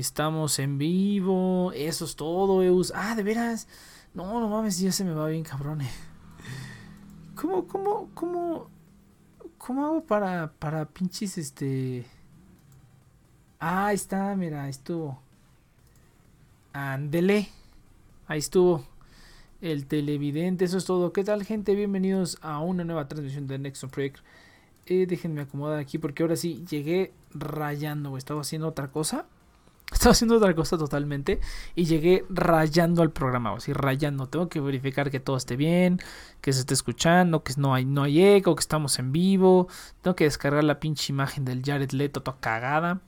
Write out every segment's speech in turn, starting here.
estamos en vivo. Eso es todo, Eus. Ah, de veras. No, no mames, ya se me va bien, cabrón. ¿Cómo, cómo, cómo, cómo hago para, para pinches, este... Ah, ahí está, mira, ahí estuvo. Ándele. Ahí estuvo. El televidente, eso es todo. ¿Qué tal, gente? Bienvenidos a una nueva transmisión de Nexon Project. Eh, déjenme acomodar aquí porque ahora sí llegué rayando, Estaba haciendo otra cosa. Estaba haciendo otra cosa totalmente y llegué rayando al programa, así rayando. Tengo que verificar que todo esté bien, que se esté escuchando, que no hay, no hay eco, que estamos en vivo. Tengo que descargar la pinche imagen del Jared Leto toda cagada.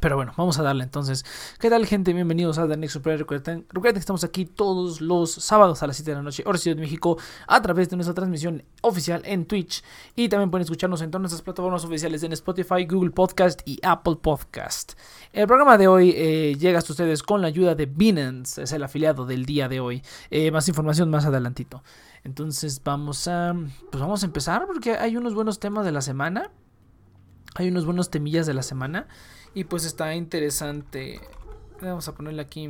Pero bueno, vamos a darle entonces. ¿Qué tal, gente? Bienvenidos a The Next Super. Recuerden, recuerden, que estamos aquí todos los sábados a las 7 de la noche, hora de México, a través de nuestra transmisión oficial en Twitch. Y también pueden escucharnos en todas nuestras plataformas oficiales en Spotify, Google Podcast y Apple Podcast. El programa de hoy eh, llega hasta ustedes con la ayuda de Binance, es el afiliado del día de hoy. Eh, más información más adelantito. Entonces vamos a, pues vamos a empezar porque hay unos buenos temas de la semana. Hay unos buenos temillas de la semana. Y pues está interesante. Vamos a ponerle aquí.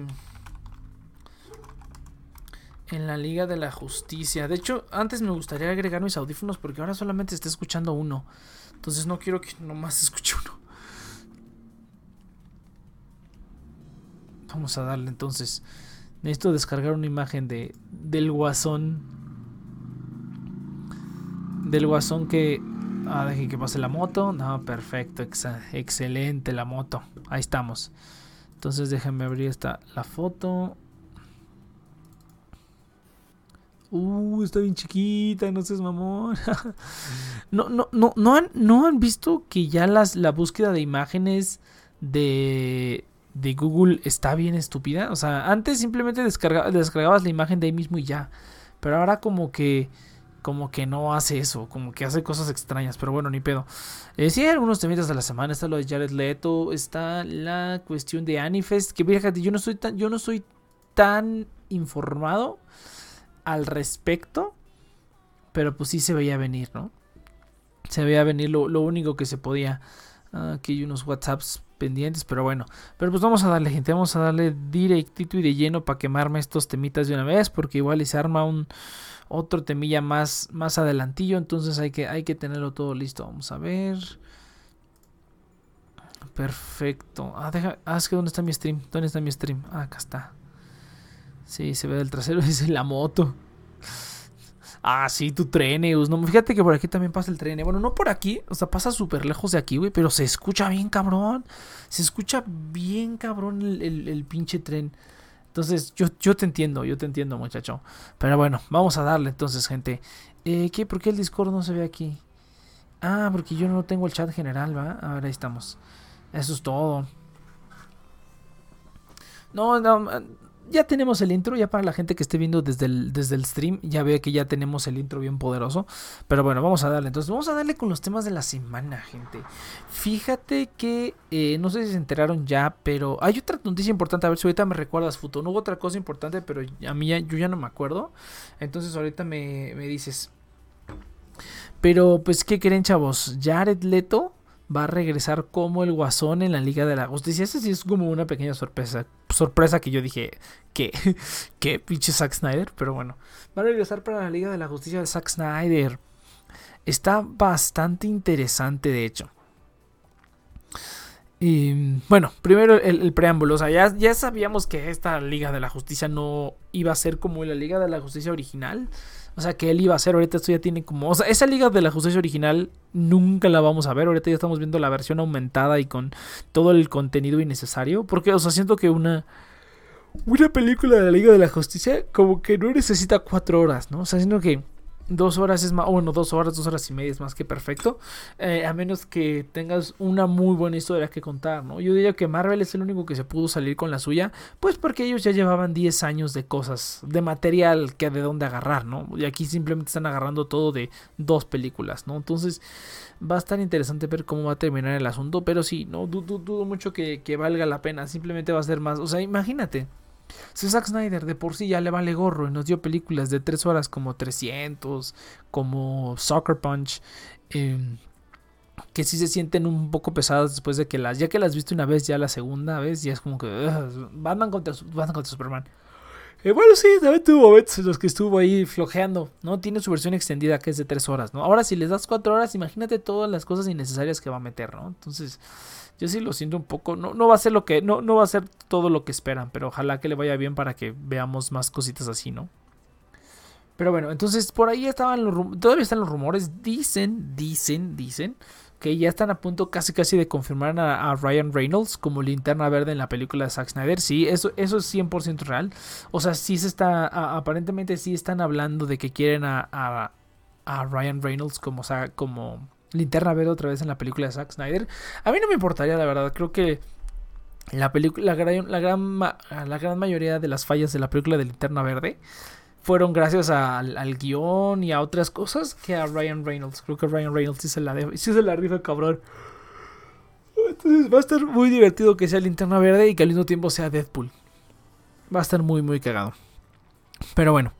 En la Liga de la Justicia. De hecho, antes me gustaría agregar mis audífonos porque ahora solamente está escuchando uno. Entonces no quiero que nomás escuche uno. Vamos a darle entonces. Necesito descargar una imagen de del guasón. Del guasón que Ah, deje que pase la moto. No, perfecto. excelente la moto. Ahí estamos. Entonces déjenme abrir esta la foto. Uh, está bien chiquita, no seas mamón. no, no, no, no han, no han visto que ya las, la búsqueda de imágenes de, de Google está bien estúpida. O sea, antes simplemente descargabas la imagen de ahí mismo y ya. Pero ahora como que como que no hace eso, como que hace cosas extrañas, pero bueno, ni pedo. Eh, sí, hay algunos temitas de la semana, está lo de Jared Leto, está la cuestión de Anifest, que fíjate, yo no soy tan, yo no soy tan informado al respecto, pero pues sí se veía venir, ¿no? Se veía venir lo, único que se podía. Ah, aquí hay unos WhatsApps pendientes, pero bueno. Pero pues vamos a darle, gente, vamos a darle directito y de lleno para quemarme estos temitas de una vez, porque igual se arma un otro temilla más, más adelantillo. Entonces hay que, hay que tenerlo todo listo. Vamos a ver. Perfecto. Ah, deja, ah, es que ¿dónde está mi stream? ¿Dónde está mi stream? Ah, acá está. Sí, se ve del trasero, dice la moto. Ah, sí, tu Treneus. No, fíjate que por aquí también pasa el tren. Bueno, no por aquí, o sea, pasa súper lejos de aquí, güey, pero se escucha bien cabrón. Se escucha bien cabrón el, el pinche tren. Entonces, yo, yo te entiendo, yo te entiendo, muchacho. Pero bueno, vamos a darle entonces, gente. Eh, ¿qué? ¿Por qué el Discord no se ve aquí? Ah, porque yo no tengo el chat general, ¿va? A ver, ahí estamos. Eso es todo. No, no, ya tenemos el intro, ya para la gente que esté viendo desde el, desde el stream, ya ve que ya tenemos el intro bien poderoso. Pero bueno, vamos a darle. Entonces, vamos a darle con los temas de la semana, gente. Fíjate que, eh, no sé si se enteraron ya, pero hay otra noticia importante. A ver si ahorita me recuerdas, Futo. No hubo otra cosa importante, pero a mí ya, yo ya no me acuerdo. Entonces, ahorita me, me dices. Pero, pues, ¿qué creen, chavos? Jared Leto va a regresar como el guasón en la Liga de la Justicia. Esa sí es como una pequeña sorpresa. Sorpresa que yo dije, que ¿Qué pinche Zack Snyder? Pero bueno, va a regresar para la Liga de la Justicia de Zack Snyder. Está bastante interesante, de hecho. Y bueno, primero el, preámbulo. O sea, ya, ya, sabíamos que esta Liga de la Justicia no iba a ser como la Liga de la Justicia original. O sea, que él iba a ser. Ahorita esto ya tiene como. O sea, esa Liga de la Justicia original nunca la vamos a ver. Ahorita ya estamos viendo la versión aumentada y con todo el contenido innecesario. Porque, o sea, siento que una. Una película de la Liga de la Justicia, como que no necesita cuatro horas, ¿no? O sea, siento que Dos horas es más, bueno, dos horas, dos horas y media es más que perfecto. Eh, a menos que tengas una muy buena historia que contar, ¿no? Yo diría que Marvel es el único que se pudo salir con la suya, pues porque ellos ya llevaban 10 años de cosas, de material que de dónde agarrar, ¿no? Y aquí simplemente están agarrando todo de dos películas, ¿no? Entonces va a estar interesante ver cómo va a terminar el asunto, pero sí, no dudo, mucho que, que valga la pena, simplemente va a ser más, o sea, imagínate. Si Zack Snyder de por sí ya le vale gorro y nos dio películas de 3 horas como 300, como Soccer Punch, em, que sí se sienten un poco pesadas después de que las, ya que las viste una vez, ya la segunda vez, ya es como que Batman, contra, Batman contra Superman. Eh, bueno, sí, también tuvo momentos en los que estuvo ahí flojeando, ¿no? Tiene su versión extendida que es de 3 horas, ¿no? Ahora, si les das 4 horas, imagínate todas las cosas innecesarias que va a meter, ¿no? Entonces, yo sí lo siento un poco. No, no va a ser lo que. No, no va a ser todo lo que esperan. Pero ojalá que le vaya bien para que veamos más cositas así, ¿no? Pero bueno, entonces por ahí estaban los todavía están los rumores. Dicen, dicen, dicen que ya están a punto casi casi de confirmar a, Ryan Reynolds como linterna verde en la película de Zack Snyder. Sí, eso, eso es 100% real. O sea, sí se está, aparentemente sí están hablando de que quieren a, a, Ryan Reynolds como, como linterna verde otra vez en la película de Zack Snyder. A mí no me importaría, la verdad. Creo que la, la, gran, la, gran, la gran mayoría de las fallas de la película de linterna verde fueron gracias al, al, guion y a otras cosas que a Ryan Reynolds. Creo que Ryan Reynolds sí se la, la rifa, cabrón. Entonces va a estar muy divertido que sea Linterna Verde y que al mismo tiempo sea Deadpool. Va a estar muy, muy cagado. Pero bueno,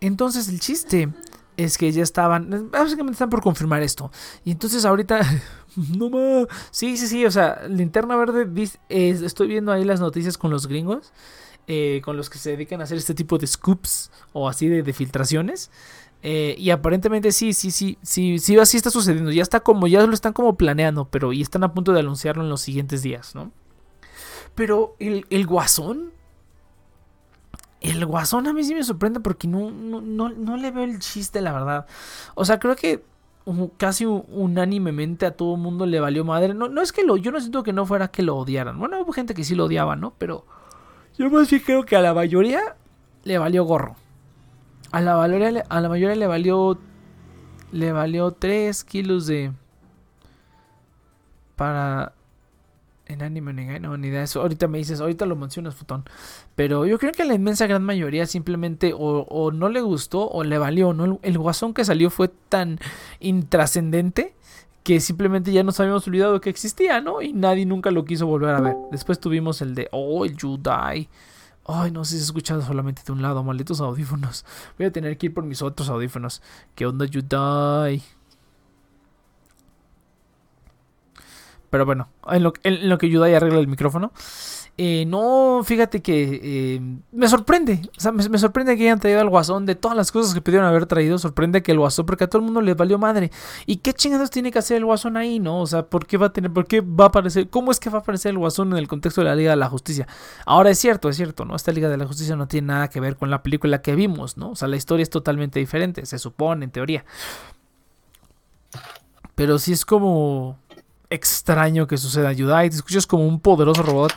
entonces el chiste es que ya estaban, básicamente están por confirmar esto. Y entonces ahorita, no más, sí, sí, sí, o sea, Linterna Verde, estoy viendo ahí las noticias con los gringos eh, con los que se dedican a hacer este tipo de scoops o así de, filtraciones. Eh, y aparentemente sí, sí, sí, sí, sí, así está sucediendo. Ya está como, ya lo están como planeando, pero y están a punto de anunciarlo en los siguientes días, ¿no? Pero el, el guasón. El guasón a mí sí me sorprende porque no, no, le veo el chiste, la verdad. O sea, creo que casi unánimemente a todo el mundo le valió madre. No, no es que lo, yo no siento que no fuera que lo odiaran. Bueno, hubo gente que sí lo odiaba, ¿no? Pero yo más bien creo que a la mayoría le valió gorro. A la, mayoría, a la mayoría le valió. Le valió 3 kilos de. Para. En anime, no, ni idea de eso. Ahorita me dices, ahorita lo mencionas, futón. Pero yo creo que la inmensa gran mayoría simplemente o, no le gustó o le valió. ¿no? El, guasón que salió fue tan intrascendente que simplemente ya nos habíamos olvidado que existía, ¿no? Y nadie nunca lo quiso volver a ver. Después tuvimos el de, oh, el Judai. Ay, no sé si se escuchado solamente de un lado, malditos audífonos. Voy a tener que ir por mis otros audífonos. ¿Qué onda, Judai? Pero bueno, en lo, que Judai arregla el micrófono. Eh, no, fíjate que eh, me sorprende. O sea, me, sorprende que hayan traído al guasón de todas las cosas que pudieron haber traído. Sorprende que el guasón, porque a todo el mundo le valió madre. ¿Y qué chingados tiene que hacer el guasón ahí, no? O sea, ¿por qué va a tener, por qué va a aparecer, cómo es que va a aparecer el guasón en el contexto de la Liga de la Justicia? Ahora es cierto, es cierto, ¿no? Esta Liga de la Justicia no tiene nada que ver con la película que vimos, ¿no? O sea, la historia es totalmente diferente, se supone, en teoría. Pero sí es como extraño que suceda. Ayuda y te escuchas como un poderoso robot.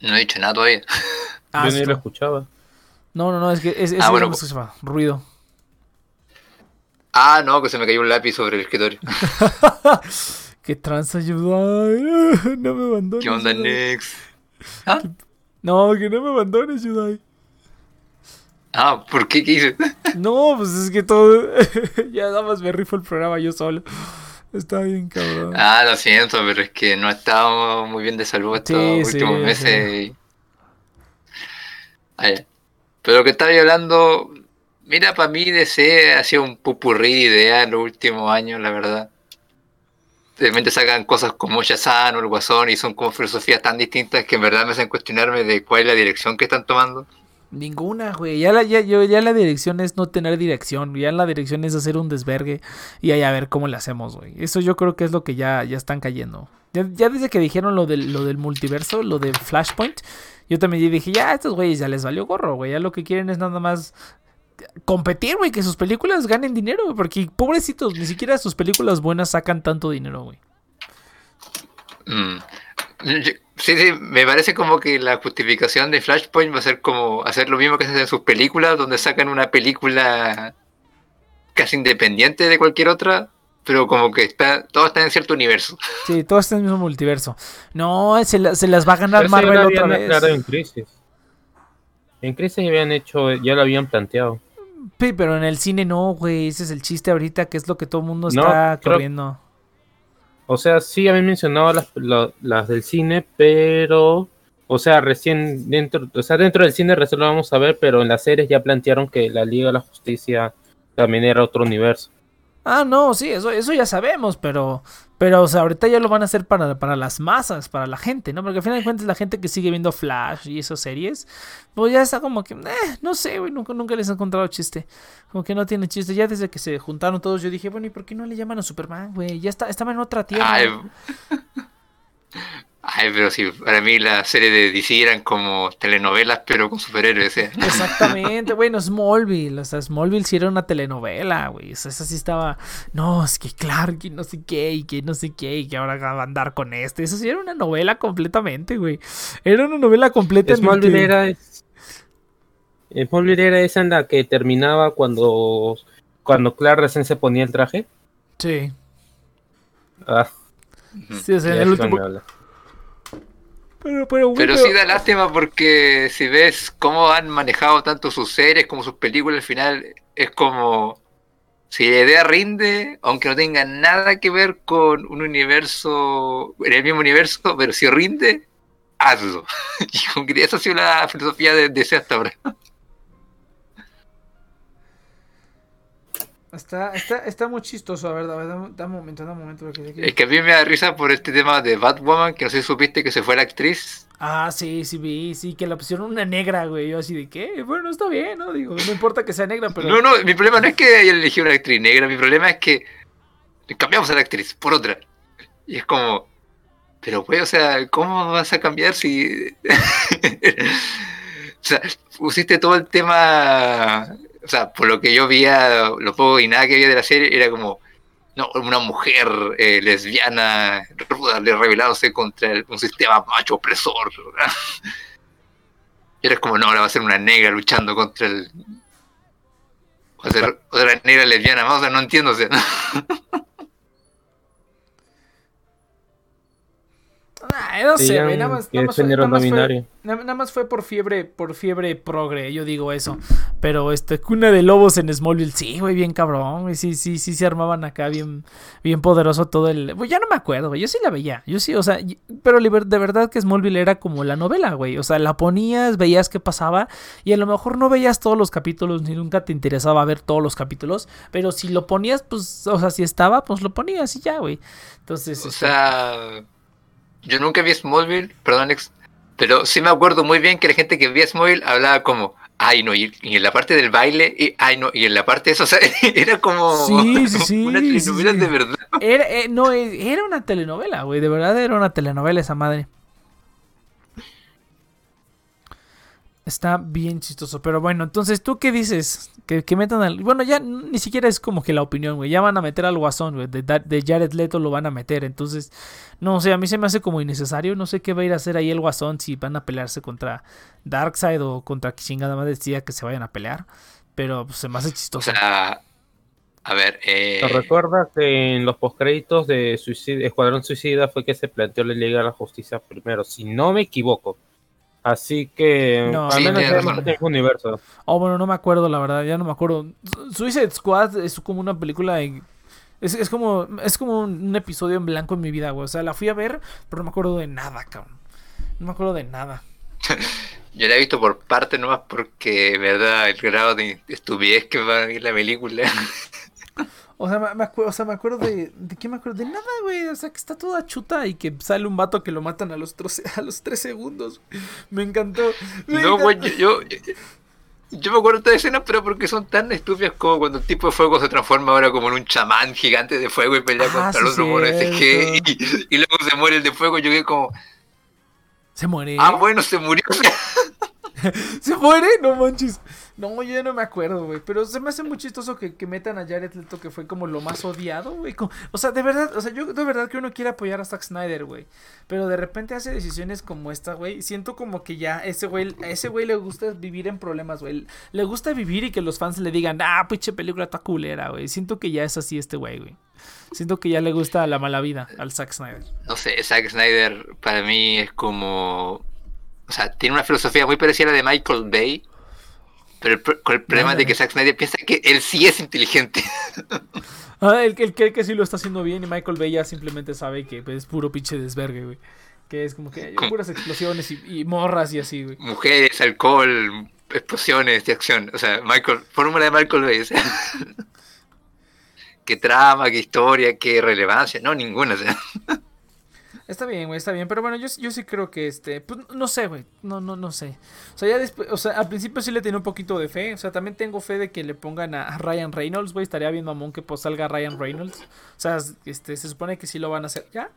No he dicho nada todavía. Yo ni lo escuchaba. No, no, no, es que es, es ah, bueno, ruido. Ah, no, que se me cayó un lápiz sobre el escritorio. ¿Qué tranza, ayuda? No me abandones. ¿Qué onda, Nex? ¿Ah? No, que no me abandones, Yudai. Ah, ¿por qué? ¿Qué hice? no, pues es que todo. ya nada más me rifo el programa yo solo. Está bien, cabrón. Ah, lo siento, pero es que no estábamos muy bien de salud estos últimos meses. Pero que estaba hablando, mira, para mí DC ha sido un pupurrí de ideas en los últimos años, la verdad. De repente sacan cosas como Shazam o el Guasón y son como filosofías tan distintas que en verdad me hacen cuestionarme de cuál es la dirección que están tomando. Ninguna, güey. Ya la, ya, ya la dirección es no tener dirección. Ya la dirección es hacer un desvergue y ahí a ver cómo le hacemos, güey. Eso yo creo que es lo que ya, ya están cayendo. Ya, desde que dijeron lo del, lo del multiverso, lo de Flashpoint, yo también dije, ya, estos güeyes ya les valió gorro, güey. Ya lo que quieren es nada más competir, güey, que sus películas ganen dinero, porque pobrecitos, ni siquiera sus películas buenas sacan tanto dinero, güey. Mm. Sí, sí, me parece como que la justificación de Flashpoint va a ser como hacer lo mismo que hacen en sus películas, donde sacan una película casi independiente de cualquier otra, pero como que está todo está en cierto universo. Sí, todo está en el mismo multiverso. No, se, las va a ganar Marvel otra vez. en Crisis. En Crisis ya habían hecho, ya lo habían planteado. Sí, pero en el cine no, güey. Ese es el chiste ahorita, que es lo que todo el mundo está corriendo. O sea, sí habían mencionado las, las del cine, pero. O sea, recién dentro, o sea, dentro del cine recién lo vamos a ver, pero en las series ya plantearon que la Liga de la Justicia también era otro universo. Ah, no, sí, eso, eso ya sabemos, pero, pero, o sea, ahorita ya lo van a hacer para, para las masas, para la gente, ¿no? Porque al final de cuentas la gente que sigue viendo Flash y esas series, pues ya está como que, eh, no sé, güey, nunca, nunca les he encontrado chiste. Como que no tiene chiste. Ya desde que se juntaron todos, yo dije, bueno, ¿y por qué no le llaman a Superman, güey? Ya está, estaba en otra tierra. Ay, pero sí, para mí la serie de DC eran como telenovelas, pero con superhéroes. ¿eh? Exactamente, bueno, Smallville, o sea, Smallville sí era una telenovela, güey. O sea, esa sí estaba, no, es que Clark y no sé qué, y que no sé qué, y que ahora va a andar con este. Eso sí era una novela completamente, güey. Era una novela completamente. Smallville era, Smallville era esa en la que terminaba cuando, cuando Clark recién se ponía el traje. Sí. Ah. Sí, o sea, el último... Pero, pero, pero, sí da lástima porque si ves cómo han manejado tanto sus series como sus películas, al final es como si la idea rinde, aunque no tenga nada que ver con un universo, en el mismo universo, pero si rinde, hazlo. Y esa ha sido la filosofía de DC hasta ahora. Está, está, está muy chistoso, a ver, dame, un momento, dame un momento. Es que a mí me da risa por este tema de Batwoman, que no sé si supiste que se fue la actriz. Ah, sí, sí, vi, sí, que la pusieron una negra, güey. Yo así de, ¿qué? Bueno, está bien, ¿no? Digo, no importa que sea negra, pero... No, no, mi problema no es que haya elegido una actriz negra, mi problema es que cambiamos a la actriz por otra. Y es como, pero güey, o sea, ¿cómo vas a cambiar si... o sea, pusiste todo el tema o sea, por lo que yo veía, lo poco y nada que había de la serie, era como, no, una mujer eh, lesbiana rebelándose contra un sistema macho opresor. Y era como, no, ahora va a ser una negra luchando contra el... Va a ser otra negra lesbiana, o sea, no entiendo, o sea. no sé, nada más, nada más, fue, nada, más fue, por fiebre, por fiebre progre, yo digo eso. Pero este, cuna de lobos en Smallville, sí, güey, bien cabrón, sí, sí, sí se armaban acá bien, bien poderoso todo el. Pues ya no me acuerdo, güey. Yo sí la veía. Yo sí, o sea, pero de verdad que Smallville era como la novela, güey. O sea, la ponías, veías qué pasaba, y a lo mejor no veías todos los capítulos, ni nunca te interesaba ver todos los capítulos. Pero si lo ponías, pues, o sea, si estaba, pues lo ponías y ya, güey. Entonces. O este sea yo nunca vi Smallville, perdón, pero sí me acuerdo muy bien que la gente que veía Smallville hablaba como, ay no, y, en la parte del baile, y ay no, y en la parte de eso, o sea, era como sí, sí, sí, una telenovela de verdad. Era, eh, no, eh, era una telenovela, güey, de verdad era una telenovela esa madre. Está bien chistoso. Pero bueno, entonces, ¿tú qué dices? Que, metan al. Bueno, ya ni siquiera es como que la opinión, güey. Ya van a meter al guasón, güey. De, de, Jared Leto lo van a meter. Entonces, no sé, a mí se me hace como innecesario. No sé qué va a ir a hacer ahí el guasón si van a pelearse contra Darkseid o contra chingada más decía que se vayan a pelear. Pero pues, se me hace chistoso. O sea, a ver. Eh... ¿Te recuerdas que en los postcréditos de Escuadrón Suicida fue que se planteó la Liga de la Justicia primero? Si no me equivoco. Así que no, al menos es universo. Oh, bueno, no me acuerdo, la verdad, ya no me acuerdo. Suicide Squad es como una película es, es, como es como un episodio en blanco en mi vida, güey. O sea, la fui a ver, pero no me acuerdo de nada, cabrón. No me acuerdo de nada. Yo la he visto por parte nomás porque, verdad, el grado de estupidez que va a ir la película. O sea, me, o sea, me acuerdo de. ¿De qué me acuerdo? De nada, güey. O sea, que está toda chuta y que sale un vato que lo matan a los, a los tres segundos. Me encantó. no, güey, yo, yo, me acuerdo de esta escena, pero porque son tan estúpidas como cuando el tipo de fuego se transforma ahora como en un chamán gigante de fuego y pelea ah, contra los otro mono y, y, luego se muere el de fuego. Yo quedé como. ¿Se muere? Ah, bueno, se murió. ¿Se muere? No manches. No, yo ya no me acuerdo, güey. Pero se me hace muy chistoso que, que, metan a Jared Leto, que fue como lo más odiado, güey. O sea, de verdad, o sea, yo de verdad que uno quiere apoyar a Zack Snyder, güey. Pero de repente hace decisiones como esta, güey. Siento como que ya ese güey, a ese güey le gusta vivir en problemas, güey. Le gusta vivir y que los fans le digan, ah, pinche película está culera, güey. Siento que ya es así este güey, güey. Siento que ya le gusta la mala vida al Zack Snyder. No sé, Zack Snyder para mí es como. O sea, tiene una filosofía muy parecida a la de Michael Bay pero el, con el problema de que Zack Snyder piensa que él sí es inteligente. ah, él, cree que sí lo está haciendo bien y Michael Bay ya simplemente sabe que es puro pinche desvergue, güey. Que es como que hay puras explosiones y, morras y así, güey. Mujeres, alcohol, explosiones de acción. O sea, Michael, fórmula de Michael Bay. qué trama, qué historia, qué relevancia. No, ninguna. O sea. Está bien, güey, está bien. Pero bueno, yo, yo sí creo que este. Pues no sé, güey. No, no, no sé. O sea, ya después. O sea, al principio sí le tenía un poquito de fe. O sea, también tengo fe de que le pongan a, Ryan Reynolds, güey. Estaría bien mamón que pues salga Ryan Reynolds. O sea, este, se supone que sí lo van a hacer ya.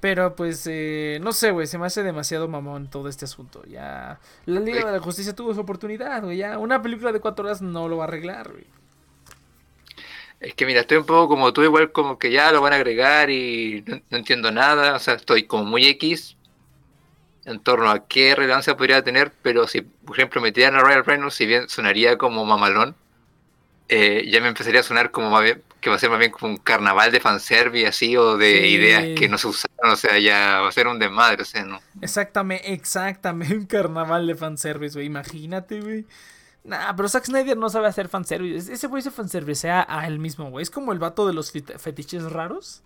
Pero pues, eh, no sé, güey, se me hace demasiado mamón todo este asunto. Ya, la Liga de la Justicia tuvo su oportunidad, güey. Ya, una película de cuatro horas no lo va a arreglar, güey. Es que mira, estoy un poco como tú, igual como que ya lo van a agregar y no, entiendo nada. O sea, estoy como muy X en torno a qué relevancia podría tener, pero si, por ejemplo, metieran a Royal Reynolds, si bien sonaría como mamalón, eh, ya me empezaría a sonar como más bien, que va a ser más bien como un carnaval de fanservice así o de ideas que no se usaron, o sea, ya va a ser un desmadre, o sea, ¿no? Exactamente, exactamente, un carnaval de fanservice, güey, imagínate, güey. Nah, pero Zack Snyder no sabe hacer fanservice. Ese güey se fanservice a él mismo, güey. Es como el vato de los fetiches raros.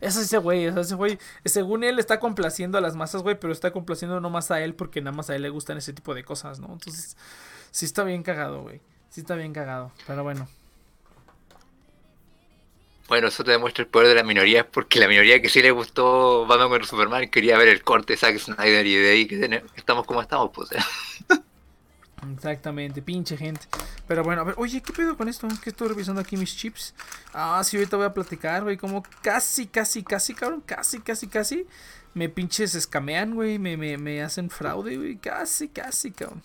Es ese güey, es ese güey. Según él está complaciendo a las masas, güey, pero está complaciendo no más a él porque nada más a él le gustan ese tipo de cosas, ¿no? Entonces, sí está bien cagado, güey. Sí está bien cagado, pero bueno. Bueno, eso te demuestra el poder de la minoría, porque la minoría que sí le gustó Batman contra Superman quería ver el corte de Zack Snyder y de ahí que estamos como estamos, pues. Exactamente, pinche gente. Pero bueno, a ver, oye, ¿qué pedo con esto? Que estoy revisando aquí mis chips. Ah, sí, ahorita voy a platicar, güey. Como casi, casi, casi, cabrón. Casi, casi, casi. Me pinches escamean, güey. Me, me, me hacen fraude, güey. Casi, casi, cabrón.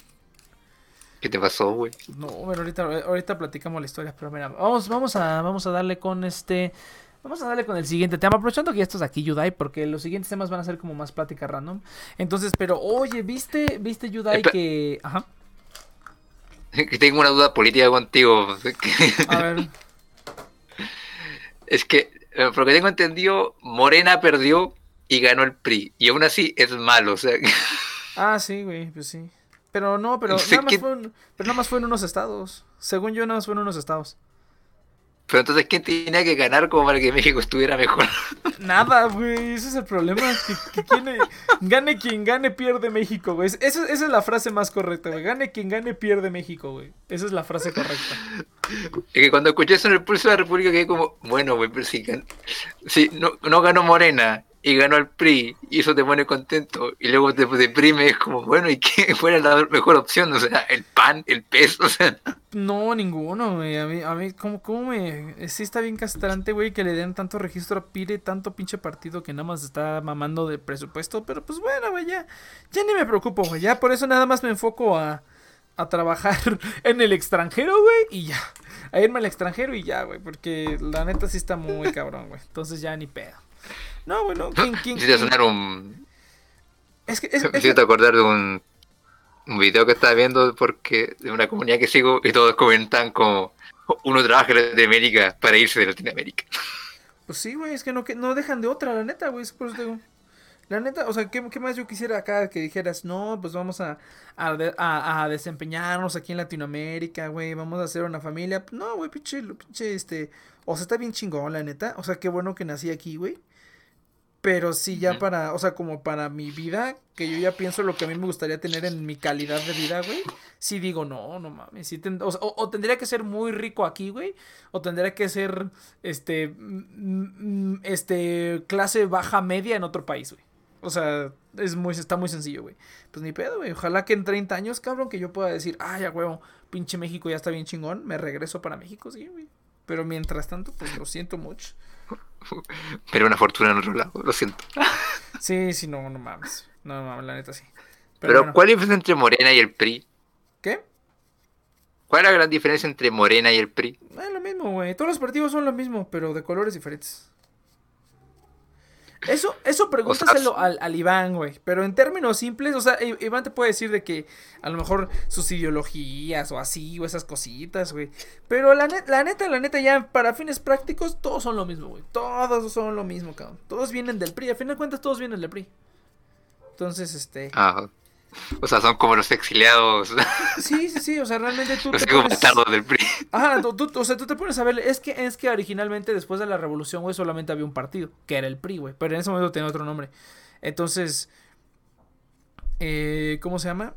¿Qué te pasó, güey? No, bueno, ahorita, ahorita platicamos la historia. Pero mira, vamos, vamos, a, vamos a darle con este. Vamos a darle con el siguiente tema, aprovechando que ya estás aquí, Yudai, porque los siguientes temas van a ser como más plática random. Entonces, pero, oye, ¿viste, viste Yudai, que... Ajá. que tengo una duda política contigo. A ver. Es que, eh, porque tengo entendido, Morena perdió y ganó el PRI. Y aún así es malo, o sea. Ah, sí, güey, pues sí. Pero no, pero, nada más fue pero nada más fue en unos estados. Según yo, nada más fue en unos estados. Pero entonces, ¿quién tenía que ganar como para que México estuviera mejor? Nada, güey, ese es el problema. Que, gane quien gane, pierde México, güey. Esa, es la frase más correcta, güey. Gane quien gane, pierde México, güey. Esa es la frase correcta. Es que cuando escuché eso en el pulso de la República, quedé como, bueno, güey, pero si, si no, no ganó Morena y ganó el PRI y eso te pone contento y luego te deprime, es como, bueno, ¿y qué fuera la mejor opción? O sea, el pan, el peso, o sea. No, ninguno, güey. A mí, a mí ¿cómo, cómo me...? Sí está bien castrante, güey, que le den tanto registro, pide tanto pinche partido que nada más está mamando de presupuesto, pero pues bueno, güey, ya, ya ni me preocupo, güey, ya por eso nada más me enfoco a, a trabajar en el extranjero, güey, y ya. A irme al extranjero y ya, güey, porque la neta sí está muy cabrón, güey. Entonces ya ni pedo. No, bueno, ¿quién, quién, quién? sonar un... Es que... Es, es acordar de un, un video que estaba viendo porque de una comunidad que sigo y todos comentan como uno trabaja en Latinoamérica para irse de Latinoamérica. Pues sí, güey, es que no, que no dejan de otra, la neta, güey, por eso digo. La neta, o sea, ¿qué, ¿qué, más yo quisiera acá que dijeras? No, pues vamos a, a, a, desempeñarnos aquí en Latinoamérica, güey, vamos a hacer una familia. No, güey, pinche, pinche, este, o sea, está bien chingón, la neta. O sea, qué bueno que nací aquí, güey. Pero sí, ya para, o sea, como para mi vida, que yo ya pienso lo que a mí me gustaría tener en mi calidad de vida, güey. Sí digo, no, no mames. Sí o, tendría que ser muy rico aquí, güey. O tendría que ser, este, mm, mm, este, clase baja media en otro país, güey. O sea, es muy, está muy sencillo, güey. Pues ni pedo, güey. Ojalá que en 30 años, cabrón, que yo pueda decir, ay, ya, huevo, pinche México ya está bien chingón. Me regreso para México, sí, güey. Pero mientras tanto, pues lo siento mucho. Pero una fortuna en otro lado, lo siento. Sí, sí, no, no mames. No, mames, la neta sí. Pero, ¿cuál es la diferencia entre Morena y el PRI? ¿Qué? ¿Cuál es la gran diferencia entre Morena y el PRI? Es lo mismo, güey. Todos los partidos son lo mismo, pero de colores diferentes. Eso, eso pregúntaselo al, al, Iván, güey. Pero en términos simples, o sea, Iván te puede decir de que a lo mejor sus ideologías o así, o esas cositas, güey. Pero la, la neta, la neta, ya para fines prácticos, todos son lo mismo, güey. Todos son lo mismo, cabrón. Todos vienen del PRI. A fin de cuentas, todos vienen del PRI. Entonces, este. Ajá. O sea, son como los exiliados. Sí, sí, sí, o sea, realmente tú... Los te pones... del PRI. Ajá, tú, o sea, tú te pones a ver, es que, es que originalmente después de la revolución, güey, solamente había un partido, que era el PRI, güey, pero en ese momento tenía otro nombre. Entonces, eh, ¿cómo se llama?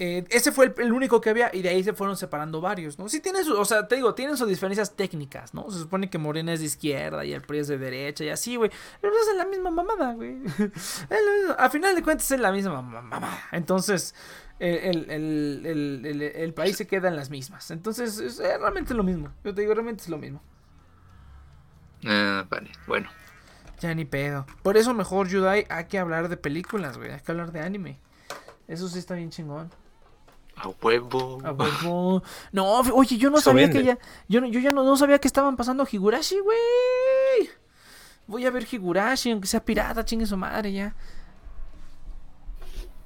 Eh, ese fue el, el, único que había y de ahí se fueron separando varios, ¿no? Sí tienen su, o sea, te digo, tienen sus diferencias técnicas, ¿no? Se supone que Morena es de izquierda y el PRI es de derecha y así, güey. Pero es la misma mamada, güey. A final de cuentas es la misma mamada. Entonces, el, el, el, el, país se queda en las mismas. Entonces, es realmente lo mismo. Yo te digo, realmente es lo mismo. Uh, vale, bueno. Ya ni pedo. Por eso mejor, Yudai, hay que hablar de películas, güey. Hay que hablar de anime. Eso sí está bien chingón. A huevo. A huevo. No, oye, yo no sabía que ya. Yo, yo ya no, no, sabía que estaban pasando Higurashi, güey. Voy a ver Higurashi, aunque sea pirata, chingue su madre ya.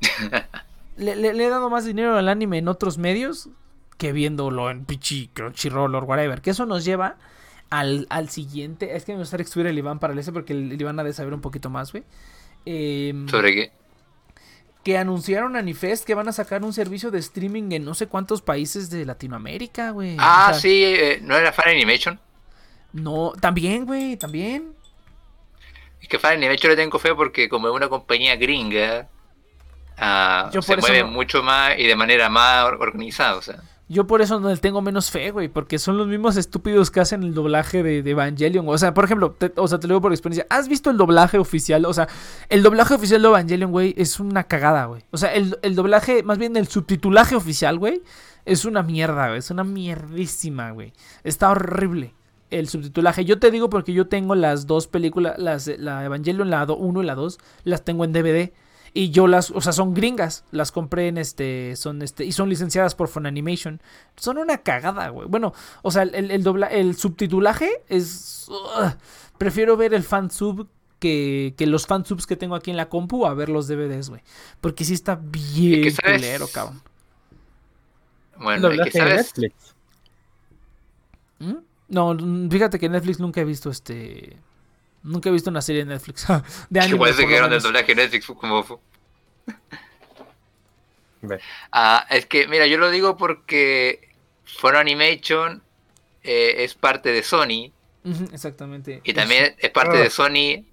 le, le, le, he dado más dinero al anime en otros medios que viéndolo en Pichi, Crunchyroll o whatever. Que eso nos lleva al, al siguiente. Es que me gustaría excluir el Iván para el ese porque el, Iván ha de saber un poquito más, güey. Eh, ¿Sobre qué? Que anunciaron a Anifest que van a sacar un servicio de streaming en no sé cuántos países de Latinoamérica, güey. Ah, o sea, sí, eh, ¿no era Fan Animation? No, también, güey, también. Es que Fan Animation le tengo fe porque como es una compañía gringa, uh, se mueve no... mucho más y de manera más organizada, o sea. Yo por eso no tengo menos fe, güey, porque son los mismos estúpidos que hacen el doblaje de, de Evangelion. O sea, por ejemplo, te, o sea, te lo digo por experiencia. ¿Has visto el doblaje oficial? O sea, el doblaje oficial de Evangelion, güey, es una cagada, güey. O sea, el, el doblaje, más bien el subtitulaje oficial, güey, es una mierda, güey. Es una mierdísima, güey. Está horrible el subtitulaje. Yo te digo porque yo tengo las dos películas, las, la Evangelion, la 1 y la 2, las tengo en DVD. Y yo las, o sea, son gringas, las compré en este, son este, y son licenciadas por Funimation. Son una cagada, güey. Bueno, o sea, el, el, dobla, el subtitulaje es... Uh, prefiero ver el fansub que, que los fansubs que tengo aquí en la compu a ver los DVDs, güey. Porque sí está bien culero, cabrón. Bueno, ¿y sabes? Netflix. ¿Mm? No, fíjate que Netflix nunca he visto este... Nunca he visto una serie de Netflix. de anime, Igual se quedaron del doblaje Netflix como. ah, es que, mira, yo lo digo porque For Animation eh, es parte de Sony. Uh -huh, exactamente. Y también es parte oh. de Sony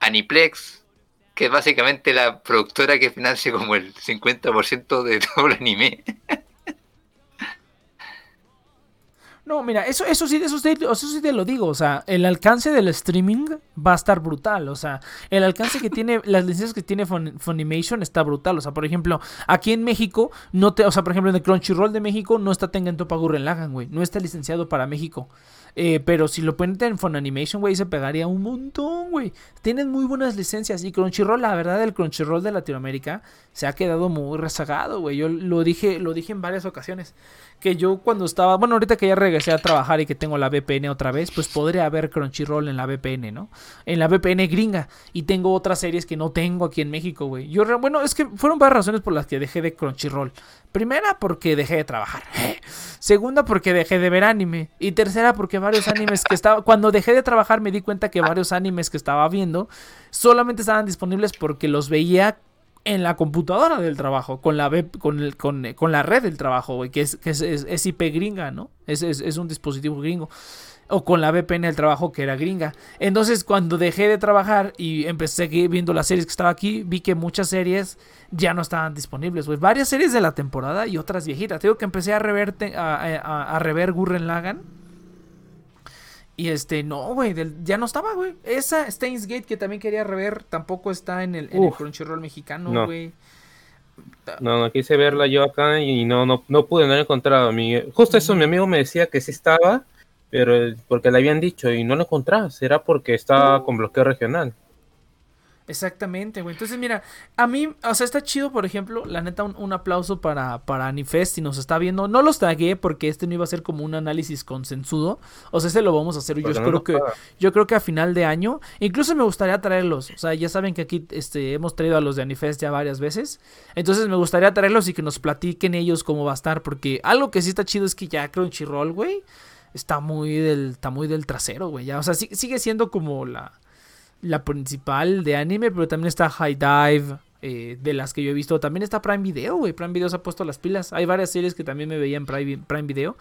Aniplex, que es básicamente la productora que financia como el 50% de todo el anime. No, mira, eso, eso, sí, eso, sí, eso sí te lo digo. O sea, el alcance del streaming va a estar brutal. O sea, el alcance que tiene, las licencias que tiene Fun, Funimation está brutal. O sea, por ejemplo, aquí en México, no te, o sea, por ejemplo, en el Crunchyroll de México no está Tengen Toppa Gurren Lagann, güey. No está licenciado para México. Eh, pero si lo ponen en Funimation, güey, se pegaría un montón, güey. Tienen muy buenas licencias. Y Crunchyroll, la verdad, el Crunchyroll de Latinoamérica se ha quedado muy rezagado, güey. Yo lo dije, lo dije en varias ocasiones. Que yo cuando estaba, bueno, ahorita que ya regresé a trabajar y que tengo la VPN otra vez, pues podría ver Crunchyroll en la VPN, ¿no? En la VPN gringa. Y tengo otras series que no tengo aquí en México, güey. Yo, bueno, es que fueron varias razones por las que dejé de Crunchyroll. Primera, porque dejé de trabajar. Segunda, porque dejé de ver anime. Y tercera, porque varios animes que estaba. Cuando dejé de trabajar, me di cuenta que varios animes que estaba viendo solamente estaban disponibles porque los veía en la computadora del trabajo, con la web, con, el, con, con la red del trabajo, que, es, que es, es, es, IP gringa, ¿no? Es, es, un dispositivo gringo. O con la VPN del trabajo que era gringa. Entonces, cuando dejé de trabajar y empecé viendo las series que estaba aquí, vi que muchas series ya no estaban disponibles, güey. Varias series de la temporada y otras viejitas. Te digo que empecé a rever, a, a, a rever Gurren Lagan. Y este, no, güey, ya no estaba, güey. Esa Steins Gate que también quería rever tampoco está en el, en el Crunchyroll mexicano, güey. No. no, quise verla yo acá y no, no, no pude, no la he encontrado. Mi, justo eso, mi amigo me decía que sí estaba, pero porque le habían dicho y no lo encontraba. Será porque estaba con bloqueo regional. Exactamente, güey. Entonces, mira, a mí, o sea, está chido, por ejemplo, la neta, un, un, aplauso para, para Anifest si nos está viendo. No los tagué porque este no iba a ser como un análisis consensudo. O sea, ese lo vamos a hacer. Yo, no creo que, yo creo que a final de año. Incluso me gustaría traerlos. O sea, ya saben que aquí este, hemos traído a los de Anifest ya varias veces. Entonces me gustaría traerlos y que nos platiquen ellos cómo va a estar. Porque algo que sí está chido es que ya Crunchyroll, güey, está muy del, está muy del trasero, güey. Ya, o sea, sigue siendo como la la principal de anime, pero también está High Dive, eh, de las que yo he visto. También está Prime Video, güey. Prime Video se ha puesto las pilas. Hay varias series que también me veían Prime, Prime Video.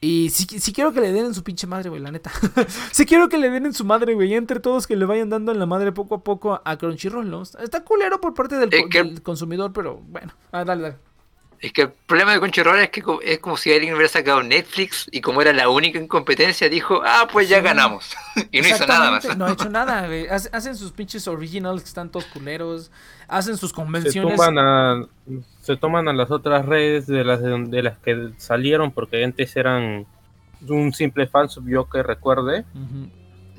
Y sí, sí, quiero que le den en su pinche madre, güey, la neta. sí quiero que le den en su madre, güey. Entre todos que le vayan dando en la madre poco a poco a Crunchyroll, ¿no? Está culero por parte del, que, del consumidor, pero bueno. Ah, dale, dale. Es que el problema de Crunchyroll es que es como si alguien hubiera sacado Netflix y como era la única en competencia dijo, ah, pues ya Sí. ganamos. y no hizo nada más. No ha hecho nada, güey. Hacen sus pinches originals que están todos culeros. Hacen sus Se convenciones. toman, a, se toman a las otras redes de las, de, las que salieron porque antes eran un simple fansub, yo que recuerde. Ujú.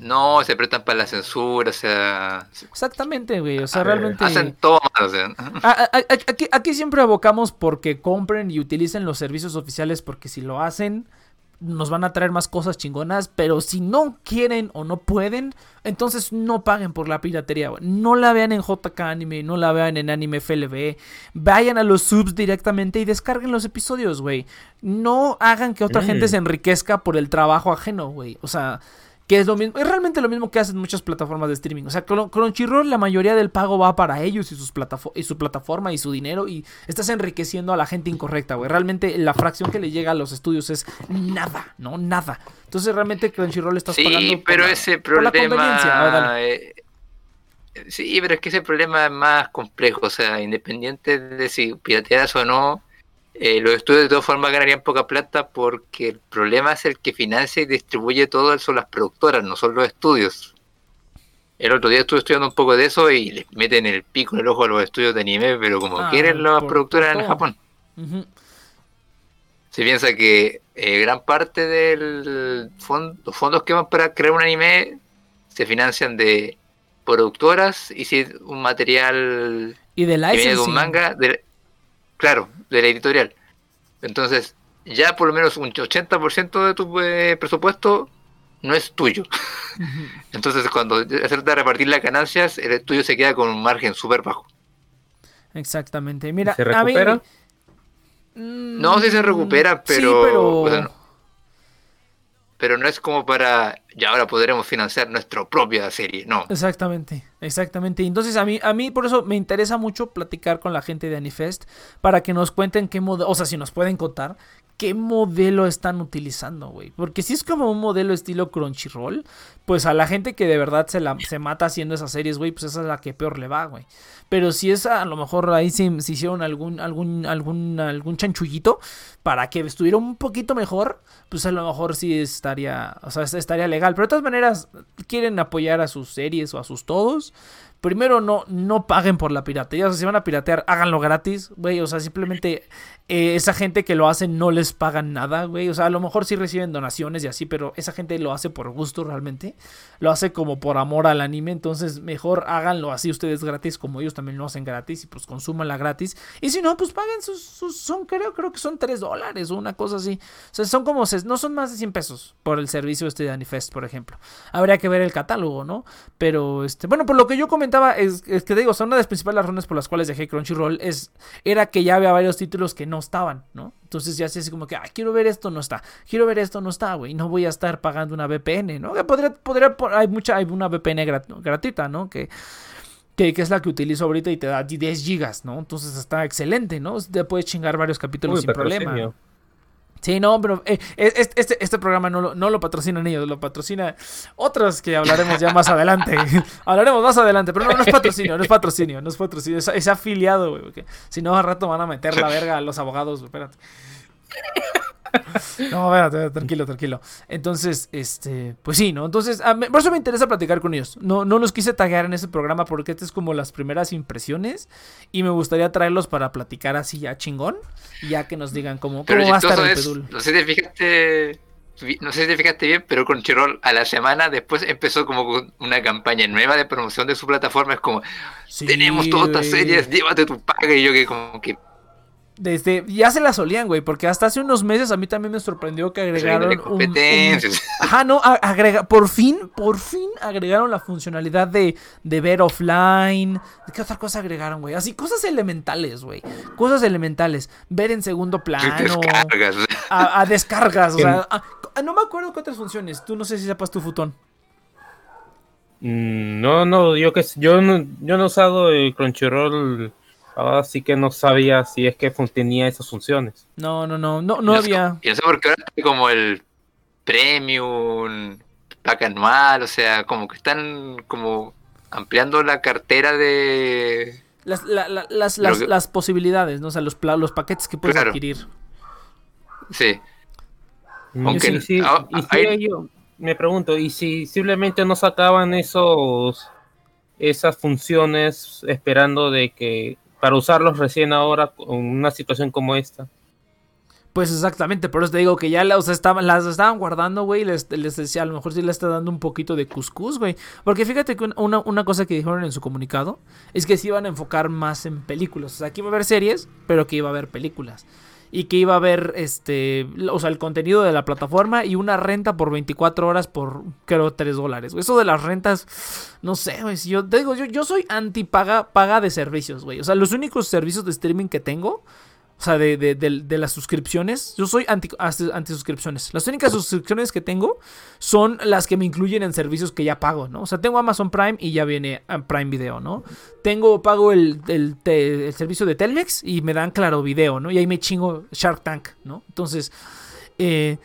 No, se prestan para la censura, o sea, Exactamente, güey. O sea, realmente. hacen todo mal, o sea. A- a- a- Aquí, aquí siempre abocamos porque compren y utilicen los servicios oficiales porque si lo hacen nos van a traer más cosas chingonas, pero si no quieren o no pueden, entonces no paguen por la piratería, güey. No la vean en JK Anime, no la vean en Anime FLV, vayan a los subs directamente y descarguen los episodios, güey. No hagan que otra Mm. gente se enriquezca por el trabajo ajeno, güey. O sea, que es lo mismo, es realmente lo mismo que hacen muchas plataformas de streaming. O sea, Crunchyroll, la mayoría del pago va para ellos y, sus y su plataforma y su dinero. Y estás enriqueciendo a la gente incorrecta, güey. Realmente la fracción que le llega a los estudios es nada, ¿no? Nada. Entonces realmente Crunchyroll estás pagando. Sí, por pero la- ese por la ver, problema... eh, sí, pero es que ese problema es más complejo, o sea, independiente de si pirateadas o no, eh, los estudios de todas formas ganarían poca plata porque el problema es el que financia y distribuye todo eso las productoras, no son los estudios. El otro día estuve estudiando un poco de eso y les meten el pico en el ojo a los estudios de anime, pero como Ah, quieren las por- productoras por en. Japón. Se piensa que eh, gran parte del fon- los fondos que van para crear un anime se financian de productoras y si un material Y de que viene de un manga, de- claro, de la editorial. Entonces, ya por lo menos un 80% de tu eh, presupuesto no es tuyo. Entonces, cuando se trata de repartir las ganancias, el tuyo se queda con un margen súper bajo. Exactamente. Mira, ¿Se a mí- recupera? No, sí se recupera, Mm, pero- Sí, pero... o sea, no. Pero no es como para, ya ahora podremos financiar nuestra propia serie, no. Exactamente, exactamente. Entonces a mí, a mí por eso me interesa mucho platicar con la gente de Anifest para que nos cuenten qué modelo, o sea, si nos pueden contar qué modelo están utilizando, güey. Porque si es como un modelo estilo Crunchyroll, pues a la gente que de verdad se, la, se mata haciendo esas series, güey, pues esa es la que peor le va, güey. Pero si es a lo mejor ahí se, hicieron algún, algún, algún, algún chanchullito para que estuviera un poquito mejor, pues a lo mejor sí estaría, o sea, estaría legal. Pero de todas maneras, quieren apoyar a sus series o a sus todos. Primero, no, no paguen por la piratería. O sea, si van a piratear, háganlo gratis, güey. O sea, simplemente eh, esa gente que lo hace no les pagan nada, güey. O sea, a lo mejor sí reciben donaciones y así, pero esa gente lo hace por gusto realmente. Lo hace como por amor al anime. Entonces, mejor háganlo así ustedes gratis, como ellos también lo hacen gratis y pues consúmanla gratis. Y si no, pues paguen sus, sus son, creo, creo que son 3 dólares o una cosa así. O sea, son como, no son más de 100 pesos por el servicio este de Anifest, por ejemplo. Habría que ver el catálogo, ¿no? Pero, este, bueno, por lo que yo comentaba, es, es que digo, son una de las principales razones por las cuales dejé Crunchyroll, es, era que ya había varios títulos que no estaban, ¿no? Entonces ya así como que, ah, quiero ver esto, no está. Quiero ver esto, no está, güey. No voy a estar pagando una VPN, ¿no? Que podría, podría, hay mucha, hay una VPN grat- gratuita, ¿no? Que, que, que es la que utilizo ahorita y te da 10 gigas, ¿no? Entonces está excelente, ¿no? Te puedes chingar varios capítulos Uy, sin problema. Sí, no, pero eh, este, este, este programa no lo, no lo patrocinan ellos, lo patrocina otros que hablaremos ya más adelante. hablaremos más adelante, pero no, no es patrocinio, no es patrocinio, no es patrocinio, es, es afiliado, güey. Si no, al rato van a meter la verga a los abogados, espérate. No, espérate, tranquilo, tranquilo. Entonces, este, pues sí, ¿no? Entonces, a mí- por eso me interesa platicar con ellos. No, no los quise taguear en este programa porque este es como las primeras impresiones y me gustaría traerlos para platicar así ya chingón ya que nos digan cómo, Pero cómo va a estar el pedul. no sé si te fijaste, no sé si te fijaste bien, pero Crunchyroll a la semana después empezó como con una campaña nueva de promoción de su plataforma. Es como, Sí, tenemos todas estas series, llévate tu paga. Y yo que como que Desde, ya se la solían, güey, porque hasta hace unos meses a mí también me sorprendió que agregaron de un-. Ajá, no, a- agrega, por fin, por fin agregaron la funcionalidad de, de ver offline. ¿Qué otra cosa agregaron, güey? Así, cosas elementales, güey. Cosas elementales. Ver en segundo plano. descargas. A, a descargas, o sea, a- a- no me acuerdo qué otras funciones. Tú no sé si sepas tu futón. Mm, No, no, yo que yo no, yo no he usado el Crunchyroll, así que no sabía si es que tenía esas funciones. No, no, no, no, no había. Y no sé por qué ahora como el premium, pack anual, o sea, como que están como ampliando la cartera de, Las, las, posibilidades, ¿no? O sea, los, los paquetes que puedes adquirir. Sí. Aunque sí, y yo me pregunto, ¿y si simplemente no sacaban esos esas funciones esperando de que para usarlos recién ahora en una situación como esta? Pues exactamente, por eso te digo que ya las estaban, guardando, güey, les, les decía, a lo mejor sí le está dando un poquito de cuscús, güey. Porque fíjate que una, una, cosa que dijeron en su comunicado es que se iban a enfocar más en películas. O sea, que iba a haber series, pero que iba a haber películas y que iba a haber este, o sea, el contenido de la plataforma y una renta por 24 horas por creo 3 dólares. Eso de las rentas, no sé, güey, si yo digo, yo, yo soy anti paga, paga de servicios, güey. O sea, los únicos servicios de streaming que tengo o sea, de, de, de, las suscripciones. Yo soy anti, anti, suscripciones. Las únicas suscripciones que tengo son las que me incluyen en servicios que ya pago, ¿no? O sea, tengo Amazon Prime y ya viene Prime Video, ¿no? Tengo, pago el, el, el servicio de Telmex y me dan Claro Video, ¿no? Y ahí me chingo Shark Tank, ¿no? Entonces, eh,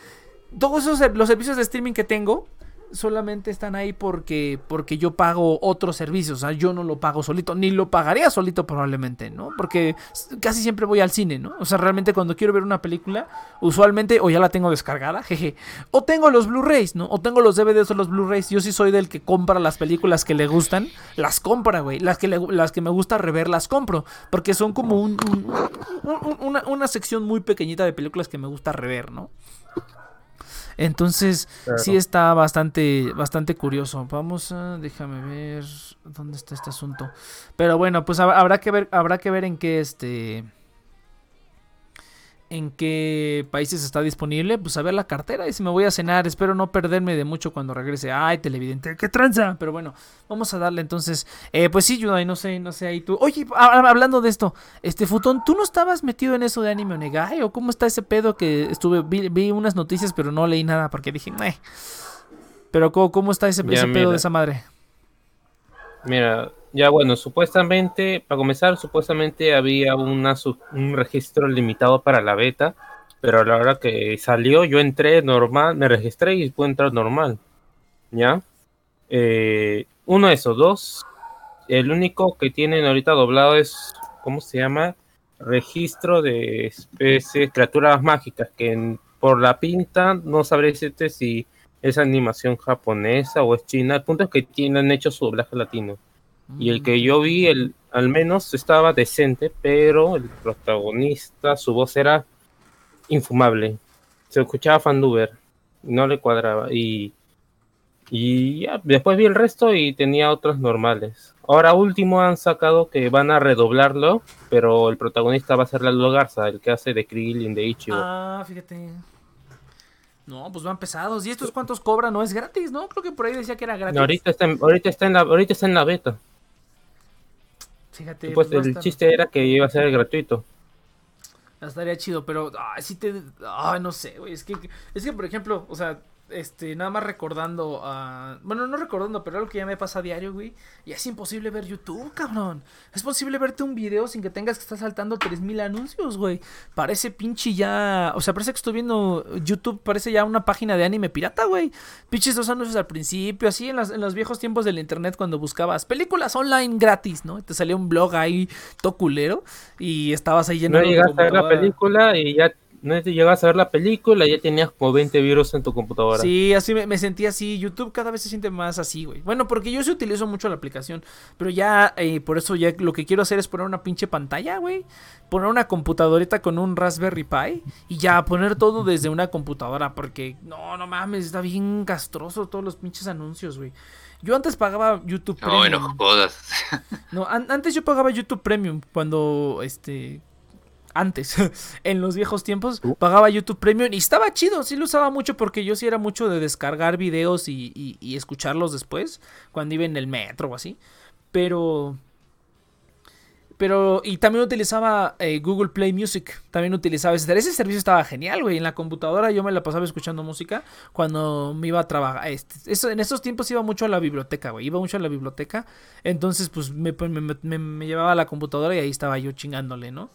todos esos los servicios de streaming que tengo solamente están ahí porque, porque yo pago otros servicios. O sea, yo no lo pago solito, ni lo pagaría solito probablemente, ¿no? Porque casi siempre voy al cine, ¿no? O sea, realmente cuando quiero ver una película, usualmente o ya la tengo descargada, jeje, o tengo los Blu-rays, ¿no? O tengo los DVDs o los Blu-rays. Yo sí soy del que compra las películas que le gustan, las compra, güey. Las que, las que me gusta rever, las compro. Porque son como un, una, una sección muy pequeñita de películas que me gusta rever, ¿no? Entonces, sí está bastante, bastante curioso. Vamos a, déjame ver dónde está este asunto. Pero bueno, pues habrá que ver, habrá que ver en qué este en qué países está disponible, pues a ver la cartera y si me voy a cenar, espero no perderme de mucho cuando regrese. Ay, televidente, qué tranza. Pero bueno, vamos a darle entonces. Eh, pues sí, Yudai, no sé, no sé ahí tú. Oye, hablando de esto, este Futón, ¿tú no estabas metido en eso de anime Onegai? ¿O cómo está ese pedo que estuve, vi, unas noticias, pero no leí nada porque dije, Meh. Pero ¿cómo, está ese, ese pedo de esa madre? Mira, ya bueno, supuestamente, para comenzar, supuestamente había una, un registro limitado para la beta, pero a la hora que salió yo entré normal, me registré y pude entrar normal. ¿Ya? Eh, uno de esos dos, el único que tienen ahorita doblado es, ¿cómo se llama? Registro de especies, criaturas mágicas, que por la pinta no sabré decirte si es animación japonesa o es china. El punto es que tienen hecho su doblaje latino. Y el que yo vi, el, al menos estaba decente, pero el protagonista, su voz era infumable. Se escuchaba Fanduber, no le cuadraba. Y, y ya, después vi el resto y tenía otros normales. Ahora último han sacado que van a redoblarlo, pero el protagonista va a ser Lalo Garza, el que hace de Krillin de Ichigo. Ah, fíjate. No, pues van pesados. ¿Y estos cuántos cobran? No es gratis, ¿no? Creo que por ahí decía que era gratis. ahorita, está ahorita, está en la, ahorita está en la beta. Fíjate. Pues, el chiste era que iba a ser gratuito. Estaría chido, pero ay, sí te. Ay, no sé, güey. Es que, es que, por ejemplo, o sea, este, nada más recordando a. Bueno, no recordando, pero algo que ya me pasa a diario, güey. Y es imposible ver YouTube, cabrón. Es posible verte un video sin que tengas que estar saltando 3000 anuncios, güey. Parece pinche ya. O sea, parece que estoy viendo YouTube, parece ya una página de anime pirata, güey. Pinches dos anuncios al principio, así en, en los viejos tiempos del internet cuando buscabas películas online gratis, ¿no? Te salía un blog ahí todo culero y estabas ahí lleno no llegaste a ver la película y ya no te llegas a ver la película, ya tenías como 20 virus en tu computadora. Sí, así me, me sentí así. YouTube cada vez se siente más así, güey. Bueno, porque yo sí utilizo mucho la aplicación, pero ya eh, por eso ya lo que quiero hacer es poner una pinche pantalla, güey. Poner una computadorita con un Raspberry Pi y ya poner todo desde una computadora, porque no, no mames, está bien castroso todos los pinches anuncios, güey. Yo antes pagaba YouTube Premium. No, no jodas. no, antes yo pagaba YouTube Premium cuando este antes, en los viejos tiempos, uh. pagaba YouTube Premium y estaba chido, sí lo usaba mucho porque yo sí era mucho de descargar videos y, escucharlos después, cuando iba en el metro o así. Pero... Pero, y también utilizaba eh, Google Play Music. También utilizaba ese, ese servicio. Estaba genial, güey. En la computadora yo me la pasaba escuchando música cuando me iba a trabajar. Este, eso, en esos tiempos iba mucho a la biblioteca, güey. Iba mucho a la biblioteca. Entonces, pues me, me, me, me llevaba a la computadora y ahí estaba yo chingándole, ¿no?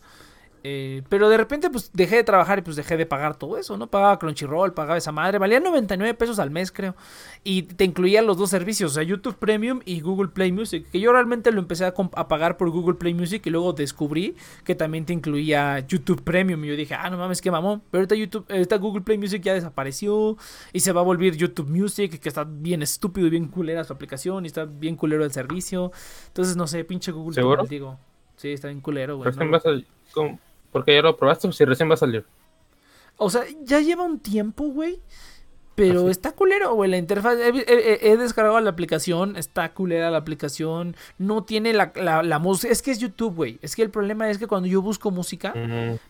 Eh, pero de repente, pues dejé de trabajar y pues dejé de pagar todo eso, ¿no? Pagaba Crunchyroll, pagaba esa madre. Valía 99 pesos al mes, creo. Y te incluía los dos servicios, o sea, YouTube Premium y Google Play Music. Que yo realmente lo empecé a, pagar por Google Play Music y luego descubrí que también te incluía YouTube Premium. Y yo dije, ah, no mames, qué mamón. Pero ahorita, YouTube, ahorita Google Play Music ya desapareció y se va a volver YouTube Music, que está bien estúpido y bien culera su aplicación y está bien culero el servicio. Entonces, no sé, pinche Google. ¿Seguro? digo. Sí, está bien culero, güey. Porque ya lo probaste si recién va a salir. O sea, ya lleva un tiempo, güey. Pero ¿Ah, está culero, güey. La interfaz. He, descargado la aplicación. Está culera la aplicación. No tiene la, la, música. Es que es YouTube, güey. Es que el problema es que cuando yo busco música,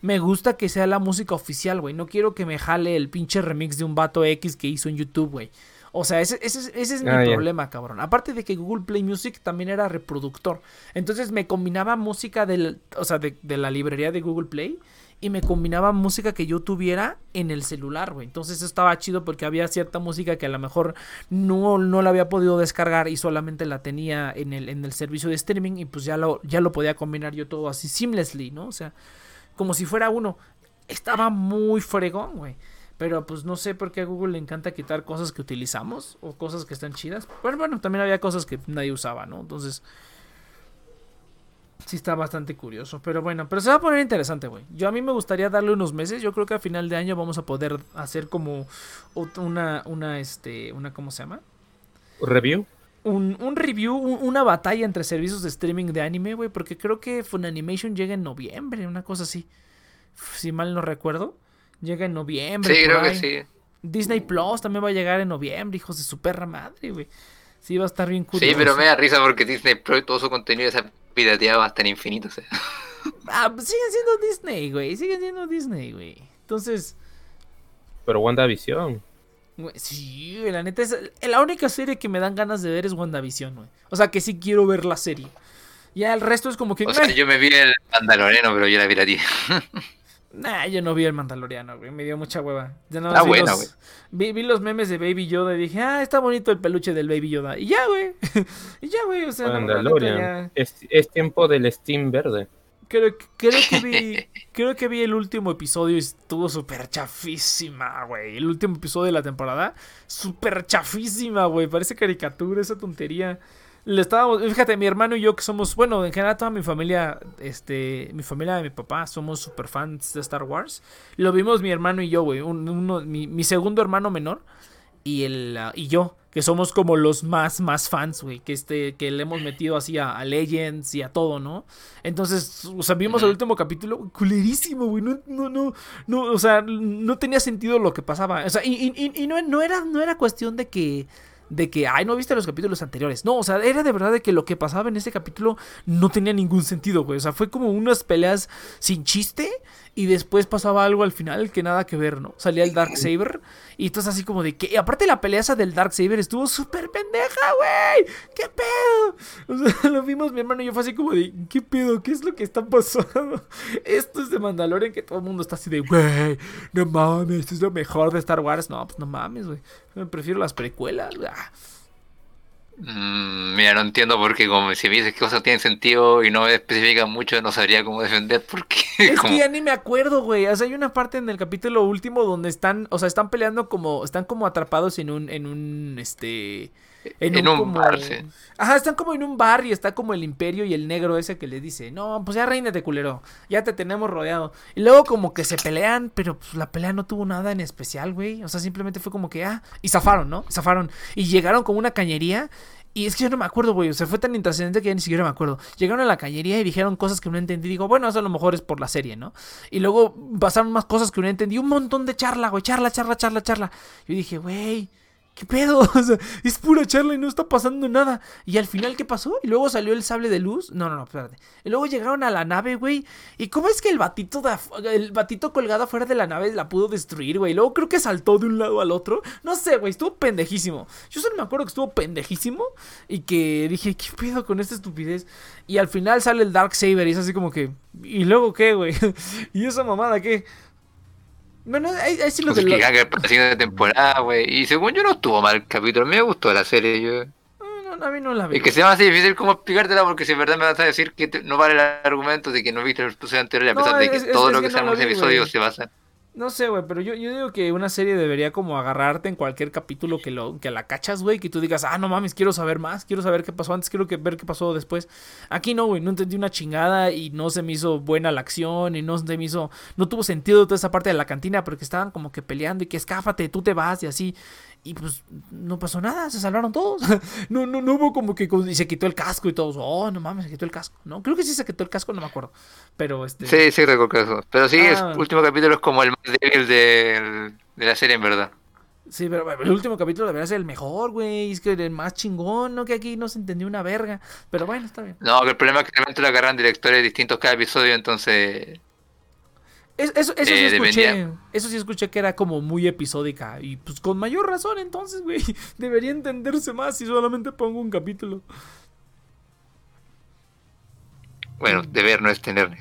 me gusta que sea la música oficial, güey. No quiero que me jale el pinche remix de un vato X que hizo en YouTube, güey. O sea, ese, ese, es mi ah, problema, cabrón. Aparte de que Google Play Music también era reproductor. Entonces me combinaba música del, o sea, de, la librería de Google Play y me combinaba música que yo tuviera en el celular, güey. Entonces eso estaba chido porque había cierta música que a lo mejor no, no la había podido descargar y solamente la tenía en el, en el servicio de streaming y pues ya lo, ya lo podía combinar yo todo así seamlessly, ¿no? O sea, como si fuera uno. Estaba muy fregón, güey. Pero pues no sé por qué a Google le encanta quitar cosas que utilizamos o cosas que están chidas. Pero bueno, también había cosas que nadie usaba, ¿no? Entonces, sí está bastante curioso. Pero bueno, pero se va a poner interesante, güey. Yo a mí me gustaría darle unos meses. Yo creo que a final de año vamos a poder hacer como una, una, este, una, ¿cómo se llama? ¿Review? Un, un review, una batalla entre servicios de streaming de anime, güey. Porque creo que Funimation llega en noviembre, una cosa así. Si mal no recuerdo. Llega en noviembre. Sí, creo que sí. Disney Plus también va a llegar en noviembre, hijos de su perra madre, güey. Sí, va a estar bien curioso. Sí, pero me da risa porque Disney Plus y todo su contenido esa pirateado va a estar infinito, o sea. Ah, pues siguen siendo Disney, güey. Siguen siendo Disney, güey. Entonces. Pero WandaVision. sí, la neta es. La única serie que me dan ganas de ver es WandaVision, güey. O sea que sí quiero ver la serie. Ya el resto es como que. O sea, yo me vi el Mandaloriano, pero yo la vi Nah, yo no vi el Mandaloriano, güey. Me dio mucha hueva. Ya no, ah, bueno, güey. Vi, vi, los memes de Baby Yoda y dije, ah, está bonito el peluche del Baby Yoda. Y ya, güey. y ya, güey. O sea, Mandalorian. es, es, tiempo del Steam verde. Creo, creo, que vi, creo que vi el último episodio y estuvo súper chafísima, güey. El último episodio de la temporada, súper chafísima, güey. Parece caricatura esa tontería le estábamos, fíjate, mi hermano y yo que somos, bueno, en general toda mi familia, este, mi familia de mi papá, somos super fans de Star Wars. Lo vimos mi hermano y yo, güey, uno, mi, segundo hermano menor y el ah, y yo, que somos como los más más fans, güey, que este que le hemos metido así a, Legends y a todo, ¿no? Entonces, o sea, vimos el último capítulo, culerísimo, güey, no no no no, o sea, no tenía sentido lo que pasaba. O sea, y, y, y no, no era no era cuestión de que de que, ay, no viste los capítulos anteriores. No, o sea, era de verdad de que lo que pasaba en ese capítulo no tenía ningún sentido, güey. O sea, fue como unas peleas sin chiste y después pasaba algo al final que nada que ver, ¿no? Salía el Dark Saber y estás así como de que. Y aparte la pelea esa del Dark Saber estuvo súper pendeja, güey. ¿Qué pedo? O sea, lo vimos mi hermano y yo fue así como de, ¿qué pedo? ¿Qué es lo que está pasando? Esto es de Mandalorian que todo el mundo está así de, güey, no mames, esto es lo mejor de Star Wars. No, pues no mames, güey. Prefiero las precuelas, Mm, mira, no entiendo por qué, como si me dices que cosas tienen sentido y no me especifican mucho, no sabría cómo defender porque... Es que ya ni me acuerdo, güey. O sea, hay una parte en el capítulo último donde están, o sea, están peleando como, están como atrapados en un, en un, este... En, un, bar, sí. Ajá, están como en un bar y está como el imperio y el negro ese que le dice, no, pues ya de culero, ya te tenemos rodeado. Y luego como que se pelean, pero pues la pelea no tuvo nada en especial, güey. O sea, simplemente fue como que, ah, y zafaron, ¿no? Zafaron. Y llegaron como una cañería y es que yo no me acuerdo, güey. O sea, fue tan intrascendente que ya ni siquiera me acuerdo. Llegaron a la cañería y dijeron cosas que no entendí. Digo, bueno, eso a lo mejor es por la serie, ¿no? Y luego pasaron más cosas que no entendí. Un montón de charla, güey. Charla, charla, charla, charla. Yo dije, güey. ¿Qué pedo? O sea, es pura charla y no está pasando nada. Y al final, ¿qué pasó? Y luego salió el sable de luz. No, no, no, espérate. Y luego llegaron a la nave, güey. ¿Y cómo es que el batito, de el batito colgado afuera de la nave la pudo destruir, güey? Luego creo que saltó de un lado al otro. No sé, güey, estuvo pendejísimo. Yo solo me acuerdo que estuvo pendejísimo. Y que dije, ¿qué pedo con esta estupidez? Y al final sale el Dark Saber y es así como que. ¿Y luego qué, güey? ¿Y esa mamada qué? Bueno, ahí, sí lo pues que... la siguiente temporada, güey. Y según yo no estuvo mal el capítulo. Me gustó la serie, yo... a mí no la veo. Es que se me hace difícil como explicártela porque si en verdad me vas a decir que te- no vale el argumento de que no viste los episodios anteriores, a No, pesar de es- que es- todo es lo que que no sabemos lo en ese vi, episodio güey. se basa. No sé, güey, pero yo, yo digo que una serie debería como agarrarte en cualquier capítulo que lo que la cachas, güey, que tú digas, ah, no mames, quiero saber más, quiero saber qué pasó antes, quiero que, ver qué pasó después. Aquí no, güey, no entendí una chingada y no se me hizo buena la acción y no se me hizo, no tuvo sentido toda esa parte de la cantina porque estaban como que peleando y que escáfate, tú te vas y así. Y pues no pasó nada, se salvaron todos. no, no, no hubo como que y se quitó el casco y todos, oh, no mames, se quitó el casco. No, creo que sí se quitó el casco, no me acuerdo. Pero este. Sí, sí, recuerdo eso. Pero sí, el Ah. último capítulo es como el más débil de, de la serie, en verdad. Sí, pero el último capítulo debería ser el mejor, güey. Es que el más chingón, ¿no? Que aquí no se entendió una verga. Pero bueno, está bien. No, que el problema es que realmente lo agarran directores distintos cada episodio, entonces... Es- eso, eso sí Eh, escuché. dependía. Eso sí escuché que era como muy episódica. Y pues con mayor razón, entonces, güey. Debería entenderse más si solamente pongo un capítulo. Bueno, deber no es tener.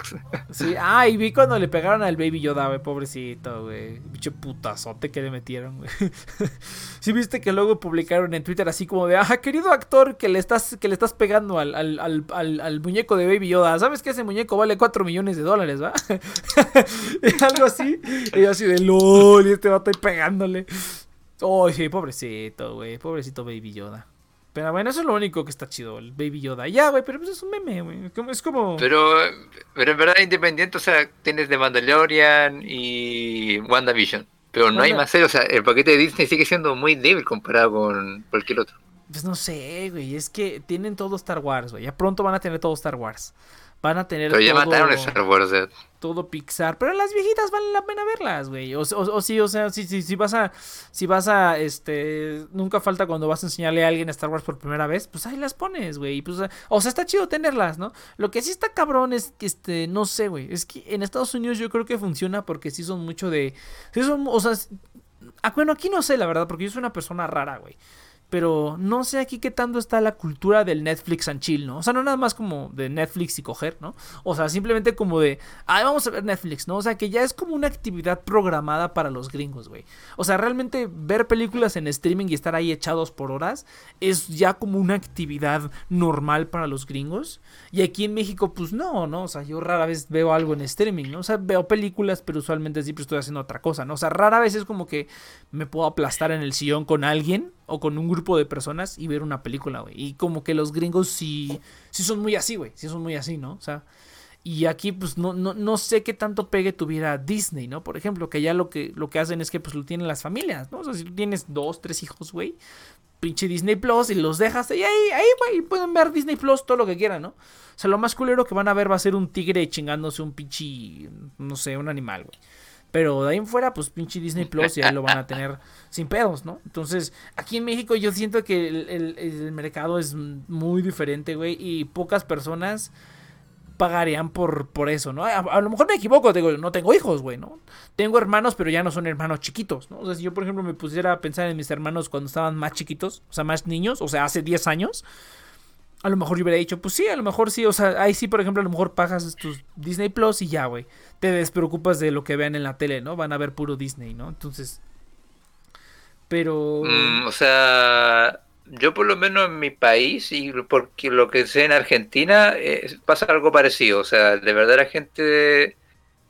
Sí, ah, y vi cuando le pegaron al Baby Yoda, güey, pobrecito, güey. Bicho putazote que le metieron, güey. sí viste que luego publicaron en Twitter así como de, ah, querido actor que le estás, que le estás pegando al, al, al, al, muñeco de Baby Yoda. ¿Sabes que ese muñeco vale 4 millones de dólares, va? Algo así. Y yo así de LOL, y este vato ahí pegándole. Oh, sí, pobrecito, güey. Pobrecito Baby Yoda. Pero bueno, eso es lo único que está chido, el Baby Yoda. Ya, güey, pero pues es un meme, güey. Es como... Pero, pero en verdad independiente, o sea, tienes The Mandalorian y WandaVision. Pero no hay más o sea, el paquete de Disney sigue siendo muy débil comparado con cualquier otro. Pues no sé, güey. Es que tienen todo Star Wars, güey. Ya pronto van a tener todo Star Wars. Van a tener Pero ya mataron a Star Wars, sea, todo Pixar. Pero las viejitas valen la pena verlas, güey. O, sí, o sea, si, si, si vas a. Si vas a. Este. Nunca falta cuando vas a enseñarle a alguien a Star Wars por primera vez. Pues ahí las pones, güey. Pues, o sea, está chido tenerlas, ¿no? Lo que sí está cabrón es que este. No sé, güey. Es que en Estados Unidos yo creo que funciona porque sí son mucho de. Sí son. O sea. Bueno, aquí no sé, la verdad, porque yo soy una persona rara, güey. Pero no sé aquí qué tanto está la cultura del Netflix and chill, ¿no? O sea, no nada más como de Netflix y coger, ¿no? O sea, simplemente como de, ay, vamos a ver Netflix, ¿no? O sea, que ya es como una actividad programada para los gringos, güey. O sea, realmente ver películas en streaming y estar ahí echados por horas es ya como una actividad normal para los gringos. Y aquí en México, pues no, ¿no? O sea, yo rara vez veo algo en streaming, ¿no? O sea, veo películas, pero usualmente siempre estoy haciendo otra cosa, ¿no? O sea, rara vez es como que me puedo aplastar en el sillón con alguien o con un grupo de personas y ver una película, güey. Y como que los gringos sí, sí son muy así, güey. Sí son muy así, ¿no? O sea, y aquí pues no, no, no sé qué tanto pegue tuviera Disney, ¿no? Por ejemplo, que ya lo que, lo que hacen es que pues lo tienen las familias, ¿no? O sea, si tú tienes dos, tres hijos, güey, pinche Disney Plus y los dejas ahí, ahí, ahí, güey, pueden ver Disney Plus todo lo que quieran, ¿no? O sea, lo más culero que van a ver va a ser un tigre chingándose un pinche, no sé, un animal, güey. Pero de ahí en fuera, pues pinche Disney Plus ya lo van a tener sin pedos, ¿no? Entonces, aquí en México yo siento que el, el- el mercado es muy diferente, güey, y pocas personas pagarían por, por eso, ¿no? A, a lo mejor me equivoco, digo, no tengo hijos, güey, ¿no? Tengo hermanos, pero ya no son hermanos chiquitos, ¿no? O sea, si yo, por ejemplo, me pusiera a pensar en mis hermanos cuando estaban más chiquitos, o sea, más niños, o sea, hace 10 años, a lo mejor yo hubiera dicho, pues sí, a lo mejor sí, o sea, ahí sí, por ejemplo, a lo mejor pagas tus Disney Plus y ya, güey. Te despreocupas de lo que vean en la tele, ¿no? Van a ver puro Disney, ¿no? Entonces. Pero. mm, o sea, yo por lo menos en mi país y porque lo que sé en Argentina pasa algo parecido, o sea, de verdad la gente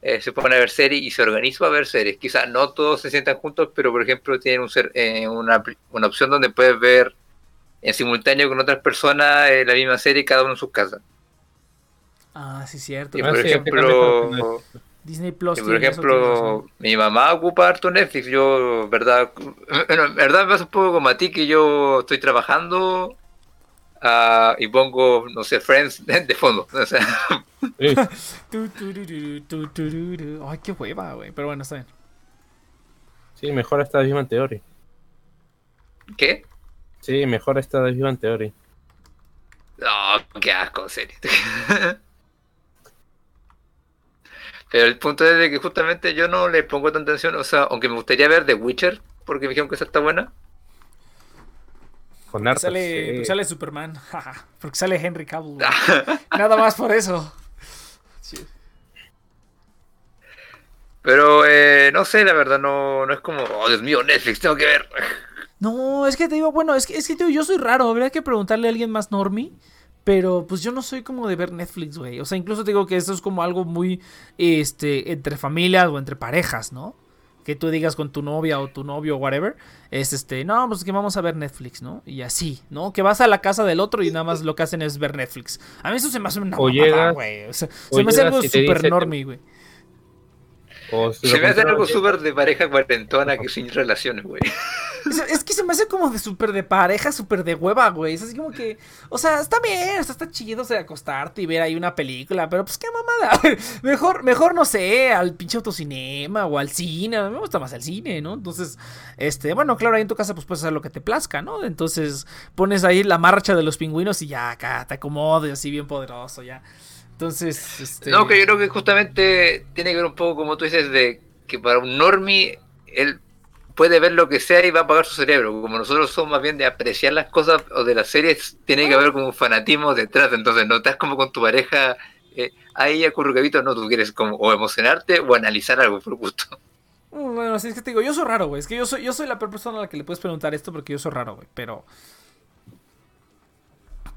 eh, se pone a ver series y se organiza para ver series. Quizás no todos se sientan juntos, pero por ejemplo tienen un ser, eh, una, una opción donde puedes ver en simultáneo con otras personas eh, la misma serie cada uno en sus casas. Ah, sí, cierto. Y Ah, por sí, ejemplo, Disney Plus. y por ejemplo, mi mamá ocupa harto Netflix. Yo, verdad, bueno, en verdad me pasa un poco como a ti que yo estoy trabajando ah, y pongo, no sé, Friends de, de fondo. O sea. Ay, qué hueva, güey. Pero bueno, está bien. sí, mejor esta Vivan Theory. ¿qué? Sí, mejor esta Vivan Theory. No, qué asco, en serio. Pero el punto es de que justamente yo no le pongo tanta atención, o sea, aunque me gustaría ver The Witcher, porque me dijeron que esa está buena. Con hartas. Sale, sí. porque sale Superman. jaja, porque sale Henry Cavill. Nada más por eso. Sí. Pero eh, no sé, la verdad, no, no es como, oh Dios mío, Netflix, tengo que ver. No, es que te digo, bueno, es que, es que te digo, yo soy raro, habría que preguntarle a alguien más normie. Pero pues yo no soy como de ver Netflix, güey. O sea, incluso te digo que esto es como algo muy, este, entre familias o entre parejas, ¿no? Que tú digas con tu novia o tu novio o whatever. Es este, no, pues que vamos a ver Netflix, ¿no? Y así, ¿no? Que vas a la casa del otro y nada más lo que hacen es ver Netflix. A mí eso se me hace una güey. O sea, o se me hace algo súper que- normie, güey. O Se me hace algo súper de pareja cuarentona que sin relaciones, güey. Es, es que se me hace como de súper de pareja, súper de hueva, güey. Es así como que, o sea, está bien, o sea, está chido o sea, acostarte y ver ahí una película, pero pues qué mamada. mejor, mejor, no sé, al pinche autocinema o al cine. A mí me gusta más el cine, ¿no? Entonces, este, bueno, claro, ahí en tu casa pues puedes hacer lo que te plazca, ¿no? Entonces, pones ahí la marcha de los pingüinos y ya acá te acomodes así bien poderoso, ya. Entonces, este. No, que yo creo que justamente tiene que ver un poco como tú dices de que para un normie él puede ver lo que sea y va a apagar su cerebro. Como nosotros somos más bien de apreciar las cosas o de las series, tiene que haber como un fanatismo detrás. Entonces no estás como con tu pareja eh, ahí acurrucadito, no, tú quieres como o emocionarte o analizar algo por gusto. Mm, Bueno, sí, es que te digo, yo soy raro, güey. Es que yo soy, yo soy la peor persona a la que le puedes preguntar esto porque yo soy raro, güey. Pero.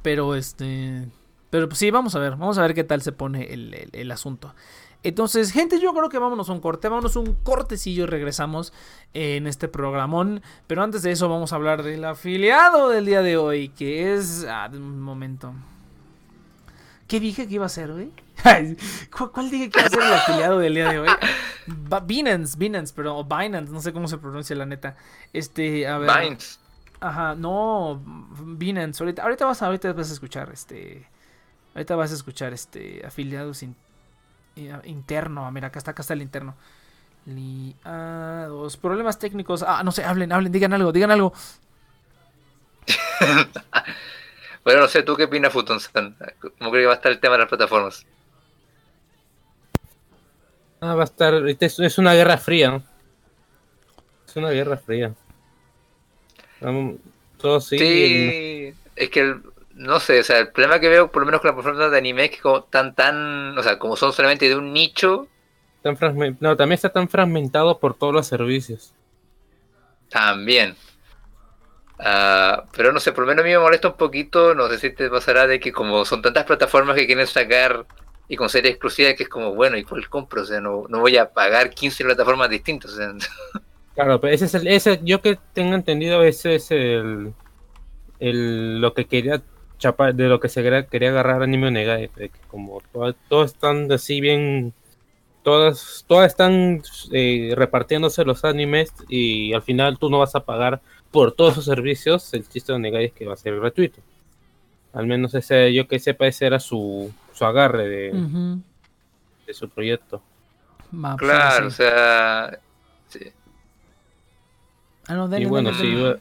Pero este. Pero pues sí, vamos a ver. Vamos a ver qué tal se pone el, el- el asunto. Entonces, gente, yo creo que vámonos a un corte. Vámonos a un cortecillo y regresamos en este programón. Pero antes de eso, vamos a hablar del afiliado del día de hoy. Que es. Ah, un momento. ¿Qué dije que iba a ser, güey? ¿Cuál, cuál dije que iba a ser el afiliado del día de hoy? Binance, Binance, pero o Binance, no sé cómo se pronuncia la neta. Este, a ver. Vines. Ajá, no, Binance. Ahorita, ahorita vas a, ahorita vas a escuchar este. Ahorita vas a escuchar este. Afiliados in- eh, interno. Ah, mira, acá está, acá está el interno. Liados. Problemas técnicos. Ah, no sé, hablen, hablen, digan algo, digan algo. Bueno, no sé, ¿tú qué opinas, Futonsan? ¿Cómo creo que va a estar el tema de las plataformas? Ah, va a estar. ahorita Es, es una guerra fría. ¿no? Es una guerra fría. Vamos, todos Sí, sí. es que el- no sé, o sea, el problema que veo, por lo menos con las plataformas de anime, es que como tan, tan, o sea, como son solamente de un nicho, Tan no, también está tan fragmentado por todos los servicios. también. Ah, pero no sé, por lo menos a mí me molesta un poquito, no sé si te pasará de que como son tantas plataformas que quieren sacar y con series exclusivas, que es como, bueno, ¿y cuál compro? O sea, no, no voy a pagar 15 plataformas distintas. O sea, Claro, pero ese es el, ese, yo que tengo entendido, ese es el, el lo que quería de lo que se quería, quería agarrar Anime Onega, de que como todas, todas están así bien, todas, todas están eh, repartiéndose los animes y al final tú no vas a pagar por todos sus servicios, el chiste de Onega es que va a ser gratuito. Al menos ese, yo que sepa, ese era su, su agarre de, de su proyecto. Pues, claro, o sea, sí. Ah, no, dale, Y bueno, dale,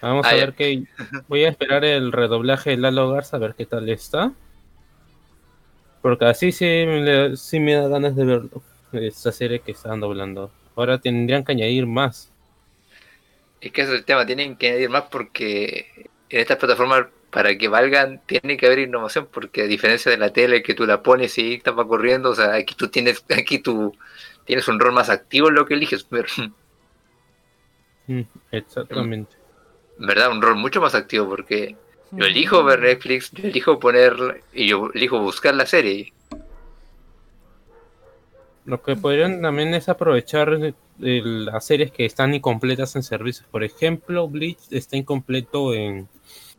vamos a ver qué. Voy a esperar el redoblaje de Lalo Garza a ver qué tal está. Porque así sí me, sí me da ganas de verlo. Esta serie que están doblando. Ahora tendrían que añadir más. Es que ese es el tema, tienen que añadir más porque en estas plataformas, para que valgan, tiene que haber innovación, porque a diferencia de la tele que tú la pones y está va corriendo, o sea, aquí tú tienes, aquí tú tienes un rol más activo en lo que eliges, Mm, exactamente. ¿Verdad? Un rol mucho más activo, porque yo elijo ver Netflix, yo elijo poner, y yo elijo buscar la serie. Lo que podrían también es aprovechar las series que están incompletas en servicios. Por ejemplo, Bleach está incompleto en,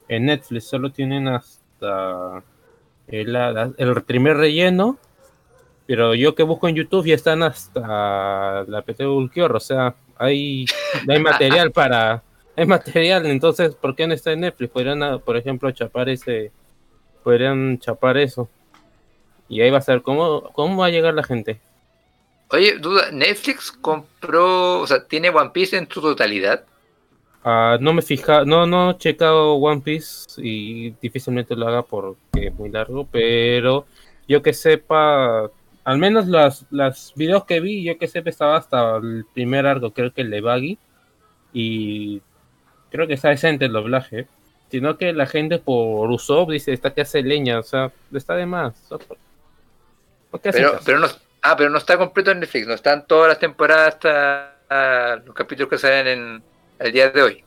en Netflix. Solo tienen hasta el, el primer relleno. Pero yo que busco en YouTube ya están hasta la PT Ulquior. O sea, hay, hay material para... Hay material, entonces, ¿por qué no está en Netflix? Podrían, ah, por ejemplo, chapar ese... Podrían chapar eso. Y ahí va a ser, ¿cómo, cómo va a llegar la gente? Oye, duda, Netflix compró, o sea, tiene One Piece en su totalidad. Ah, no me fija, no, no he checado One Piece y difícilmente lo haga porque es muy largo, pero yo que sepa, al menos las, las videos que vi, yo que sepa estaba hasta el primer arco, creo que el de Baggy, y creo que está decente el doblaje, sino que la gente por Usopp dice, está que hace leña, o sea, está de más. o sea, ¿por- por qué hacen Pero, no, ah, pero no está completo en Netflix, no están todas las temporadas hasta los capítulos que salen en, al día de hoy.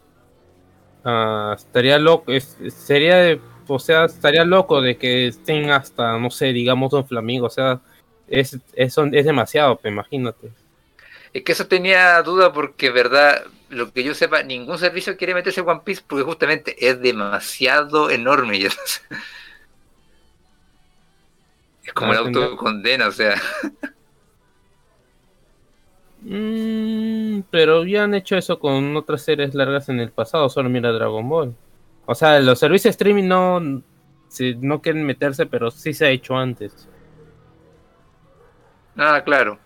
Ah, estaría loco, sería, o sea, estaría loco de que estén hasta, no sé, digamos, un Flamingo, o sea, es, es, es demasiado, imagínate. Es que eso tenía duda porque, verdad, lo que yo sepa, ningún servicio quiere meterse One Piece porque justamente es demasiado enorme. Es como el auto condena, o sea. Mm, pero ya han hecho eso con otras series largas en el pasado, solo mira Dragon Ball. O sea, los servicios streaming no, no quieren meterse, pero sí se ha hecho antes. Ah, claro.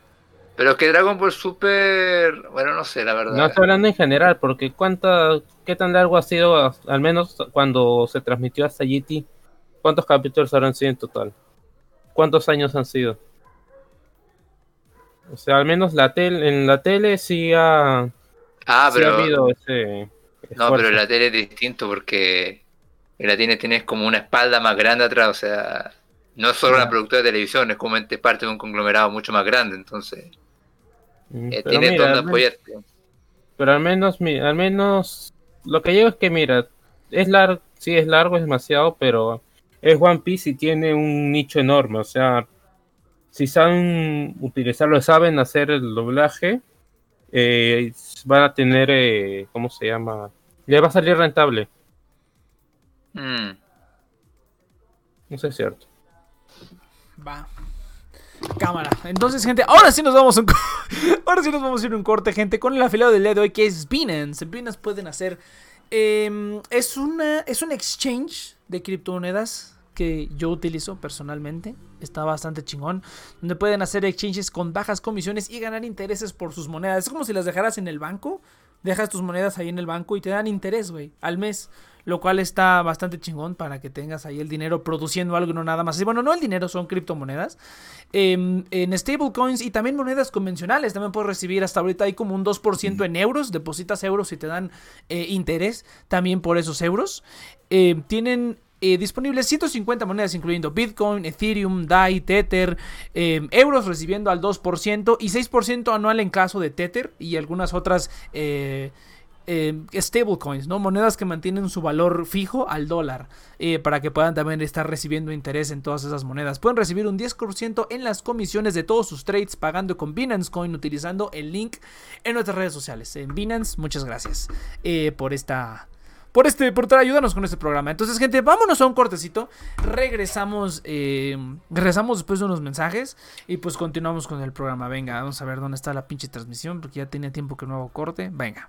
Pero que Dragon Ball Super, bueno, no sé, la verdad. No estoy hablando en general, porque cuánta, qué tan largo ha sido, al menos cuando se transmitió hasta GT, ¿cuántos capítulos habrán sido en total? ¿Cuántos años han sido? O sea, al menos la tele, en la tele sí ha, ah, pero, habido ese. No, pero en la tele es distinto porque en la tele tienes como una espalda más grande atrás, o sea, no es solo una productora de televisión, es como parte de un conglomerado mucho más grande, entonces. Mm, eh, tiene donde apoyarte. Pero al menos, al menos, lo que llevo es que, mira, es largo, sí es largo, es demasiado, pero es One Piece y tiene un nicho enorme, o sea, si saben utilizarlo, saben hacer el doblaje, eh, van a tener, eh, ¿cómo se llama? Le va a salir rentable. Mm. No sé, es cierto. Va. Cámara. Entonces, gente, ahora sí nos vamos a un ahora sí nos vamos a ir un corte, gente, con el afiliado del día de hoy que es Binance. Binance pueden hacer em, es una es un exchange de criptomonedas que yo utilizo personalmente. Está bastante chingón. Donde pueden hacer exchanges con bajas comisiones y ganar intereses por sus monedas. Es como si las dejaras en el banco. Dejas tus monedas ahí en el banco y te dan interés, güey, al mes lo cual está bastante chingón para que tengas ahí el dinero produciendo algo no nada más. Y bueno, no el dinero, son criptomonedas. Eh, en stablecoins y también monedas convencionales, también puedes recibir hasta ahorita hay como un 2% en euros, depositas euros y te dan eh, interés también por esos euros. Em, tienen eh, disponibles 150 monedas incluyendo Bitcoin, Ethereum, DAI, Tether, em, euros recibiendo al 2% y 6% anual en caso de Tether y algunas otras eh, eh, stablecoins, ¿no? Monedas que mantienen su valor fijo al dólar eh, para que puedan también estar recibiendo interés en todas esas monedas. Pueden recibir un 10% en las comisiones de todos sus trades pagando con Binance Coin utilizando el link en nuestras redes sociales. En Binance, muchas gracias eh, por esta por este, por con este programa. Entonces, gente, vámonos a un cortecito. Regresamos, regresamos después de unos mensajes y pues continuamos con el programa. Venga, vamos a ver dónde está la pinche transmisión porque ya tenía tiempo que no hago corte. Venga.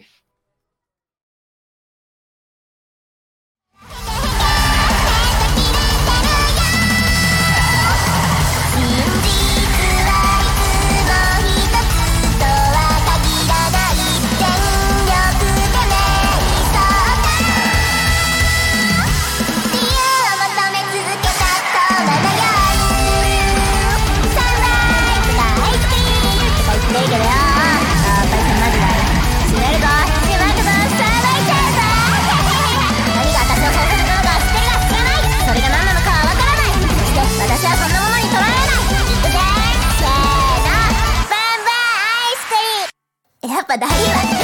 パ大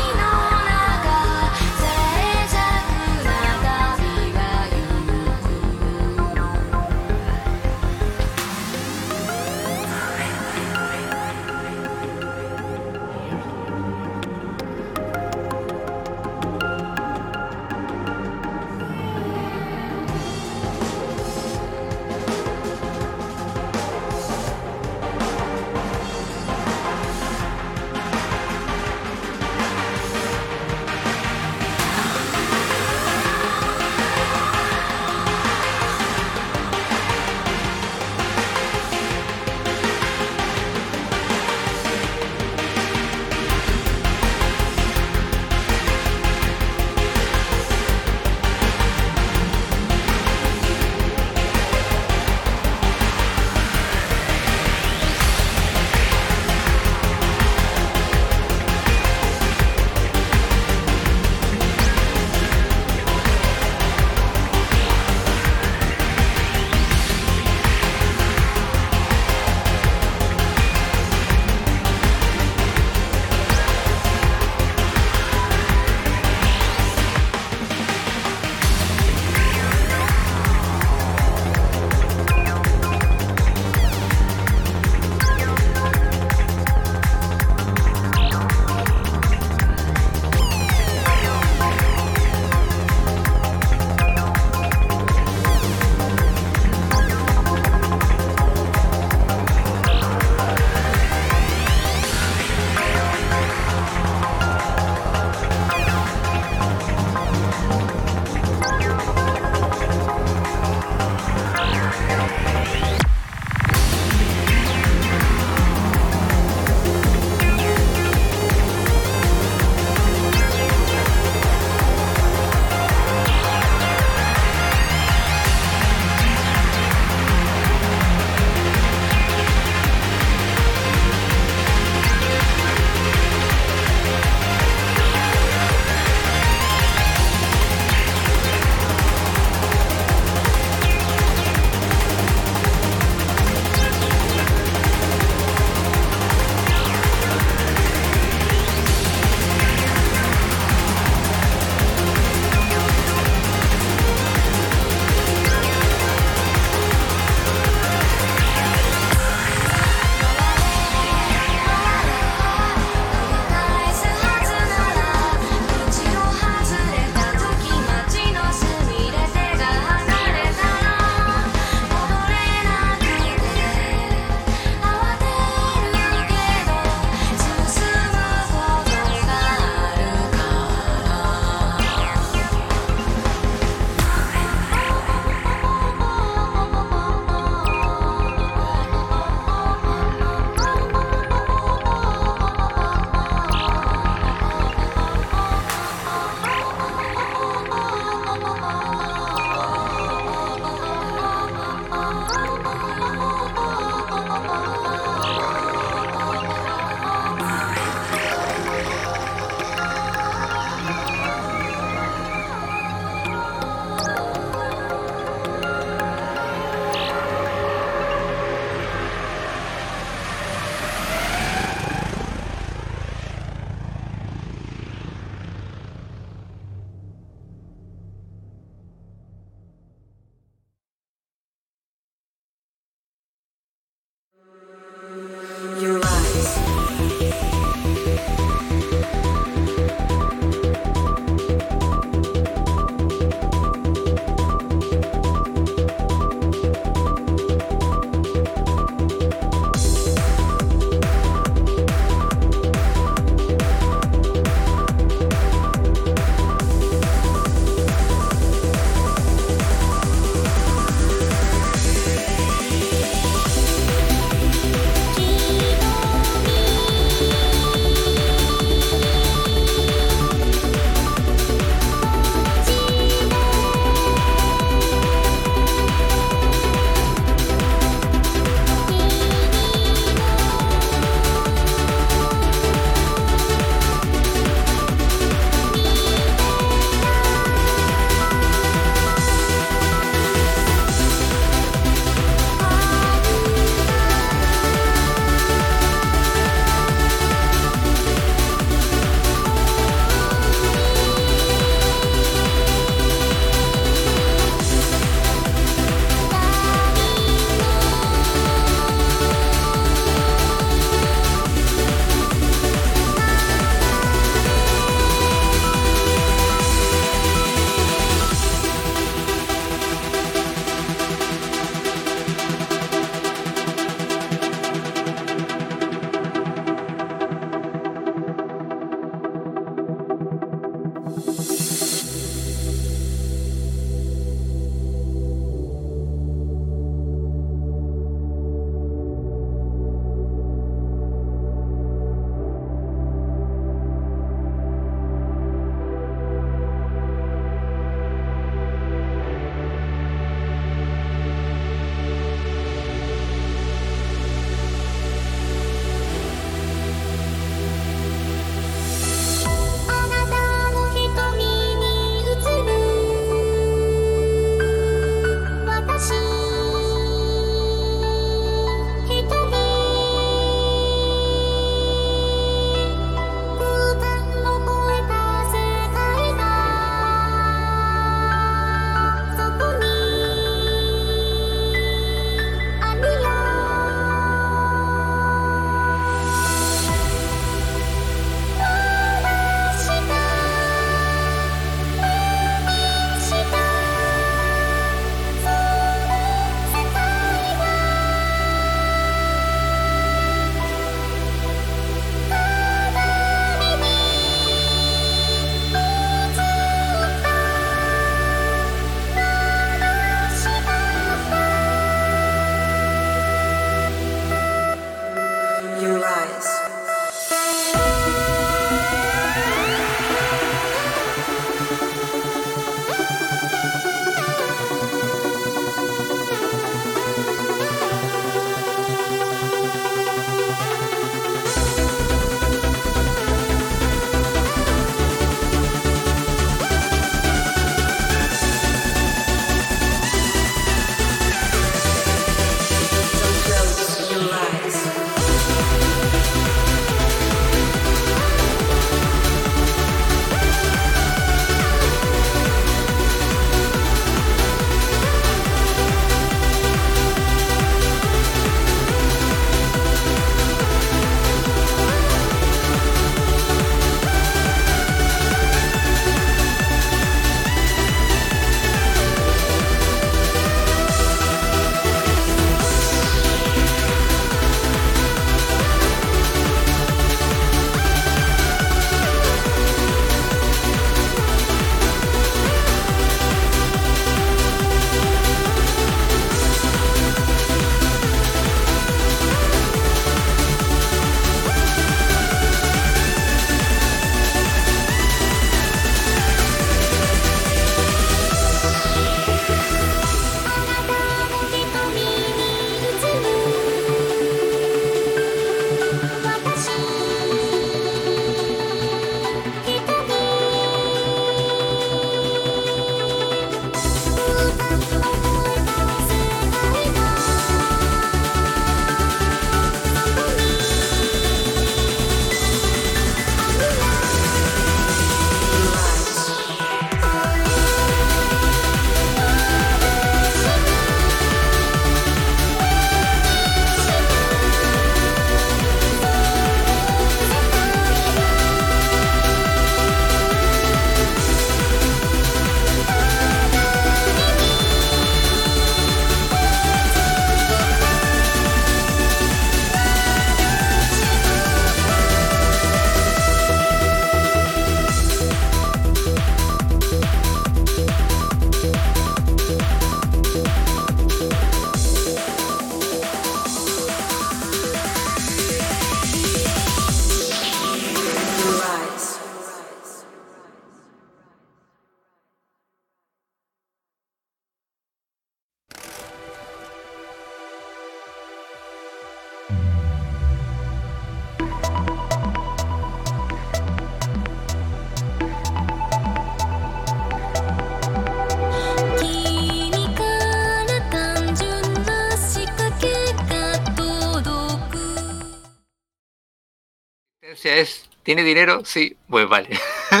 ¿tiene dinero? Sí, pues vale.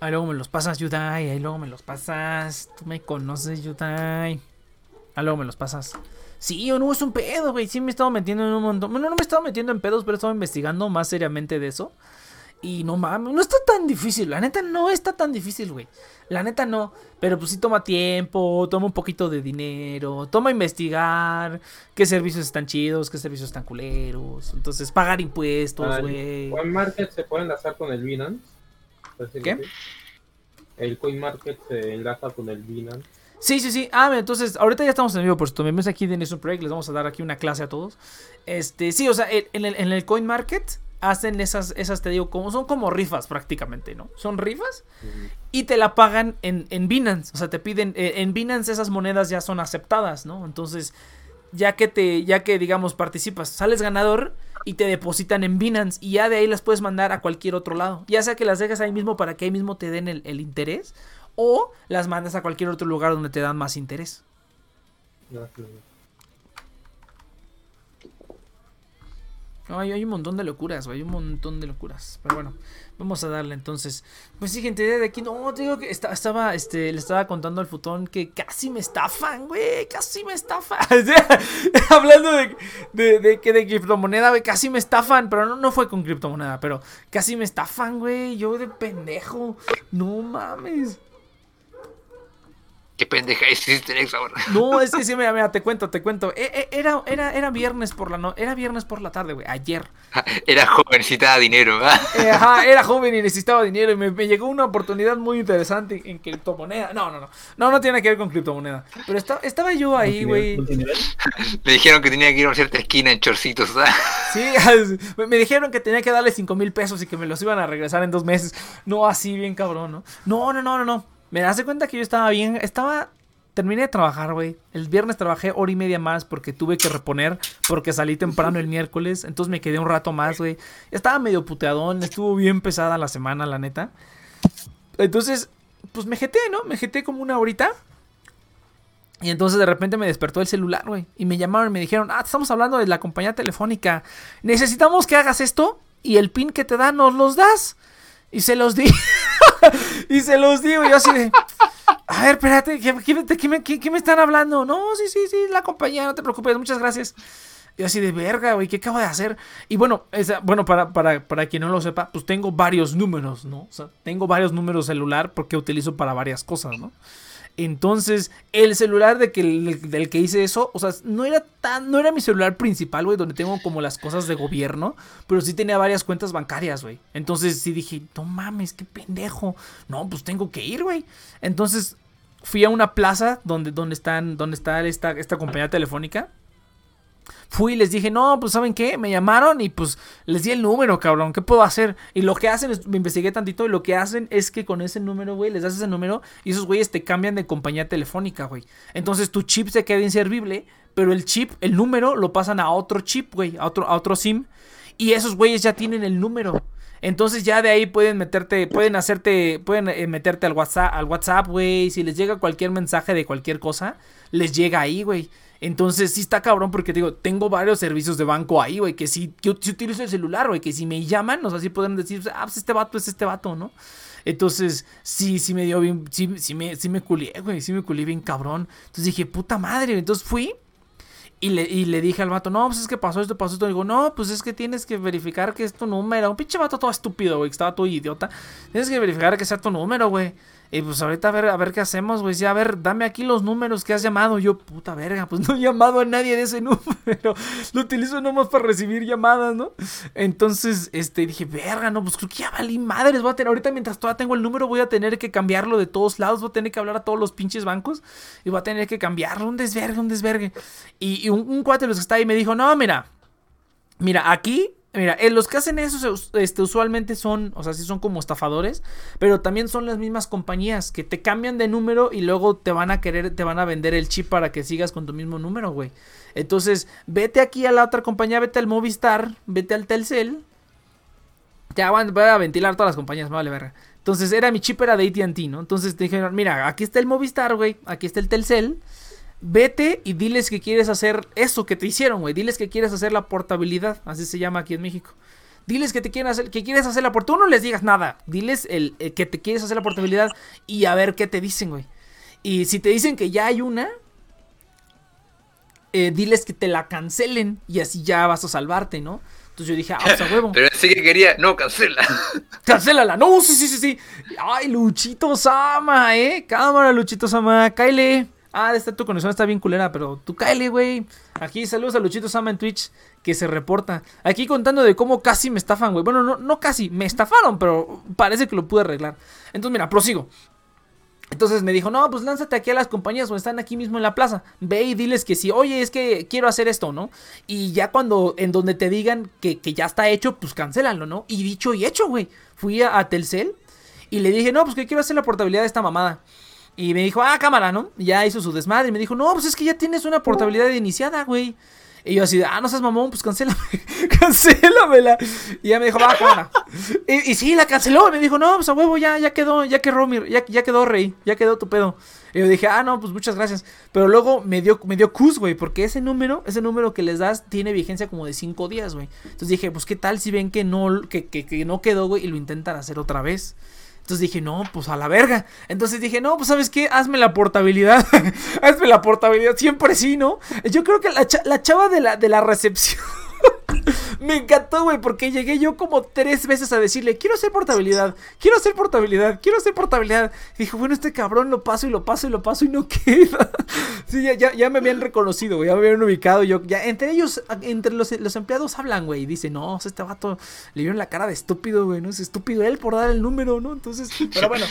Ahí luego me los pasas, Yudai. Ahí luego me los pasas. Tú me conoces, Yudai. Ahí luego me los pasas. Sí, yo no es un pedo, güey. Sí me he estado metiendo en un montón. Bueno, no me he estado metiendo en pedos, pero he estado investigando más seriamente de eso. Y no mames, no está tan difícil. La neta no está tan difícil, güey. La neta no. Pero pues sí toma tiempo, toma un poquito de dinero, toma investigar qué servicios están chidos, qué servicios están culeros. Entonces, pagar impuestos, güey. ¿El Market se puede enlazar con el Binance? ¿Qué? El Market se enlaza con el Binance. Sí, sí, sí. Ah, entonces, ahorita ya estamos en vivo, por esto. Me aquí de Nation Project, les vamos a dar aquí una clase a todos. Este, sí, o sea, en el, en el Coin Market hacen esas, esas, te digo, como son como rifas prácticamente, ¿no? Son rifas y te la pagan en, en Binance. O sea, te piden, eh, en Binance esas monedas ya son aceptadas, ¿no? Entonces, ya que te, ya que digamos participas, sales ganador y te depositan en Binance y ya de ahí las puedes mandar a cualquier otro lado. Ya sea que las dejas ahí mismo para que ahí mismo te den el, el interés o las mandas a cualquier otro lugar donde te dan más interés. Hay un montón de locuras, hay un montón de locuras. Pero bueno, vamos a darle entonces. Pues sí, gente, de aquí no, digo que estaba, este, le estaba contando al futón que casi me estafan, güey, casi me estafan. Hablando de, de, de, de, criptomoneda, güey, casi me estafan, pero no, no fue con criptomoneda, pero casi me estafan, güey, yo de pendejo, no mames. ¿Qué pendeja hiciste ahora? No, es que sí, mira, mira, te cuento, te cuento. E, e, era, era, era viernes por la no, era viernes por la tarde, güey, ayer. Era joven, necesitaba dinero, eh, ajá, era joven y necesitaba dinero y me, llegó una oportunidad muy interesante en criptomoneda. No, no, no, no, no tiene que ver con criptomoneda. Pero estaba, estaba yo ahí, güey. Me dijeron que tenía que ir a cierta esquina en chorcitos, ¿sabes? Sí, me dijeron que tenía que darle cinco mil pesos y que me los iban a regresar en dos meses. No, así bien cabrón, ¿no? No, no, no, no, no. Me das cuenta que yo estaba bien, estaba... Terminé de trabajar, güey. El viernes trabajé hora y media más porque tuve que reponer, porque salí temprano el miércoles. Entonces me quedé un rato más, güey. Estaba medio puteadón, estuvo bien pesada la semana, la neta. Entonces, pues me jeté, ¿no? Me jeté como una horita. Y entonces de repente me despertó el celular, güey. Y me llamaron y me dijeron, ah, estamos hablando de la compañía telefónica. Necesitamos que hagas esto y el pin que te da nos los das. Y se los di. y se los digo. Yo así de. A ver, espérate, ¿qué, me, están hablando? No, sí, sí, sí, la compañía, no te preocupes, muchas gracias. Y así de verga, güey, ¿qué acabo de hacer? Y bueno, bueno, para, para, para quien no lo sepa, pues tengo varios números, ¿no? O sea, tengo varios números celular porque utilizo para varias cosas, ¿no? Entonces, el celular de que, del que hice eso, o sea, no era tan, no era mi celular principal, güey, donde tengo como las cosas de gobierno, pero sí tenía varias cuentas bancarias, güey. Entonces sí dije, no mames, qué pendejo. No, pues tengo que ir, güey. Entonces fui a una plaza donde, donde están, donde está esta, esta compañía telefónica. Fui y les dije, no, pues ¿saben qué? Me llamaron y pues les di el número, cabrón, ¿qué puedo hacer? Y lo que hacen, me investigué tantito y lo que hacen es que con ese número, güey, les das ese número y esos güeyes te cambian de compañía telefónica, güey. Entonces tu chip se queda inservible, pero el chip, el número, lo pasan a otro chip, güey, a otro, a otro SIM. Y esos güeyes ya tienen el número. Entonces ya de ahí pueden meterte, pueden hacerte, pueden eh, meterte al WhatsApp, al WhatsApp, güey. Si les llega cualquier mensaje de cualquier cosa, les llega ahí, güey. Entonces sí está cabrón porque digo, tengo varios servicios de banco ahí, güey, que sí, que si utilizo el celular, güey, que si me llaman, o sea, sí pueden decir, ah, pues este vato es este vato, ¿no? Entonces, sí, sí me dio bien, sí, sí me, sí me culié, güey, sí me culié bien cabrón. Entonces dije, puta madre, entonces fui y le, y le dije al vato, no, pues es que pasó esto, pasó esto. digo, no, pues es que tienes que verificar que es tu número. Un pinche vato todo estúpido, güey, que estaba todo idiota. Tienes que verificar que sea tu número, güey. Y pues ahorita a ver, a ver qué hacemos, güey. Sí, a ver, dame aquí los números que has llamado. Yo, puta verga, pues no he llamado a nadie de ese número. Lo utilizo nomás para recibir llamadas, ¿no? Entonces, este, dije, verga, no, pues creo que ya valí madres. Voy a tener, ahorita mientras todavía tengo el número, voy a tener que cambiarlo de todos lados. Voy a tener que hablar a todos los pinches bancos. Y voy a tener que cambiarlo. Un desvergue, un desvergue. Y, un, un cuate de los que está ahí me dijo, no, mira. Mira, aquí Mira, eh, los que hacen eso este, usualmente son, o sea, sí son como estafadores, pero también son las mismas compañías que te cambian de número y luego te van a querer, te van a vender el chip para que sigas con tu mismo número, güey. Entonces, vete aquí a la otra compañía, vete al Movistar, vete al Telcel. Ya van, a ventilar todas las compañías, vale, verga. Entonces, era mi chip era de ATT, ¿no? Entonces te dijeron, mira, aquí está el Movistar, güey, aquí está el Telcel vete y diles que quieres hacer eso que te hicieron, güey. Diles que quieres hacer la portabilidad, así se llama aquí en México. Diles que te quieren hacer, que quieres hacer la portabilidad. Tú no les digas nada. Diles el, que te quieres hacer la portabilidad y a ver qué te dicen, güey. Y si te dicen que ya hay una, eh, diles que te la cancelen y así ya vas a salvarte, ¿no? Entonces yo dije, ah, pues a huevo. Pero sí que quería, no, cancela. Cancélala, no, sí, sí, sí, sí. Ay, Luchito Sama, eh. Cámara, Luchito Sama, cáele. Ah, esta tu conexión está bien culera, pero tú cáele, güey. Aquí saludos a Luchito Sama en Twitch, que se reporta. Aquí contando de cómo casi me estafan, güey. Bueno, no, no casi, me estafaron, pero parece que lo pude arreglar. Entonces, mira, prosigo. Entonces me dijo, no, pues lánzate aquí a las compañías o están aquí mismo en la plaza. Ve y diles que sí, oye, es que quiero hacer esto, ¿no? Y ya cuando, en donde te digan que, ya está hecho, pues cancélalo, ¿no? Y dicho y hecho, güey. Fui a, a Telcel y le dije, no, pues que quiero hacer la portabilidad de esta mamada. Y me dijo, ah, cámara, ¿no? Ya hizo su desmadre. Y me dijo, no, pues es que ya tienes una portabilidad iniciada, güey. Y yo así, ah, no seas mamón, pues cancélame, cancélamela. Y ya me dijo, va, cámara. Y, sí, la canceló. Y me dijo, no, pues a huevo, ya, ya quedó, ya quedó, ya, ya quedó, rey, ya quedó tu pedo. Y yo dije, ah, no, pues muchas gracias. Pero luego me dio, me dio cus, güey, porque ese número, ese número que les das tiene vigencia como de cinco días, güey. Entonces dije, pues qué tal si ven que no, que, que no quedó, güey, y lo intentan hacer otra vez. Entonces dije, no, pues a la verga. Entonces dije, no, pues sabes qué, hazme la portabilidad. hazme la portabilidad, siempre sí, ¿no? Yo creo que la, la chava de la, de la recepción me encantó, güey, porque llegué yo como tres veces a decirle, quiero hacer portabilidad, quiero hacer portabilidad, quiero hacer portabilidad. Y dijo, bueno, este cabrón lo paso y lo paso y lo paso y no queda. sí, ya, ya, me habían reconocido, güey, ya me habían ubicado. Yo, ya, entre ellos, entre los, los empleados hablan, güey, y dicen, no, este vato le vieron la cara de estúpido, güey, no es estúpido él por dar el número, ¿no? Entonces, pero bueno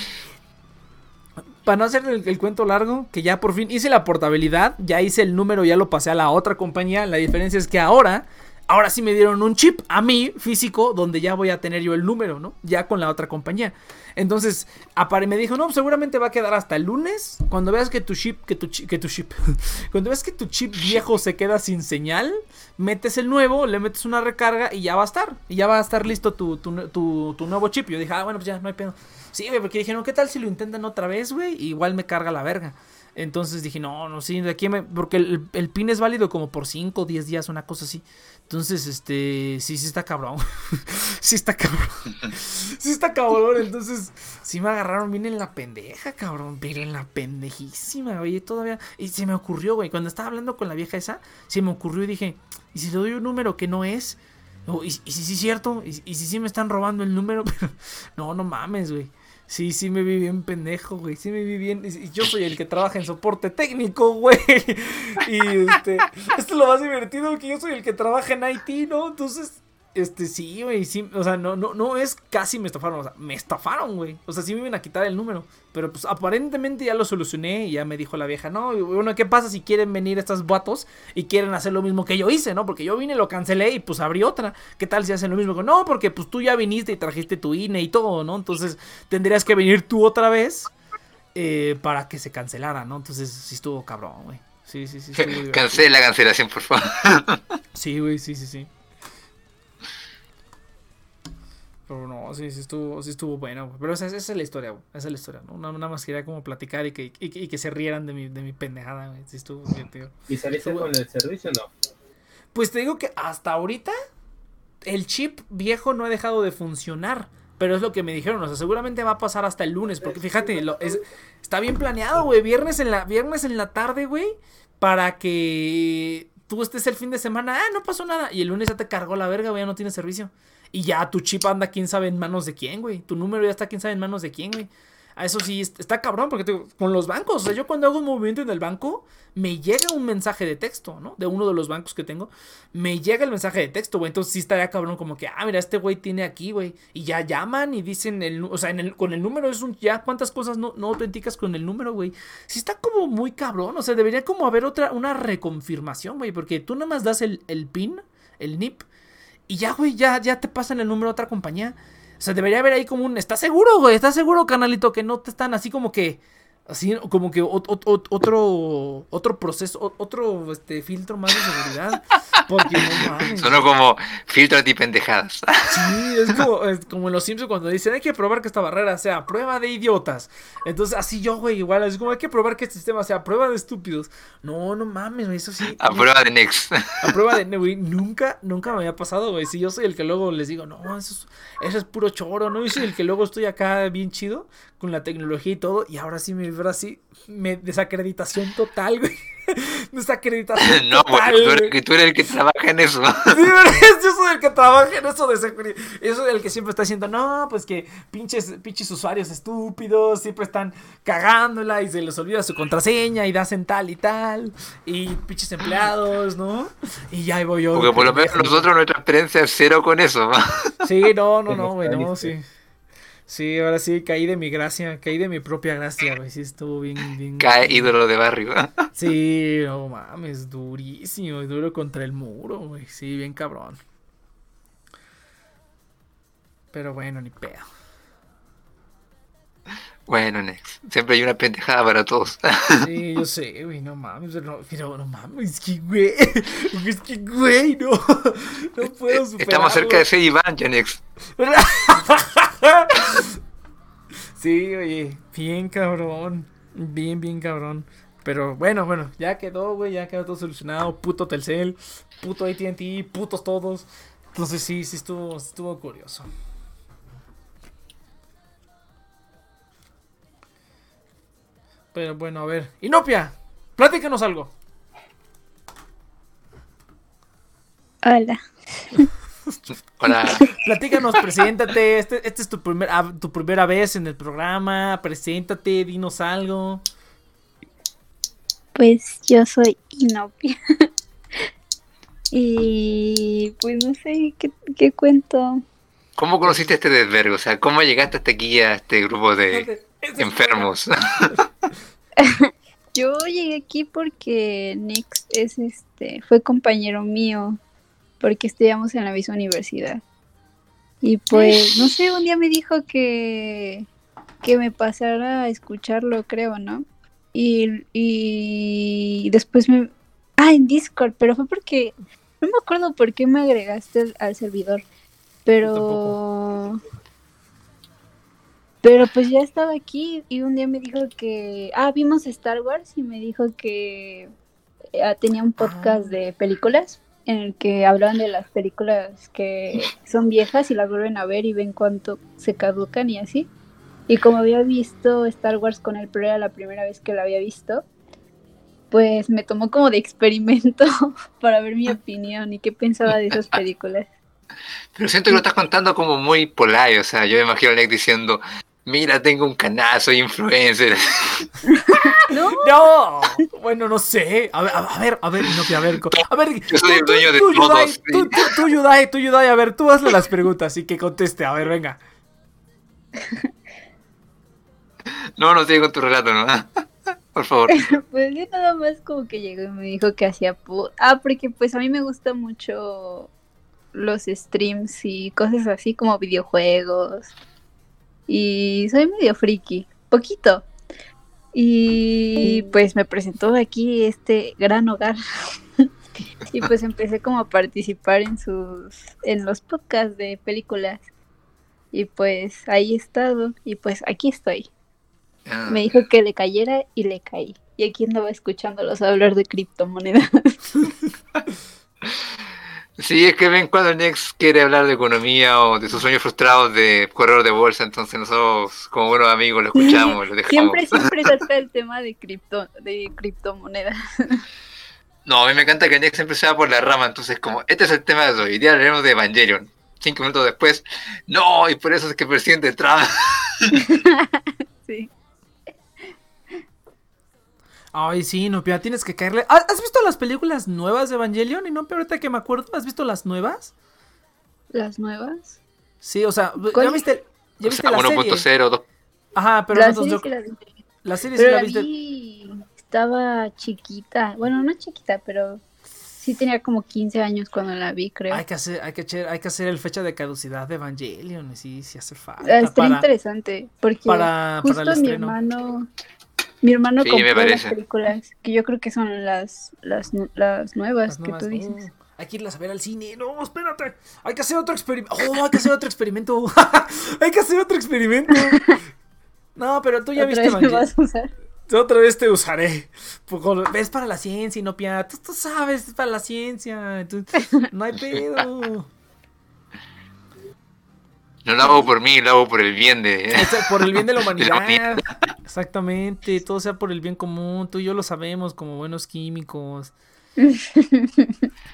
para no hacer el, cuento largo, que ya por fin hice la portabilidad, ya hice el número, ya lo pasé a la otra compañía. La diferencia es que ahora ahora sí me dieron un chip a mí físico donde ya voy a tener yo el número, ¿no? Ya con la otra compañía. Entonces, me dijo, no, seguramente va a quedar hasta el lunes. Cuando veas que tu chip, que tu, que tu chip, cuando veas que tu chip viejo se queda sin señal, metes el nuevo, le metes una recarga y ya va a estar. Y ya va a estar listo tu, tu, nuevo chip. Yo dije, ah, bueno, pues ya no hay pedo. Sí, güey, porque dije, no, ¿qué tal si lo intentan otra vez, güey? Igual me carga la verga. Entonces dije, no, no, sí, de aquí me. Porque el, el pin es válido como por 5 o 10 días, una cosa así. Entonces, este, sí, sí está cabrón. sí está cabrón. sí está cabrón. Entonces, sí me agarraron bien en la pendeja, cabrón. Pero en la pendejísima, oye, todavía. Y se me ocurrió, güey, cuando estaba hablando con la vieja esa, se me ocurrió y dije, ¿y si le doy un número que no es? ¿Y, si sí es cierto? ¿Y, ¿Y si sí me están robando el número? no, no mames, güey. Sí, sí me vi bien pendejo, güey. Sí me vi bien. Y yo soy el que trabaja en soporte técnico, güey. Y este, esto es lo más divertido que yo soy el que trabaja en IT, ¿no? Entonces, este, sí, güey, sí, o sea, no, no, no es casi me estafaron, o sea, me estafaron, güey. O sea, sí me iban a quitar el número. Pero pues aparentemente ya lo solucioné y ya me dijo la vieja, no, bueno, ¿qué pasa si quieren venir estos vatos y quieren hacer lo mismo que yo hice, no? Porque yo vine, lo cancelé y pues abrí otra. ¿Qué tal si hacen lo mismo? No, porque pues tú ya viniste y trajiste tu INE y todo, ¿no? Entonces tendrías que venir tú otra vez eh, para que se cancelara, ¿no? Entonces sí estuvo cabrón, güey. Sí, sí, sí. Cancela la cancelación, por favor. sí, güey, sí, sí, sí. Pero no, sí, sí estuvo, sí estuvo bueno, Pero esa, es la historia, Esa es la historia, ¿no? Nada, más quería como platicar y que, y, que se rieran de mi, de mi pendejada, güey. Sí estuvo bien, tío. ¿Y saliste con el servicio o no? Pues te digo que hasta ahorita el chip viejo no ha dejado de funcionar. Pero es lo que me dijeron, o sea, seguramente va a pasar hasta el lunes, porque fíjate, lo, es, está bien planeado, güey, viernes en la, viernes en la tarde, güey, para que tú estés el fin de semana, ah, no pasó nada, y el lunes ya te cargó la verga, güey, ya no tiene servicio. Y ya tu chip anda quién sabe en manos de quién, güey. Tu número ya está quién sabe en manos de quién, güey. A eso sí, está cabrón, porque te, con los bancos, o sea, yo cuando hago un movimiento en el banco, me llega un mensaje de texto, ¿no? De uno de los bancos que tengo, me llega el mensaje de texto, güey. Entonces sí estaría cabrón, como que, ah, mira, este güey tiene aquí, güey. Y ya llaman y dicen, el, o sea, en el, con el número es un, ya cuántas cosas no, no auténticas con el número, güey. Sí está como muy cabrón, o sea, debería como haber otra, una reconfirmación, güey, porque tú nada más das el, el PIN, el NIP, y ya, güey, ya, ya te pasan el número a otra compañía. O sea, debería haber ahí como un. ¿Estás seguro, güey? ¿Estás seguro, canalito? Que no te están así como que. Así como que otro. Otro proceso. Otro este, filtro más de seguridad. Porque no mames. Sonó como filtro y pendejadas. Sí, es como, es como en los Simpsons cuando dicen hay que probar que esta barrera sea prueba de idiotas. Entonces, así yo, güey, igual, es como hay que probar que este sistema sea prueba de estúpidos. No, no mames, güey, eso sí. A prueba de Next. A prueba de, güey, nunca, nunca me había pasado, güey. Si yo soy el que luego les digo, no, eso es, eso es puro choro, ¿no? Yo soy el que luego estoy acá bien chido con la tecnología y todo. Y ahora sí me veo así, me desacreditación total, güey. Desacreditación No, total, bueno, tú tú eres el que trabaja en eso. Sí, pero yo soy el que trabaja en eso de seguridad. Yo soy el que siempre está diciendo, no, pues que pinches, pinches usuarios estúpidos siempre están cagándola y se les olvida su contraseña y hacen tal y tal. Y pinches empleados, ¿no? Y ya ahí voy yo. Porque por lo menos nosotros nuestra experiencia es cero con eso. Sí, no, no, no, güey, no, sí. Sí, ahora sí, caí de mi gracia, caí de mi propia gracia, güey. Sí, estuvo bien, bien. Cae ídolo de barrio. Sí, no mames, durísimo, duro contra el muro, güey. Sí, bien cabrón. Pero bueno, ni pedo. Bueno, Next. Siempre hay una pendejada para todos. Sí, yo sé, güey, no mames, pero no, pero no mames, es que, güey, es que, güey, no, no puedo superarlo. Estamos cerca de ser Iván, ya, Next. Sí, oye, bien cabrón, bien, bien cabrón. Pero bueno, bueno, ya quedó, güey, ya quedó todo solucionado. Puto Telcel, puto AT&T, putos todos. Entonces sí, sí estuvo, estuvo curioso. Pero bueno, a ver. Inopia, platícanos algo. Hola. Hola. Platícanos, preséntate. Este, este es tu, primer, tu primera vez en el programa. Preséntate, dinos algo. Pues yo soy Inopia. y pues no sé qué, qué cuento. ¿Cómo conociste a este desvergo? O sea, ¿cómo llegaste hasta aquí a este grupo de enfermos? Yo llegué aquí porque Nix es este, fue compañero mío, porque estudiamos en la misma universidad. Y pues, no sé, un día me dijo que, que me pasara a escucharlo, creo, ¿no? Y, y después me... Ah, en Discord, pero fue porque... No me acuerdo por qué me agregaste al, al servidor, pero... Pero pues ya estaba aquí y un día me dijo que... Ah, vimos Star Wars y me dijo que eh, tenía un podcast Ah. de películas en el que hablaban de las películas que son viejas y las vuelven a ver y ven cuánto se caducan y así. Y como había visto Star Wars con él, pero era la primera vez que la había visto, pues me tomó como de experimento para ver mi opinión y qué pensaba de esas películas. Pero siento que lo estás contando como muy polite. O sea, yo me imagino a Next diciendo, mira, tengo un canal, soy influencer. No, No, bueno, no sé. A ver, a ver, a ver, Inopia, a ver. A ver, Yo soy el dueño de tú, todos, Yudai, sí. Tú, tú, tú, Yudai, tú, Yudai, a ver, tú hazle las preguntas y que conteste. A ver, venga. No, no sigo con tu relato, ¿no? Por favor. pues yo nada más como que llegó y me dijo que hacía... Ah, porque pues a mí me gusta mucho los streams y cosas así como videojuegos. Y soy medio friki, poquito. Y pues me presentó aquí este gran hogar. y pues empecé como a participar en sus en los podcasts de películas. Y pues ahí he estado y pues aquí estoy. Ah, Me dijo que le cayera y le caí. Y aquí andaba escuchándolos hablar de criptomonedas. Sí, es que ven cuando Next quiere hablar de economía o de sus sueños frustrados de corredor de bolsa, entonces nosotros como buenos amigos lo escuchamos, lo dejamos. Siempre, siempre saca el tema de cripto, de criptomonedas. No, a mí me encanta que Next siempre se va por la rama, entonces como, este es el tema de hoy, hoy día hablaremos de Evangelion. Cinco minutos después, no, y por eso es que el presidente Trump... Sí. Ay, sí, Inopia, tienes que caerle. ¿Has visto las películas nuevas de Evangelion? Inopia, ahorita que me acuerdo, ¿has visto las nuevas? Las nuevas. Sí, o sea, ¿ya viste, ya O viste sea, la serie? 1.0, 2. Ajá, pero la serie yo- sí la vi. la serie sí Pero la la viste. vi, estaba chiquita. Bueno, no chiquita, pero sí tenía como 15 años cuando la vi, creo. Hay que hacer, hay que hacer, hay que hacer el fecha de caducidad de Evangelion, y sí, sí hace falta. Ah, Está para- interesante, porque para- para justo el mi estreno. hermano, mi hermano Sí, me compró las películas, que yo creo que son las, las, las nuevas las que nuevas. tú dices. Uh, hay que irlas a ver al cine. No, espérate. Hay que hacer otro experimento. Oh, hay que hacer otro experimento. hay que hacer otro experimento. No, pero tú ya viste Evangelion. Otra vez te usaré. Ves para la ciencia, y no pia. Tú, tú sabes, es para la ciencia. no hay pedo. No lo hago por mí, lo hago por el bien de. por el bien de la humanidad. Exactamente. Todo sea por el bien común. Tú y yo lo sabemos como buenos químicos.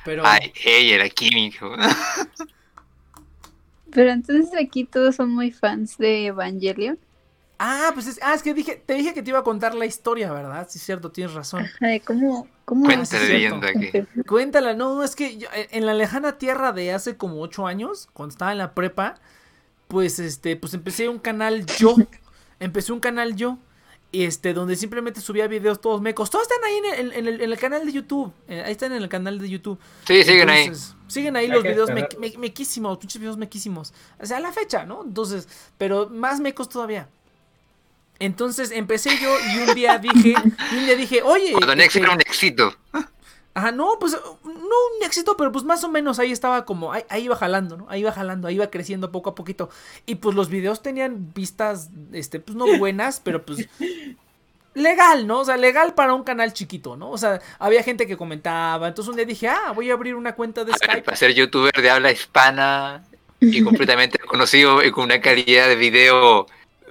Pero. Ay, ella era químico. Pero entonces aquí todos son muy fans de Evangelion. Ah, pues es, ah, es que dije, te dije que te iba a contar la historia, ¿verdad? Sí, cierto, tienes razón. ¿Cómo, cómo Cuéntala, Cuéntala, no, es que en la lejana tierra de hace como ocho años, cuando estaba en la prepa, pues este, pues empecé un canal yo. empecé un canal yo. Este, donde simplemente subía videos todos mecos. Todos están ahí en el, en el, canal de YouTube. Eh, ahí están en el canal de YouTube. Sí, siguen ahí. Siguen ahí los videos mequísimos, pinches videos mequísimos. O sea, a la fecha, ¿no? Entonces, pero más mecos todavía. Entonces empecé yo y un día dije, un día dije, oye. Cuando Nex era un éxito. Ajá, no, pues no un éxito, pero pues más o menos ahí estaba como, ahí, iba jalando, ¿no? Ahí iba jalando, ahí iba creciendo poco a poquito. Y pues los videos tenían vistas, este, pues no buenas, pero pues legal, ¿no? O sea, legal para un canal chiquito, ¿no? O sea, había gente que comentaba. Entonces un día dije, ah, voy a abrir una cuenta de Skype. para ser youtuber de habla hispana y completamente conocido y con una calidad de video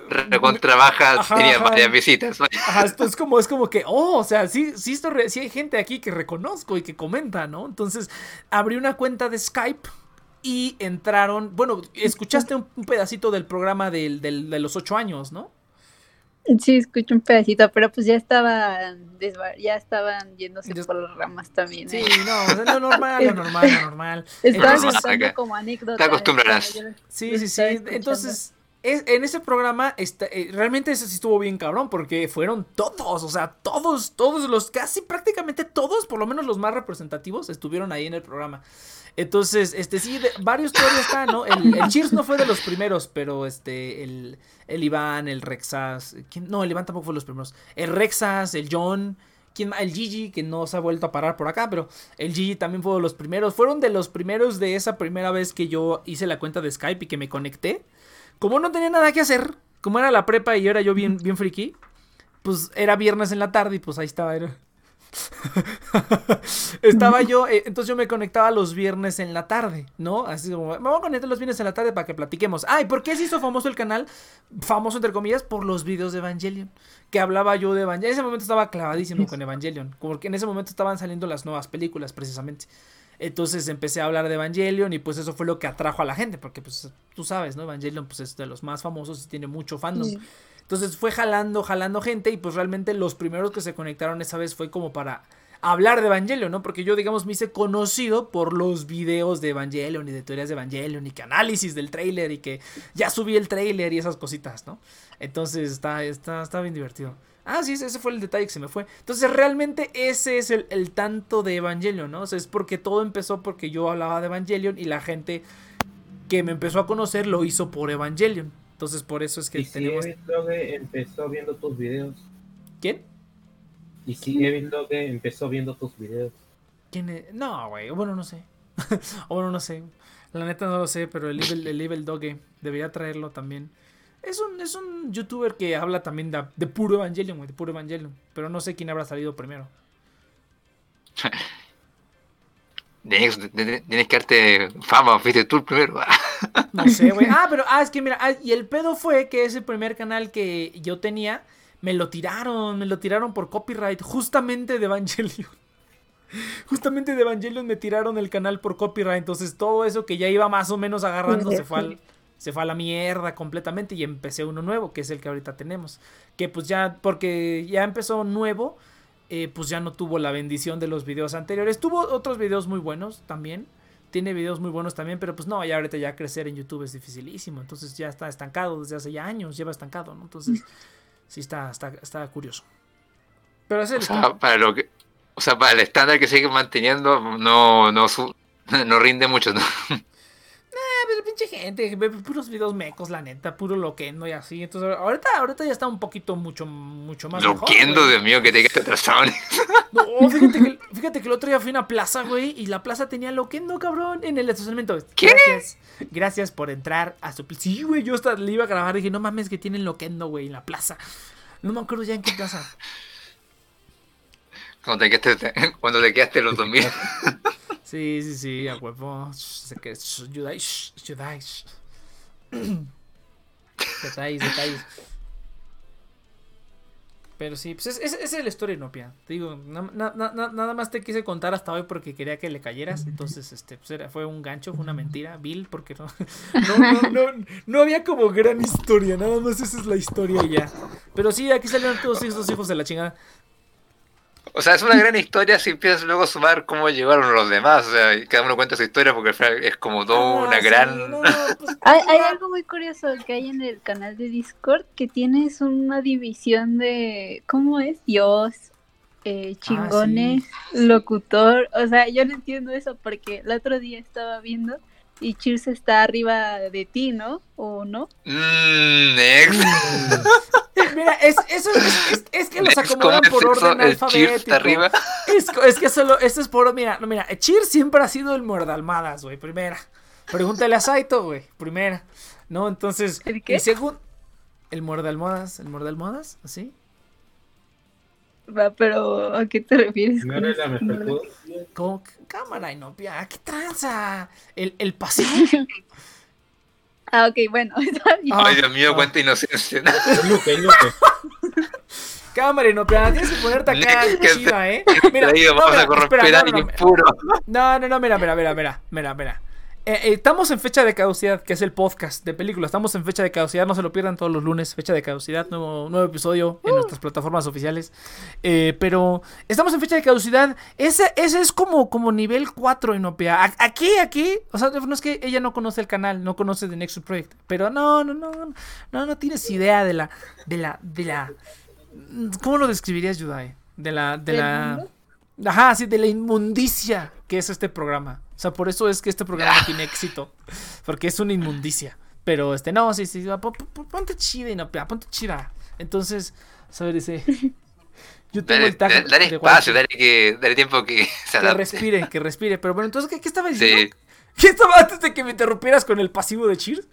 recontrabajas tenía varias visitas. Ajá, esto es como, es como que, oh, o sea, sí, sí, esto sí hay gente aquí que reconozco y que comenta, ¿no? Entonces, abrí una cuenta de Skype y entraron, bueno, escuchaste un, pedacito del programa del, del, de los ocho años, ¿no? Sí, escuché un pedacito, pero pues ya estaban ya estaban yéndose por las ramas también. Sí, ¿eh? no, lo normal, lo normal, lo normal. Estaban contando como anécdota. Te acostumbrarás. Sí, sí, sí. Entonces, en ese programa eh, realmente ese sí estuvo bien cabrón porque fueron todos, o sea, todos, todos los, casi prácticamente todos, por lo menos los más representativos, estuvieron ahí en el programa. Entonces, este sí, varios todavía están, ¿no? El, Cheers no fue de los primeros, pero este, el, el Iván, el Rexas, no, el Iván tampoco fue de los primeros. El Rexas, el John, ¿quién, el Gigi, que no se ha vuelto a parar por acá, pero el Gigi también fue de los primeros. Fueron de los primeros de esa primera vez que yo hice la cuenta de Skype y que me conecté como no tenía nada que hacer, como era la prepa y era yo bien, bien friki, pues era viernes en la tarde y pues ahí estaba. estaba yo, eh, entonces yo me conectaba los viernes en la tarde, ¿no? Así como, me voy a conectar los viernes en la tarde para que platiquemos. Ay, ¿por qué se hizo famoso el canal? Famoso entre comillas por los videos de Evangelion. Que hablaba yo de Evangelion. En ese momento estaba clavadísimo con Evangelion. Porque en ese momento estaban saliendo las nuevas películas, precisamente. Entonces empecé a hablar de Evangelion y pues eso fue lo que atrajo a la gente, porque pues tú sabes, ¿no? Evangelion pues es de los más famosos y tiene mucho fandom. Entonces fue jalando, jalando gente y pues realmente los primeros que se conectaron esa vez fue como para hablar de Evangelion, ¿no? Porque yo digamos me hice conocido por los videos de Evangelion y de teorías de Evangelion y que análisis del trailer y que ya subí el trailer y esas cositas, ¿no? Entonces está, está, está bien divertido. Ah, sí, ese fue el detalle que se me fue. Entonces, realmente ese es el, tanto de Evangelion, ¿no? O sea, es porque todo empezó porque yo hablaba de Evangelion y la gente que me empezó a conocer lo hizo por Evangelion. Entonces, por eso es que ¿Y tenemos. Si Evil empezó viendo tus videos. ¿Quién? Y si Evil Doge empezó viendo tus videos. ¿Quién es? No, güey. Bueno, no sé. bueno, no sé. La neta no lo sé, pero el Evil, el Evil Doge debería traerlo también. Es un, es un youtuber que habla también de, puro Evangelion, güey, de puro Evangelion. Pero no sé quién habrá salido primero. Tienes, que darte fama, fuiste tú el primero. no sé, güey. Ah, pero ah, es que mira, ah, y el pedo fue que ese primer canal que yo tenía, me lo tiraron, me lo tiraron por copyright, justamente de Evangelion. Justamente de Evangelion me tiraron el canal por copyright, entonces todo eso que ya iba más o menos agarrando se fue al, se fue a la mierda completamente y empecé uno nuevo, que es el que ahorita tenemos. Que pues ya, porque ya empezó nuevo, eh, pues ya no tuvo la bendición de los videos anteriores. Tuvo otros videos muy buenos también. Tiene videos muy buenos también, pero pues no, ya ahorita ya crecer en YouTube es dificilísimo. Entonces ya está estancado desde hace ya años, lleva estancado, ¿no? Entonces sí está, está, está curioso. Pero es el o sea, para lo que, o sea, para el estándar que sigue manteniendo, no, no, no rinde mucho, ¿no? Pues pinche gente, ve puros videos mecos, la neta, puro loquendo y así. Entonces, ahorita, ahorita ya está un poquito mucho, mucho más. mejor, Loquendo, güey. Dios mío, que te quedaste atrasado. No, fíjate que, fíjate que el otro día fui a una plaza, güey, y la plaza tenía loquendo, cabrón, en el estacionamiento. ¿Qué? Gracias, gracias por entrar a su plaza. Sí, güey, yo hasta le iba a grabar y dije, no mames, que tienen loquendo, güey, en la plaza. No me acuerdo ya en qué plaza. Cuando te quedaste, cuando te quedaste los 2000. Sí, sí, sí, a huevo. Sé que. Detalles, detalles. Pero sí, pues es, es, es la historia Inopia. Te digo, na- na- na- na- nada más te quise contar hasta hoy porque quería que le cayeras. Entonces, este, pues fue un gancho, fue una mentira, Bill, porque no, no, no, no, no había como gran historia, nada más esa es la historia ya. Pero sí, aquí salieron todos esos hijos de la chingada. O sea, es una gran historia si empiezas luego a sumar cómo llegaron los demás. O sea, y cada uno cuenta su historia porque al final es como toda Ah, una sí, gran. no, pues, Hay, hay algo muy curioso que hay en el canal de Discord que tienes una división de cómo es Dios, eh, chingones, locutor. O sea, yo no entiendo eso porque el otro día estaba viendo y Cheers está arriba de ti, ¿no? ¿O no? Mmm, ex. Mira, es, eso es, es, es que los Next, acomodan ¿cómo por orden cheers alfabético. está arriba. Es, es que solo, esto es por, mira, no, mira, Cheer siempre ha sido el muerdalmadas, güey, primera. Pregúntale a Saito, güey, primera. ¿No? Entonces, ¿El qué? y según, el muerdalmodas, el muerdalmodas, ¿así? Va, pero ¿a qué te refieres? ¿No con eres la mejor? Como cámara y no, pia, ¿qué tranza? El, el pasivo. Ah, ok, bueno, está bien. Ah. Ay, Dios mío, ah. cuánta inocencia. Es Luke. Cámara y no, pia, tienes que ponerte acá chida, ¿eh? Mira, no, vamos mira, a corromper espera. No, no, no, mira, mira, mira, mira, mira, mira. Eh, eh, estamos en fecha de caducidad, que es el podcast de películas. Estamos en fecha de caducidad, no se lo pierdan todos los lunes. Fecha de caducidad, nuevo, nuevo episodio en nuestras plataformas oficiales. Eh, pero estamos en fecha de caducidad. Ese, ese es como, como nivel 4 en OPA. Aquí, aquí, o sea, no es que ella no conoce el canal, no conoce The Nexus Project. Pero no, no, no, no, no tienes idea de la, de la, de la. ¿Cómo lo describirías, Yudai? De la, de ¿Del la. Ajá, sí, de la inmundicia que es este programa. O sea, por eso es que este programa tiene éxito. Porque es una inmundicia. Pero este, no, sí, sí, pon- pon- ponte chida y no, ponte chida. Entonces, saber ese. Yo tengo Dale, el tag. dale, dale de espacio, dale, que, dale tiempo que se Que respire, que respire. Pero bueno, entonces, ¿qué, qué estaba diciendo? Sí. ¿Qué estaba antes de que me interrumpieras con el pasivo de Cheers?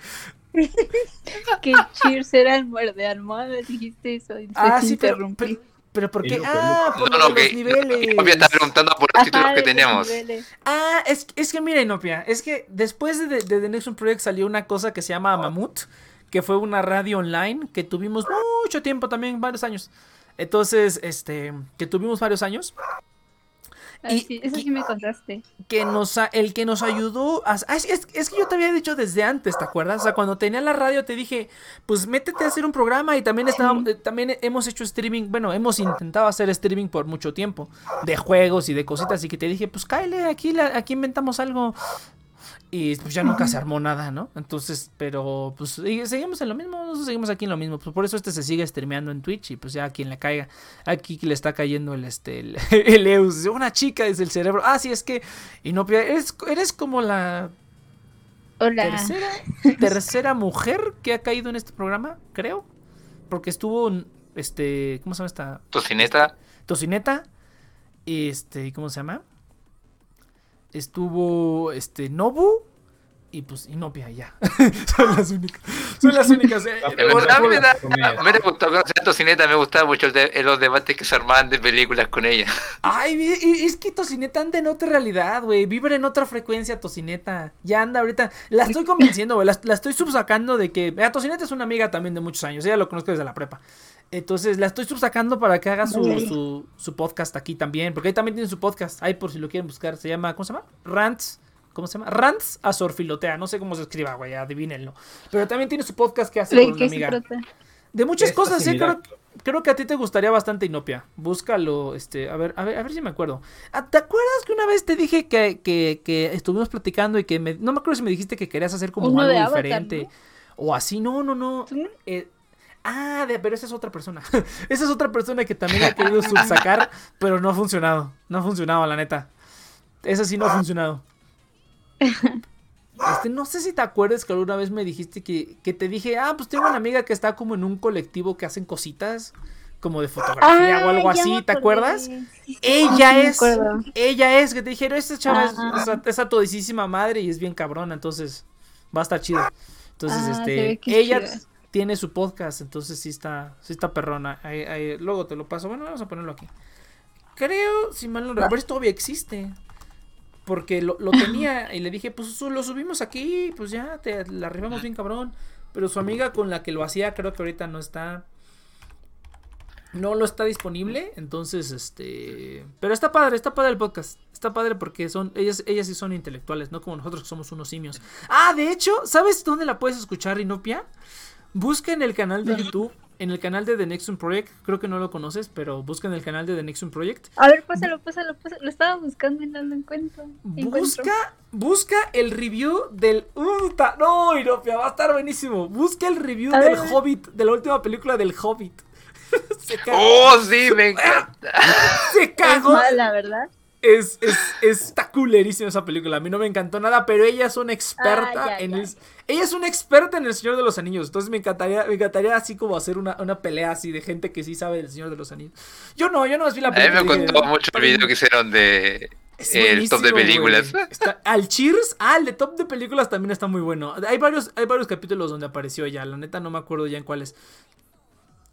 Que Cheers era el muerde almohadas, dijiste eso. y Ah, sí, pero, pero, pero ¿por qué? Luke, Ah, Luke. por No, no, los que niveles. Inopia está preguntando por los títulos que tenemos. niveles. Ah, es, es que mira, Inopia, es que después de, de The Nexus Project salió una cosa que se llama Mamut, que fue una radio online que tuvimos mucho tiempo también, varios años. Entonces, este, que tuvimos varios años, Ah, Y- sí, eso sí me contaste. que nos, el que nos ayudó, a, ah, es, es- es que yo te había dicho desde antes, ¿te acuerdas? O sea, cuando tenía la radio te dije, pues métete a hacer un programa y también estábamos, eh, también hemos hecho streaming, bueno, hemos intentado hacer streaming por mucho tiempo, de juegos y de cositas, y que te dije, pues cáele, aquí, la- aquí inventamos algo. Y pues ya nunca se armó nada, ¿no? Entonces, pero pues y seguimos en lo mismo, nosotros seguimos aquí en lo mismo. Pues por eso este se sigue streameando en Twitch y pues ya a quien le caiga, aquí le está cayendo el este el, el Eus, una chica desde el cerebro. Ah, sí, es que Inopia, eres, eres como la Hola. tercera, tercera mujer que ha caído en este programa, creo. Porque estuvo este, ¿cómo se llama esta? Tocineta. Tocineta. Este, ¿cómo se llama? Estuvo este Nobu y pues Inopia ya. Son las únicas. Son las únicas. eh, verdad, por- me, da, comedia. me gustó a Tocineta, me gustaba mucho el de- los debates que se armaban de películas con ella. Ay, es que Tocineta anda en otra realidad, güey. Vibra en otra frecuencia, Tocineta. Ya anda ahorita. La estoy convenciendo, güey. La, la estoy subsacando de que. Mira, Tocineta es una amiga también de muchos años. Ella lo conozco desde la prepa. Entonces la estoy subsacando para que haga su, su podcast aquí también. Porque ahí también tiene su podcast. Ahí por si lo quieren buscar. Se llama. ¿Cómo se llama? Rants. ¿Cómo se llama? Rants a Sorfilotea. No sé cómo se escriba, güey. Adivínenlo. Pero también tiene su podcast que hace ¿De con una amiga. trata? De muchas cosas, sí, creo, creo que a ti te gustaría bastante Inopia. Búscalo, este, a ver, a ver, a ver si me acuerdo. Ah, ¿Te acuerdas que una vez te dije que, que, que estuvimos platicando y que me, no me acuerdo si me dijiste que querías hacer como Uno algo Avatar, diferente? O así, no, no, no. Eh, ah, de- pero esa es otra persona. esa es otra persona que también ha querido subsacar, pero no ha funcionado. No ha funcionado, la neta. Esa sí no ha funcionado. Este, no sé si te acuerdas que alguna vez me dijiste que, que te dije, ah, pues tengo una amiga que está como en un colectivo que hacen cositas como de fotografía o algo así, ¿te acuerdas? Sí, Ella sí, es, ella es, que te dijeron, esta chava es, Ah. es a- es a todisísima madre y es bien cabrona, entonces va a estar chido. Entonces, Ah, este, ella tiene su podcast, entonces sí está, sí está perrona. Ahí- ahí- luego te lo paso, bueno, vamos a ponerlo aquí. Creo, si mal no recuerdo, todavía existe. Porque lo, lo tenía y le dije, pues lo subimos aquí, pues ya, te la arribamos bien cabrón. Pero su amiga con la que lo hacía, creo que ahorita no está. No lo está disponible, entonces este. Pero está padre, está padre el podcast. Está padre porque son. Ellas, ellas sí son intelectuales, no como nosotros que somos unos simios. Ah, de hecho, ¿sabes dónde la puedes escuchar, Inopia? Busca en el canal de YouTube, en el canal de The Nexon Project. Creo que no lo conoces, pero busca en el canal de The Nexon Project. A ver, pásalo, pásalo, pásalo. Lo estaba buscando y no lo encuentro. Encuentro. Busca, busca el review del. ¡Uh, ta- no, Inopia, va a estar buenísimo. Busca el review A del ver. Hobbit, de la última película del Hobbit. se cagó. Oh, sí, me encanta. se Es cagó. mala, ¿verdad? Es, es, está culerísima esa película. A mí no me encantó nada, pero ella es una experta Ah, ya, en ya. el. Ella es una experta en el Señor de los Anillos. Entonces me encantaría, me encantaría así como hacer una, una pelea así de gente que sí sabe del Señor de los Anillos. Yo no, yo no vi la A mí película. me dije, contó mucho el "Está video que hicieron de el top de películas. Está- al Cheers, ah, el de top de películas también está muy bueno. Hay varios, hay varios capítulos donde apareció ya, la neta no me acuerdo ya en cuáles.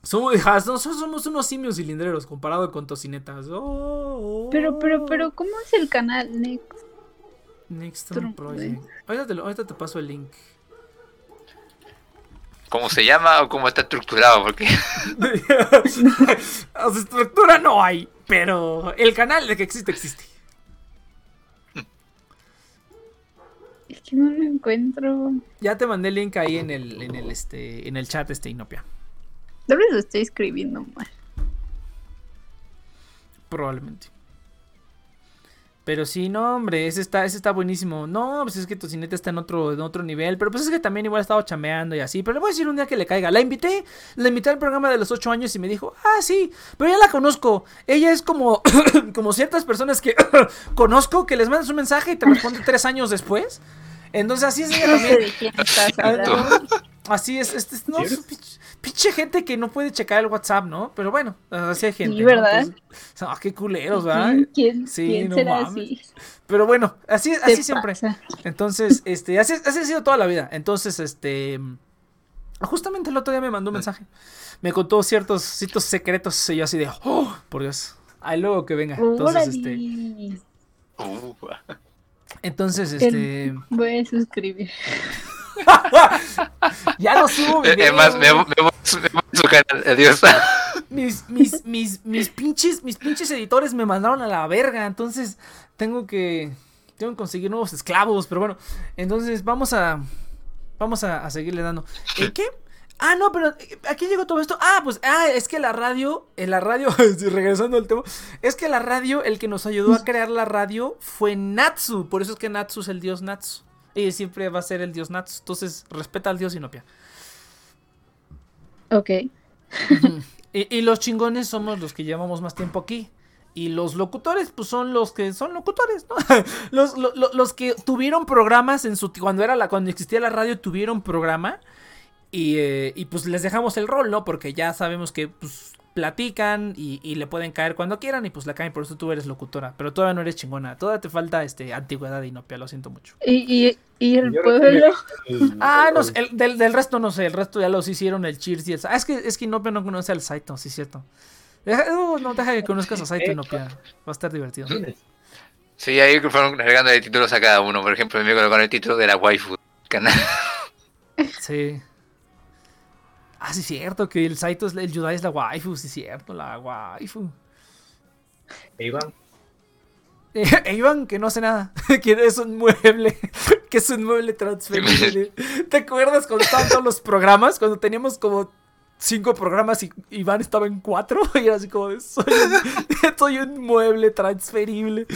Somos, nosotros somos unos simios cilindreros comparado con tocinetas. Oh, oh. Pero, pero, pero, ¿cómo es el canal Next? Next Project. Ahorita te, lo- ahorita te paso el link. ¿Cómo se llama o cómo está estructurado? Porque O sea, estructura no hay, pero el canal de que existe, existe. Es que no lo encuentro. Ya te mandé el link ahí en el, en el, este, en el chat, este Inopia. Tal vez lo estoy escribiendo mal. Probablemente. Pero sí, no, hombre, ese está, ese está buenísimo. No, pues es que Tocineta está en otro, en otro nivel. Pero pues es que también igual ha estado chameando y así. Pero le voy a decir un día que le caiga. La invité, la invité al programa de los 8 años y me dijo, ah, sí, pero ya la conozco. Ella es como, como ciertas personas que conozco que les mandas un mensaje y te responde tres años después. Entonces así es ella también. Así es, este, no, es un pinche, gente que no puede checar el WhatsApp, ¿no? Pero bueno, así hay gente. Sí, ¿no? ¿verdad? Entonces, ah, qué culeros, ¿verdad? ¿Quién, quién, Sí, quién no será mames. así? Pero bueno, así, ¿Qué así siempre. pasa? Entonces, este, así, así ha sido toda la vida. Entonces, este, justamente el otro día me mandó un mensaje. Me contó ciertos, ciertos secretos y yo así de, oh, por Dios. Ahí luego que venga. Entonces, este, Órale. Entonces, este, Voy a suscribir. ya no subo es videos. más, me, voy- a su canal. Adiós. mis, mis, mis, mis pinches, mis pinches editores me mandaron a la verga. Entonces, tengo que. Tengo que conseguir nuevos esclavos. Pero bueno. Entonces, vamos a. Vamos a, a seguirle dando. ¿El qué? Ah, no, pero eh, aquí llegó todo esto. Ah, pues, ah, es que la radio, en la radio, regresando al tema, es que la radio, el que nos ayudó a crear la radio fue Natsu. Por eso es que Natsu es el dios Natsu. Y siempre va a ser el dios Natsu. Entonces, respeta al dios Inopia. Ok. Y, y los chingones somos los que llevamos más tiempo aquí. Y los locutores, pues son los que son locutores, ¿no? los, lo- lo- los que tuvieron programas en su. Cuando era la. Cuando existía la radio, tuvieron programa. Y, eh, y pues les dejamos el rol, ¿no? Porque ya sabemos que pues platican y, y le pueden caer cuando quieran. Y pues la caen, por eso tú eres locutora. Pero todavía no eres chingona. Todavía te falta este antigüedad y inopia, lo siento mucho. ¿Y, y, y el Yo pueblo? el- Ah, no, sé, el- del, del resto no sé, el resto ya los hicieron el Cheers y el... Ah, es que, es que Inopia no conoce al Saito, sí es cierto. Deja, uh, no, deja que conozcas a Saito Inopia, va a estar divertido. Sí, ahí fueron agregando títulos a cada uno. Por ejemplo, me colocaron el título de la waifu. Canal. Sí. Ah, sí es cierto, que el Saito, es, el Yudai es la waifu, sí es cierto, la waifu. Iván, Eh, Iván, que no hace nada, que es un mueble, que es un mueble transferible. ¿Te acuerdas cuando estaban todos los programas? Cuando teníamos como cinco programas y Iván estaba en cuatro y era así como, soy un, soy un mueble transferible.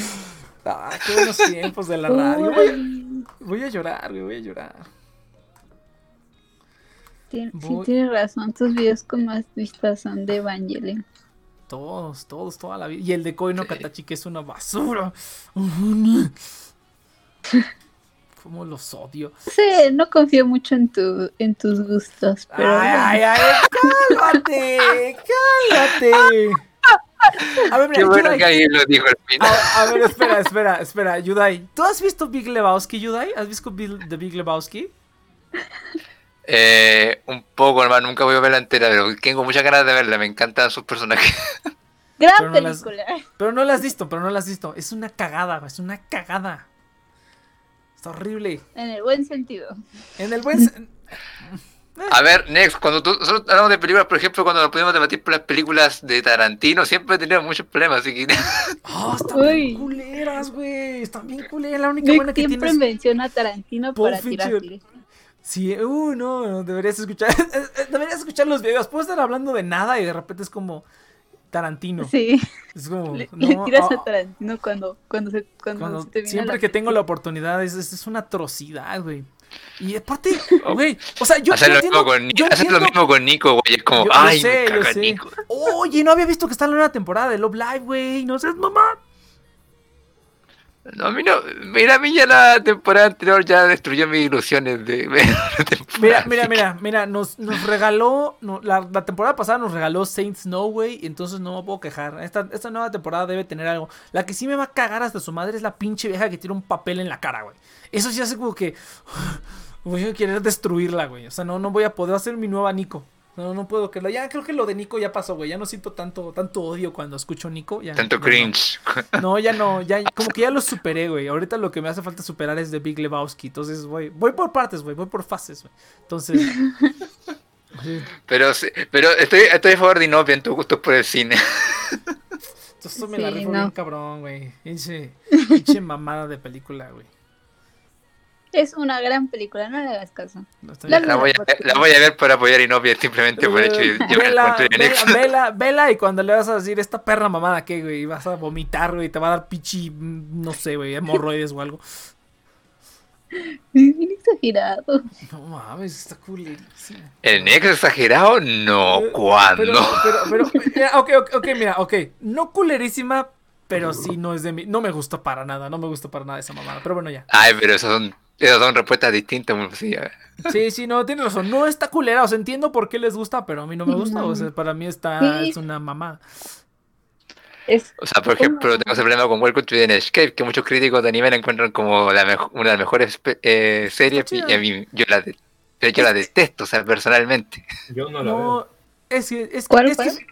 Ah, qué buenos tiempos de la radio. Voy a, voy a llorar, voy a llorar. Tien- sí, Voy- tienes razón. Tus videos con más vistas son de Evangelion. Todos, todos, toda la vida. Y el de Koino Katachi, que es una basura. Cómo los odio. Sí, no confío mucho en tu, en tus gustos, pero Ay, ay, ay, cálmate, cálmate. A ver, Qué mira, bueno Yudai, que alguien lo dijo al final. a, a ver, espera, espera, espera, Yudai. ¿Tú has visto Big Lebowski, Yudai? ¿Has visto Bill- The Big Lebowski? Eh, un poco, hermano, nunca voy a verla entera, pero tengo muchas ganas de verla, me encantan sus personajes. gran Pero no las- película. Pero no la has visto, pero no la has visto. Es una cagada, es una cagada. Está horrible. En el buen sentido. En el buen... sen- A ver, Next, cuando tú, nosotros hablamos de películas, por ejemplo, cuando nos podemos debatir por las películas de Tarantino, siempre tenido muchos problemas, así que... Oh, están bien culeras, güey. Están bien culeras. La única Nick buena que siempre tienes... menciona a Tarantino Pulp para tirarle. Sí, uh, no, no, deberías escuchar, deberías escuchar los videos. Puedo estar hablando de nada y de repente es como Tarantino. Sí, Es como, le, tiras ah, a Tarantino cuando, cuando se, cuando cuando- se te viene siempre la que tengo la oportunidad, es, es, es una atrocidad, güey. Y aparte, güey, o sea, yo, lo, entiendo, mismo con, Ni- yo hacer lo entiendo- mismo con Nico, güey, es como, yo- yo ay, sé, me yo caga sé. Nico. Oye, no había visto que está en la nueva temporada de Love Live, güey. No seas mamá. No, a mí no, mira, a mí ya la temporada anterior ya destruyó mis ilusiones de. Mira, mira, mira, mira, nos, nos regaló, no, la, la temporada pasada nos regaló Saints No, güey, entonces no me puedo quejar. Esta, esta nueva temporada debe tener algo. La que sí me va a cagar hasta su madre es la pinche vieja que tiene un papel en la cara, güey. Eso sí hace como que voy a querer destruirla, güey. O sea, no, no voy a poder hacer mi nueva Nico. No, no puedo creerlo. Ya creo que lo de Nico ya pasó, güey. Ya no siento tanto, tanto odio cuando escucho Nico. Ya, Tanto ya cringe. No, ya no, ya como que ya lo superé, güey. Ahorita lo que me hace falta superar es de Big Lebowski. Entonces, voy, voy por partes, güey, voy por fases, güey. Entonces, sí, Pero, sí- pero estoy, estoy a favor de Inopia en tu gusto por el cine. entonces me la Sí, rifo no. bien cabrón, güey. Pinche mamada de película, güey. Es una gran película, no le hagas caso. No La- La voy, a, la voy a ver para apoyar a Inopia simplemente por hecho de Vela, vela, vela, vela, y cuando le vas a decir esta perra mamada, ¿qué, güey? Y vas a vomitar, güey, te va a dar pichi, no sé, güey, hemorroides o algo. Bien exagerado. No mames, está culerísimo. ¿El Nex exagerado? No, Eh, ¿cuándo? Pero, pero, pero, eh, ok, ok, ok, mira, ok. No culerísima, pero sí no es de mí. No me gusta para nada, no me gusta para nada esa mamada. Pero bueno, ya. Ay, pero esas son, esas son respuestas distintas. sí. Sí, sí, no, tienes razón. No está culera, o sea, entiendo por qué les gusta, pero a mí no me gusta. O sea, para mí está, Sí. es una mamada. Es O sea, por ejemplo, tengo ese problema con Welcome to the Escape, que muchos críticos de anime la encuentran como la mejo- una de las mejores eh, series y a mí yo la, de- pero yo la detesto, o sea, personalmente. Yo no la veo. No, es que, es que, ¿Cuál, es que-?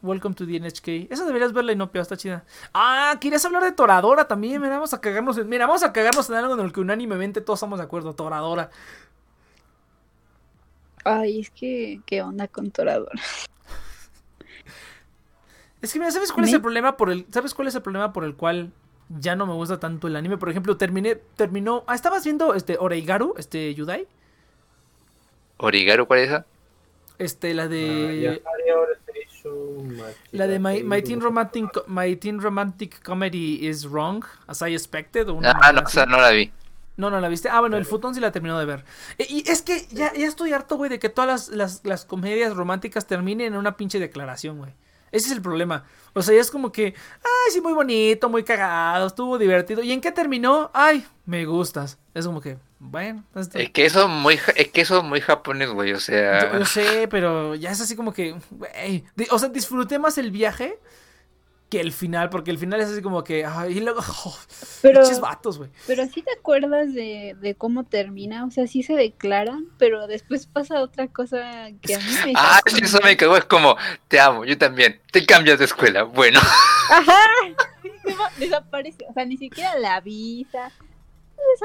Welcome to the NHK. Esa deberías verla y no, está chida. Ah, querías hablar de Toradora también. Mira, vamos a cagarnos en, mira, vamos a cagarnos en algo en el que unánimemente todos estamos de acuerdo. Toradora. Ay, es que, ¿qué onda con Torador? Es que mira, ¿sabes cuál es el problema por el ¿Sabes cuál es el problema por el cual ya no me gusta tanto el anime? Por ejemplo, terminé terminó, ah, estabas viendo este Oreigaru, este Yudai, Origaru, ¿cuál es esa? este la Ah, de Station, la de My, My Teen Romantic Co- My Teen Romantic Comedy is Wrong as I expected una Ah, no, o sea, no la vi. No, no la viste. Ah, bueno, el futón sí la terminó de ver. E- Y es que ya, ya estoy harto, güey, de que todas las, las, las comedias románticas terminen en una pinche declaración, güey. Ese es el problema. O sea, ya es como que, ay, sí, muy bonito, muy cagado, estuvo divertido. ¿Y en qué terminó? Ay, me gustas. Es como que, bueno, Es que eso es muy, es que eso es muy japonés, güey, o sea... yo, yo sé, pero ya es así como que, güey. O sea, disfruté más el viaje que el final, porque el final es así como que, ay, y luego, oh, Pero, vatos, güey. pero sí te acuerdas de, de cómo termina, o sea, sí se declaran, pero después pasa otra cosa que a mí me Ah, sí, eso me cagó, es como, te amo, yo también, te cambias de escuela, bueno. Ajá, Desa- desaparece, o sea, ni siquiera la avisa.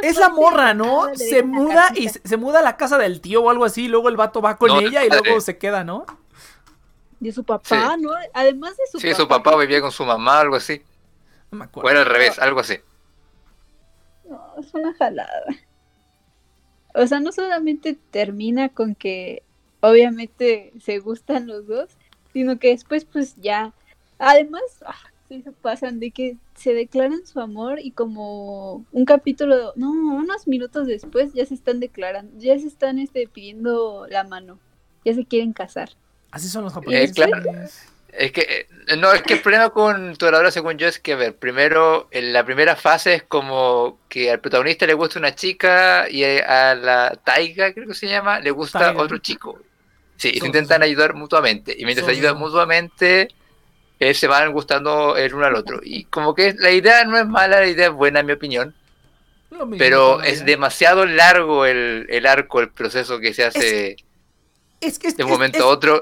Es la Desaparece morra, ¿no? Se muda y se, se muda a la casa del tío o algo así, luego el vato va con No, ella y luego se queda, ¿no? De su papá, ¿no? Además de su Sí, papá. su papá vivía con su mamá, algo así. No me acuerdo. Bueno, al revés, algo así. No, es una jalada. O sea, no solamente termina con que obviamente se gustan los dos, sino que después pues ya, además, ah, se pasan de que se declaran su amor y como un capítulo, no, unos minutos después ya se están declarando, ya se están este pidiendo la mano, ya se quieren casar. Así son los Eh, japoneses. claro. Es que, eh, no, es que el problema con Toradora, según yo, es que, a ver, primero, en la primera fase es como que al protagonista le gusta una chica y a la Taiga, creo que se llama, le gusta Taiga. otro chico. Sí, y se intentan ayudar mutuamente. Y mientras Son- ayudan mutuamente, eh, se van gustando el uno al otro. Y como que la idea no es mala, la idea es buena, en mi opinión. Pero es demasiado largo el, el arco, el proceso que se hace Es que es, de un momento es- a otro.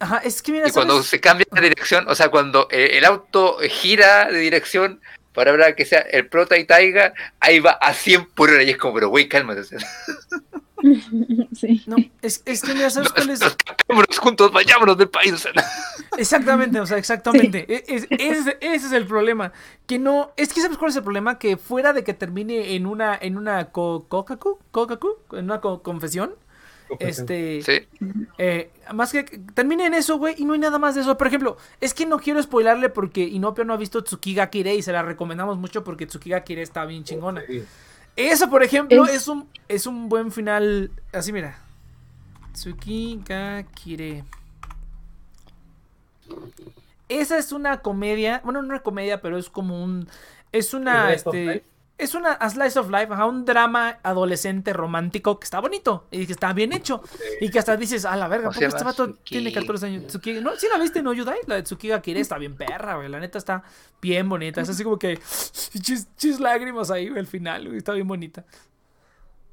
Ajá, es que mira, Y cuando ¿sabes? se cambia de dirección, o sea, cuando el auto gira de dirección para hablar que sea el prota y Taiga, ahí va a 100 por hora y es como, pero güey, cálmate. sí. No, es, es que mira, ¿sabes cuál es? juntos, vayámonos del país. o sea, Exactamente, o sea, exactamente. E- es- ese, ese es el problema. Que no. Es que sabes cuál es el problema? Que fuera de que termine en una. en una co- cocacu, cocacu, en una co- confesión. Este. sí. eh, más que que termine en eso, güey, y no hay nada más de eso. Por ejemplo, es que no quiero spoilarle porque Inopio no ha visto Tsukiga Kire y se la recomendamos mucho porque Tsukiga Kire está bien chingona. Eso, por ejemplo, Es- es un, es un buen final. Así, mira. Tsukiga Kire. Esa es una comedia. Bueno, no una comedia, pero es como un. Es una. ¿Slice of Este, life? Es una a slice of life, ajá, un drama adolescente romántico que está bonito y que está bien hecho. Y que hasta dices, a la verga, ¿Cómo ¿por qué este vato Tsuki- tiene 14 años? ¿No? ¿Sí la viste, no, Yudai? La de Tsukiga Kire está bien perra, güey. La neta está bien bonita. Es así como que. Chis, chis lágrimas ahí, güey, al final, güey. Está bien bonita.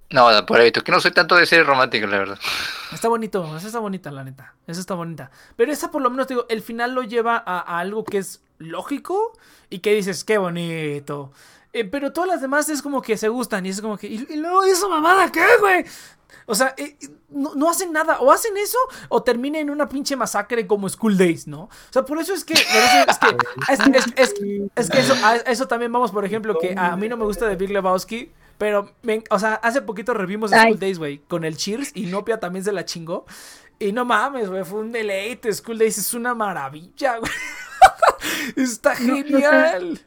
No, por ahí, es que no soy tanto de series románticas, la verdad. Está bonito, esa está bonita, la neta. Esa está bonita. Pero esa por lo menos, te digo, el final lo lleva a, a algo que es lógico y que dices, qué bonito. Eh, pero todas las demás es como que se gustan y es como que, ¿y, y luego esa mamada qué, güey? O sea, eh, no, no hacen nada. O hacen eso o termina en una pinche masacre como School Days, ¿no? O sea, por eso es que... eso es que, es, es- es- es que eso, a eso también vamos, por ejemplo, que a mí no me gusta de Big Lebowski. Pero, me- o sea, hace poquito revimos Ay. School Days, güey, con el Cheers y Nopia también se la chingó. Y no mames, güey, fue un deleite. School Days es una maravilla, güey. Está No, no genial.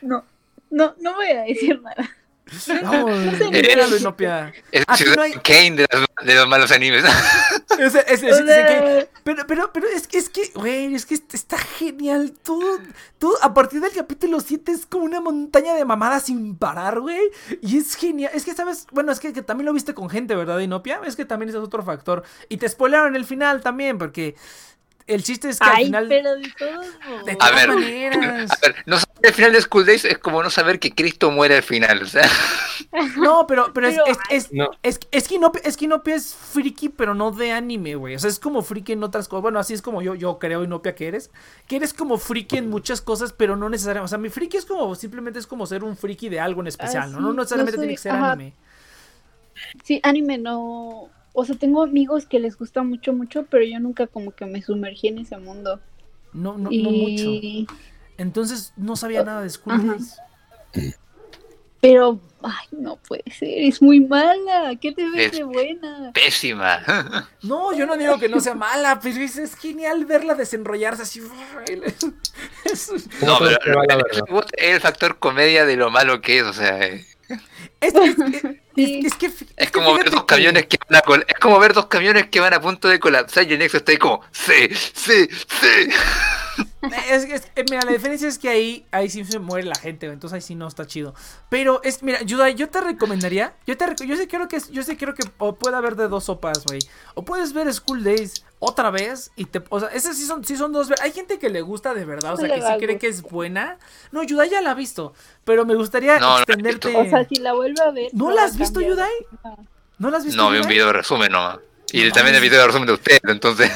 No, no, no voy a decir nada. Vamos, sé ni míralo, qué. Nopia. Es Aquí Ciudad no hay- Kane de, los malos animes. Pero, pero, pero es que, es que, güey, es que está genial. Todo, todo, a partir del capítulo 7 es como una montaña de mamadas sin parar, güey. Y es genial. Es que, ¿sabes? Bueno, es que, que también lo viste con gente, ¿verdad, Inopia? Es que también ese es otro factor. Y te spoilearon el final también, porque el chiste es que al final. pero de. De A todas ver, maneras. A ver, no saber el final de School Days es como no saber que Cristo muere al final. O sea, No, pero, pero, es, Pero, es, es, No. es, es que Inopia, es que Inopia es friki, pero no de anime, güey. O sea, es como friki en otras cosas. Bueno, así es como yo, yo creo, Inopia, que eres. Que eres como friki en muchas cosas, pero no necesariamente. O sea, mi friki es como, simplemente es como ser un friki de algo en especial, Ah, ¿no? sí, No no necesariamente soy- tiene que ser ajá. anime. Sí, anime no. O sea, tengo amigos que les gusta mucho, mucho, pero yo nunca como que me sumergí en ese mundo. No, no, y... no mucho. Entonces no sabía nada de School. Pero, ay, no puede ser, es muy mala. ¿Qué te ves Es- de buena? pésima. No, yo no digo que no sea mala, pero es, es genial verla desenrollarse así. Es, No, ¿Cómo pero verdad? es el factor comedia de lo malo que es. O sea, eh, es, es- es- Sí. es que, es es que como ver dos camiones que van a col- es como ver dos camiones que van a punto de colapsar y el Nexo está ahí como, sí, sí, sí. Es, es- eh, mira, la diferencia es que ahí, ahí sí se muere la gente, entonces ahí sí no está chido. Pero es, mira, Yudai, yo te recomendaría, yo te yo sí creo que yo sí creo que o puede haber de dos sopas, güey. O puedes ver School Days otra vez y te, o sea, esas sí son, sí son dos. Hay gente que le gusta de verdad, o sea, No que sí cree que es buena. No, Yudai ya la ha visto, pero me gustaría No, no extenderte. visto. O sea, si la vuelvo a ver. ¿No la has visto. Yudai? No. ¿No la has visto? No, vi un video de resumen nomás. Y No también el video de resumen de ustedes, entonces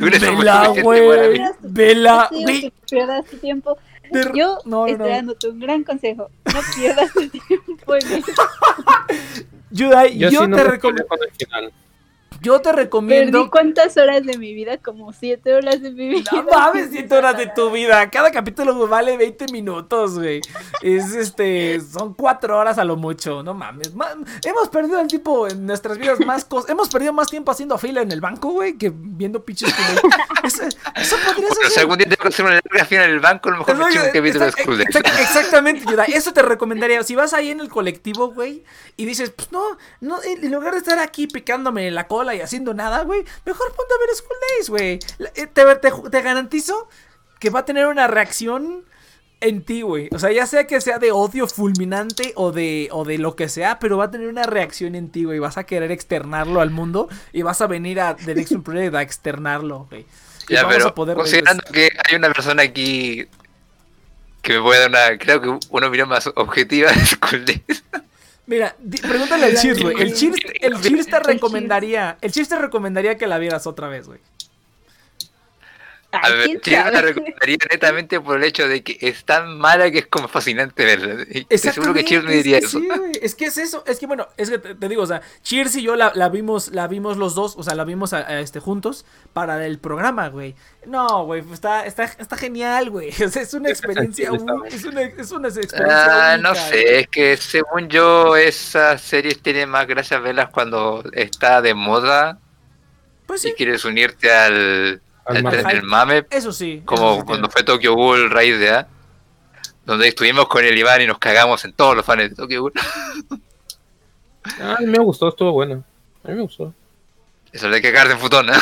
Vela, güey. Vela, güey. pierdas tu tiempo. De- Yo no, no, estoy no. dándote un gran consejo. No pierdas tu tiempo en eso. Yudai, yo, Yo, sí te recomiendo. Yo te recomiendo. Perdí cuántas horas de mi vida, como siete horas de mi vida. No mames, 100 horas de tu vida. Cada capítulo vale 20 minutos, güey. Es este. Son 4 horas a lo mucho. No mames. Ma- hemos perdido el tipo en nuestras vidas más cosas. Hemos perdido más tiempo haciendo fila en el banco, güey, que viendo pinches. como- Eso, eso podría Bueno, si ser. algún día que hacer una larga fila en el banco, a lo mejor me echo un capítulo de exact- Exactamente, Yuda, Eso te recomendaría. Si vas ahí en el colectivo, güey, y dices, pues no, no, en lugar de estar aquí picándome la cola y haciendo nada, güey, mejor ponte a ver School Days, güey. Eh, Te, te- te garantizo que va a tener una reacción en ti, güey. O sea, ya sea que sea de odio fulminante o de, o de lo que sea, pero va a tener una reacción en ti, güey. Vas a querer externarlo al mundo y vas a venir a The Next Project a externarlo, güey. Y Ya, vamos pero a poder considerando que hay una persona aquí que me puede dar una, creo que una opinión más objetiva de School Days. Mira, pregúntale al Cheers, güey. El Cheers, el Cheers te El recomendaría, el Cheers te recomendaría que la vieras otra vez, güey. A ver, ¿quién yo la recomendaría netamente por el hecho de que es tan mala que es como fascinante verla. Seguro que Cheers me es diría que eso. sí, es que es eso, es que bueno, es que te, te digo, o sea, Cheers y yo la, la vimos, la vimos los dos, o sea, la vimos a- a este juntos para el programa, güey. No, güey, pues está, está, está genial, güey. O sea, es una experiencia, es una, es una experiencia Ah, no sé, güey. es que según yo esas series tienen más gracia verlas cuando está de moda Pues sí, y quieres unirte al, Al al mame. eso sí. como eso sí cuando fue Tokyo Ghoul raíz de A, donde estuvimos con el Iván y nos cagamos en todos los fans de Tokyo Ghoul. Ah, a mí me gustó, estuvo bueno. A mí me gustó. Eso de cagarse en futón, ¿eh?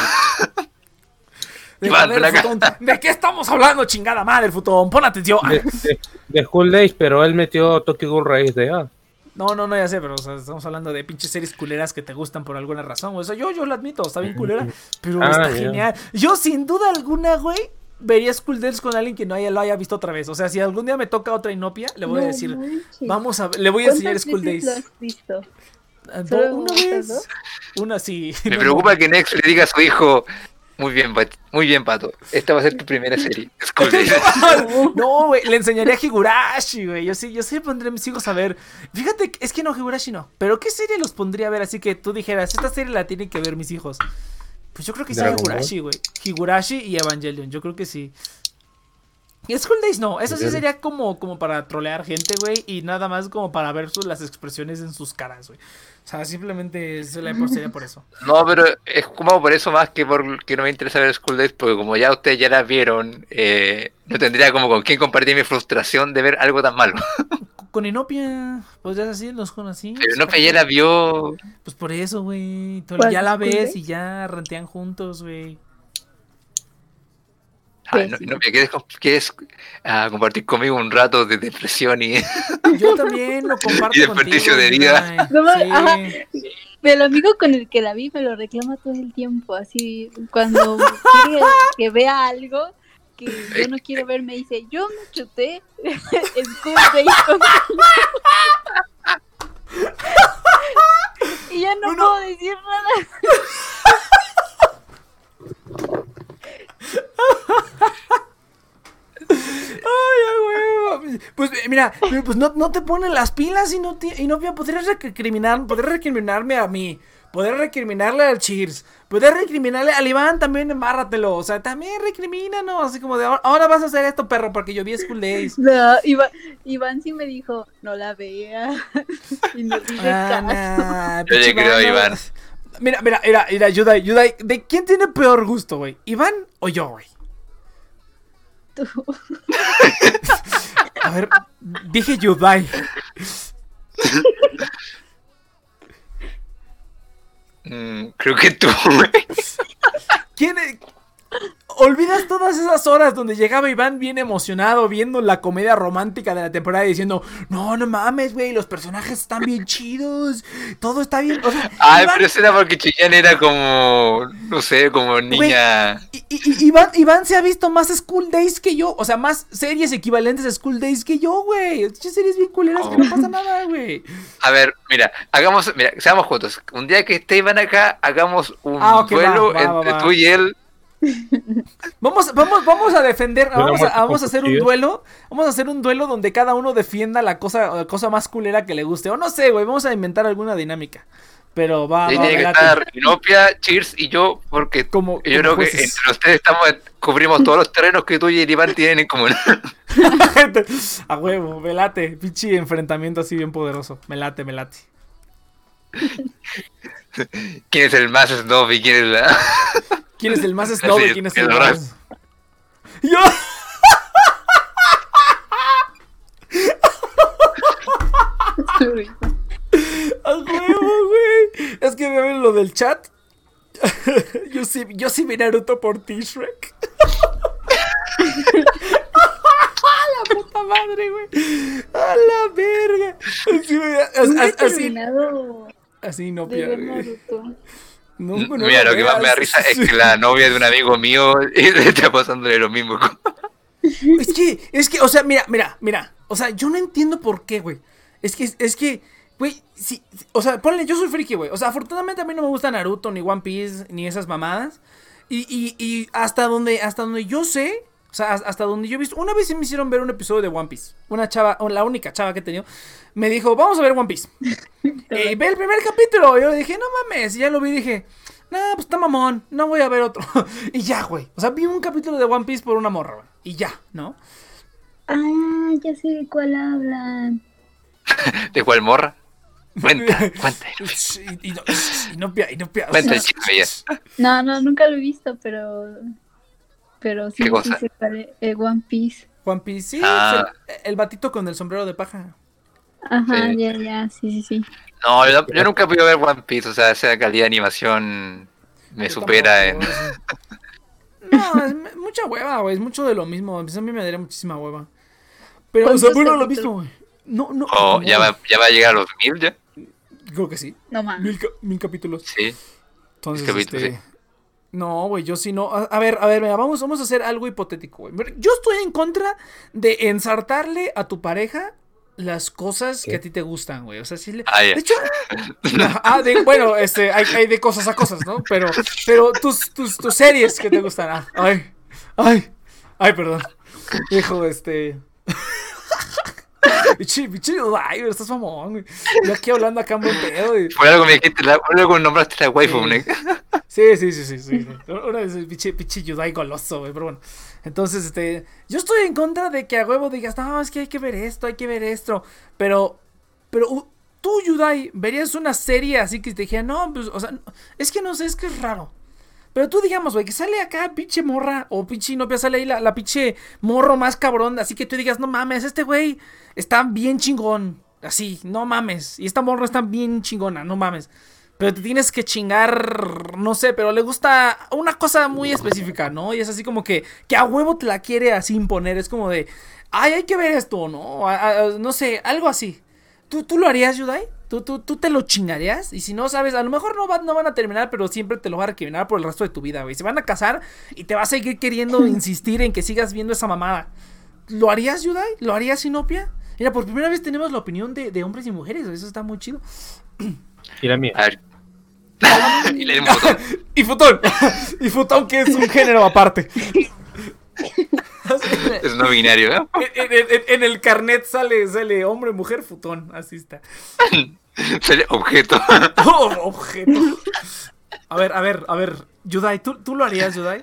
De, Iván, ver. Futón, ¿de qué estamos hablando, chingada madre, el futón? Pon atención. De, de, de School Days, pero él metió Tokyo Ghoul raíz de A. No, no, no, ya sé, pero o sea, estamos hablando de pinches series culeras que te gustan por alguna razón. O sea, yo, yo lo admito, está bien culera, pero Ah, está genial. Yo, sin duda alguna, güey, vería School Days con alguien que no haya, lo haya visto otra vez. O sea, si algún día me toca otra inopia, le voy a decir, manches. vamos a, le voy a enseñar ¿Cuántas School Days. lo has visto? Ah, ¿Solo do- Una vez, una sí. Me No, preocupa no. que Nex le diga a su hijo, muy bien, Pat- muy bien, Pato, esta va a ser tu primera serie. School Days". No, güey, le enseñaría a Higurashi, güey. Yo sí, yo sí pondré a mis hijos a ver. Fíjate, que- es que no, Higurashi no. Pero ¿qué serie los pondría a ver? Así que tú dijeras, esta serie la tienen que ver mis hijos. Pues yo creo que sí, Higurashi, güey. Higurashi y Evangelion, yo creo que sí. Y School Days no, eso sí sería como, como para trolear gente, güey, y nada más como para ver sus, las expresiones en sus caras, güey. O sea, simplemente sería por, sería por eso. No, pero es como por eso más que porque no me interesa ver School Days, porque como ya ustedes ya la vieron, eh, no tendría como con quién compartir mi frustración de ver algo tan malo. Con- Inopia, podrías así, con así. Pero no, ya la vio. Pues por eso, güey. ¿Cuál? Ya la ¿School ves y ya rantean juntos, güey. Ay, no, no, ¿quieres, ah, compartir conmigo un rato de depresión y Yo también lo comparto Y desperdicio de vida. Yudai. No Sí. El amigo con el que la vi me lo reclama todo el tiempo, así cuando quiere que vea algo que yo no quiero ver, me dice, yo me chuté Days contigo". Y ya no puedo decir nada. Ay, a huevo. Pues eh, mira, pues no, no te ponen las pilas y no, te, y no podrías recriminar, podrías recriminarme a mí. Podrías recriminarle al Cheers. Podrías recriminarle al Iván también, embárratelo. O sea, también recrimínanos. Así como de ahora, ahora vas a hacer esto, perro, porque yo vi School Days. No, Iván, Iván sí me dijo, no la vea. Y no hice Ah, caso. nah, Yo le creo a. Iván. Mira, mira, mira, mira, Yudai, Yudai, ¿de quién tiene peor gusto, güey? ¿Iván o yo, güey? Tú. A ver, dije Yudai. Mm, creo que tú, güey. ¿Quién es? Olvidas todas esas horas donde llegaba Iván bien emocionado viendo la comedia romántica de la temporada diciendo, no, no mames, güey, los personajes están bien chidos, todo está bien. O sea, Ay, Iván, pero eso era porque Chillán era como, no sé, como niña. I- Iván, Iván se ha visto más School Days que yo, o sea, más series equivalentes a School Days que yo, güey. Series bien culeras que no pasa nada, güey. A ver, mira, hagamos, mira, seamos juntos. Un día que esté Iván acá, hagamos un Ah, duelo va, va, entre va. tú y él. Vamos, vamos, vamos a defender, vamos a, vamos a hacer un duelo, vamos a hacer un duelo donde cada uno defienda la cosa, la cosa más culera que le guste. O no sé, güey, vamos a inventar alguna dinámica. Pero va, tiene que velate. estar Inopia, Cheers y yo, porque Como- yo como creo que entre ustedes estamos, cubrimos todos los terrenos que tú y el Iván tienen en común. a huevo, me late, pinche enfrentamiento así bien poderoso. Me late, me late. ¿Quién es el más snob y quién es la...? ¿Quién es el más snob y quién es el más? Yo. A huevo, güey. Es que veo lo del chat. yo sí, yo sí vi Naruto por ti, Shrek. la puta madre, güey. A la verga. Así, así, terminado así no. Naruto. No, no Mira, lo que más me da risa es que la novia de un amigo mío está pasándole lo mismo. Es que, es que, o sea, mira, mira, mira. O sea, yo no entiendo por qué, güey. Es que, es que, güey, sí, sí, o sea, ponle, yo soy friki, güey. O sea, afortunadamente a mí no me gusta Naruto, ni One Piece, ni esas mamadas. Y, y, y hasta donde, hasta donde yo sé, o sea, has- hasta donde yo he visto, una vez sí me hicieron ver un episodio de One Piece. Una chava, o la única chava que he tenido, me dijo, vamos a ver One Piece. y ve el primer capítulo. Y yo le dije, no mames. Y ya lo vi y dije, no, pues está mamón, no voy a ver otro. y ya, güey. O sea, vi un capítulo de One Piece por una morra, güey. Y ya, ¿no? Ah, ya sé de cuál hablan. ¿De cuál morra? Cuenta, cuenta. Y, y no, y no pia- y no pia- Cuenta sea, el chisme ya. No, no, nunca lo he visto, pero. Pero sí, ¿Qué sí cuál es, eh, One Piece. One Piece, sí, Ah. el, el batito con el sombrero de paja. Ajá, Sí. ya, ya, sí, sí, sí. No, yo, yo nunca podido ver One Piece, o sea, esa calidad de animación me Yo supera en... sí. No, es mucha hueva, güey. Es mucho de lo mismo. A mí me daría muchísima hueva. Pero, o sea, ¿Cuántos bueno, lo mismo, güey. No, no. Oh, no, ya va, ya va a llegar a los mil ya. Creo que sí. No mames. Mil, ca- mil capítulos. Sí. Entonces, capítulos, este... No, güey, yo sí no. A, a ver, a ver, mira, vamos, vamos a hacer algo hipotético, güey. Yo estoy en contra de ensartarle a tu pareja las cosas que a ti te gustan, güey. O sea, sí le... Ah, ya. De hecho, ah, de- bueno, este, hay, hay de cosas a cosas, ¿no? Pero, pero tus, tus, tus series que te gustan. ah, ay, ay, ay, perdón. Hijo, este. Pichi, pichi, ay, güey, estás mamón, güey. Yo aquí hablando acá en buen pedo, güey. Fue algo me dijiste, la- algo nombraste la waifu. ¿no? Sí, sí, sí, sí, sí. Una vez pinche, pinche Yudai goloso, güey, pero bueno. Entonces, este, yo estoy en contra de que a huevo digas, no, es que hay que ver esto, hay que ver esto. Pero, pero tú, Yudai, verías una serie así que te dijera, no, pues, o sea, es que no sé, es que es raro. Pero tú digamos, güey, que sale acá pinche morra o pinche novia, sale ahí la, la pinche morro más cabrón, así que tú digas, no mames, este güey está bien chingón, así, no mames. Y esta morra está bien chingona, no mames. Pero te tienes que chingar, no sé, pero le gusta una cosa muy específica, ¿no? Y es así como que, que a huevo te la quiere así imponer, es como de, ay, hay que ver esto, ¿no? No sé, algo así. ¿Tú, tú lo harías, Yudai? ¿Tú, tú, ¿Tú te lo chingarías? Y si no, sabes, a lo mejor no, va- no van a terminar, pero siempre te lo van a recriminar por el resto de tu vida, güey. Se van a casar y te va a seguir queriendo insistir en que sigas viendo esa mamada. ¿Lo harías, Yudai? ¿Lo harías, Sinopia? Mira, por primera vez tenemos la opinión de, de hombres y mujeres, eso está muy chido. Y la mía. A ver. y le botón. Y futón. y futón que es un género aparte. Es no binario, ¿eh? en- en el carnet sale, sale hombre, mujer, futón. Así está. Sale objeto. Oh, objeto. A ver, a ver, a ver. Yudai, ¿tú, tú lo harías, Yudai?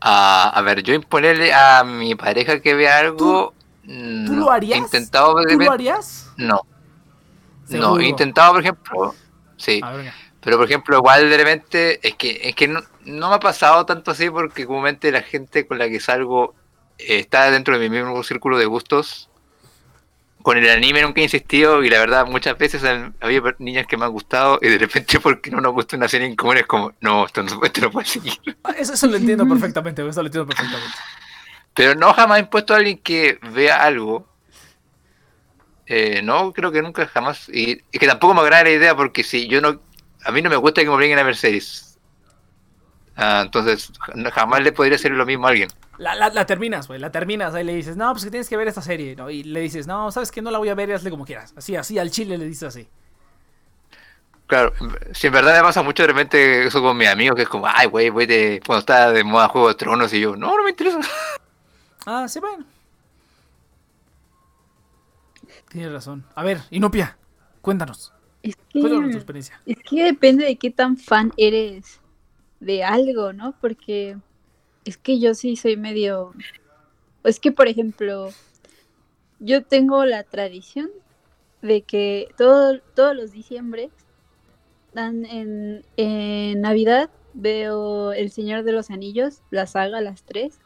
Ah, a ver, yo imponerle a mi pareja que vea algo. ¿Tú no. lo harías? He intentado. ¿Tú lo harías? No. Seguro. No, he intentado, por ejemplo. Sí. A ver, venga. Pero por ejemplo, igual de repente, es que, es que no, no me ha pasado tanto así porque comúnmente la gente con la que salgo eh, está dentro de mi mismo círculo de gustos. Con el anime nunca he insistido y la verdad muchas veces han- había niñas que me han gustado y de repente porque no nos gusta una serie en común es como, no, esto no, esto no puede seguir. Ah, Eso, eso lo entiendo perfectamente, eso lo entiendo perfectamente. Pero no jamás he impuesto a alguien que vea algo. Eh, no, creo que nunca jamás. Y, y que tampoco me agrada la idea porque si yo no. A mí no me gusta que me obliguen a ver series. Ah, entonces, ja- jamás le podría hacer lo mismo a alguien. La, la, la terminas, güey, la terminas. Ahí le dices, no, pues que tienes que ver esta serie, ¿no? Y le dices, no, sabes que no la voy a ver, hazle como quieras. Así, así, al chile le dices así. Claro, si en verdad me pasa mucho de repente eso con mis amigos, que es como, ay, güey, güey, de, cuando está de moda Juego de Tronos y yo, no, no me interesa. Ah, sí, bueno. Tienes razón. A ver, Inopia, cuéntanos. Es que, Cuéntanos tu experiencia. es que depende de qué tan fan eres de algo, ¿no? Porque es que yo sí soy medio... Es que, por ejemplo, yo tengo la tradición de que todo, todos los diciembre en, en Navidad veo El Señor de los Anillos, la saga, las tres.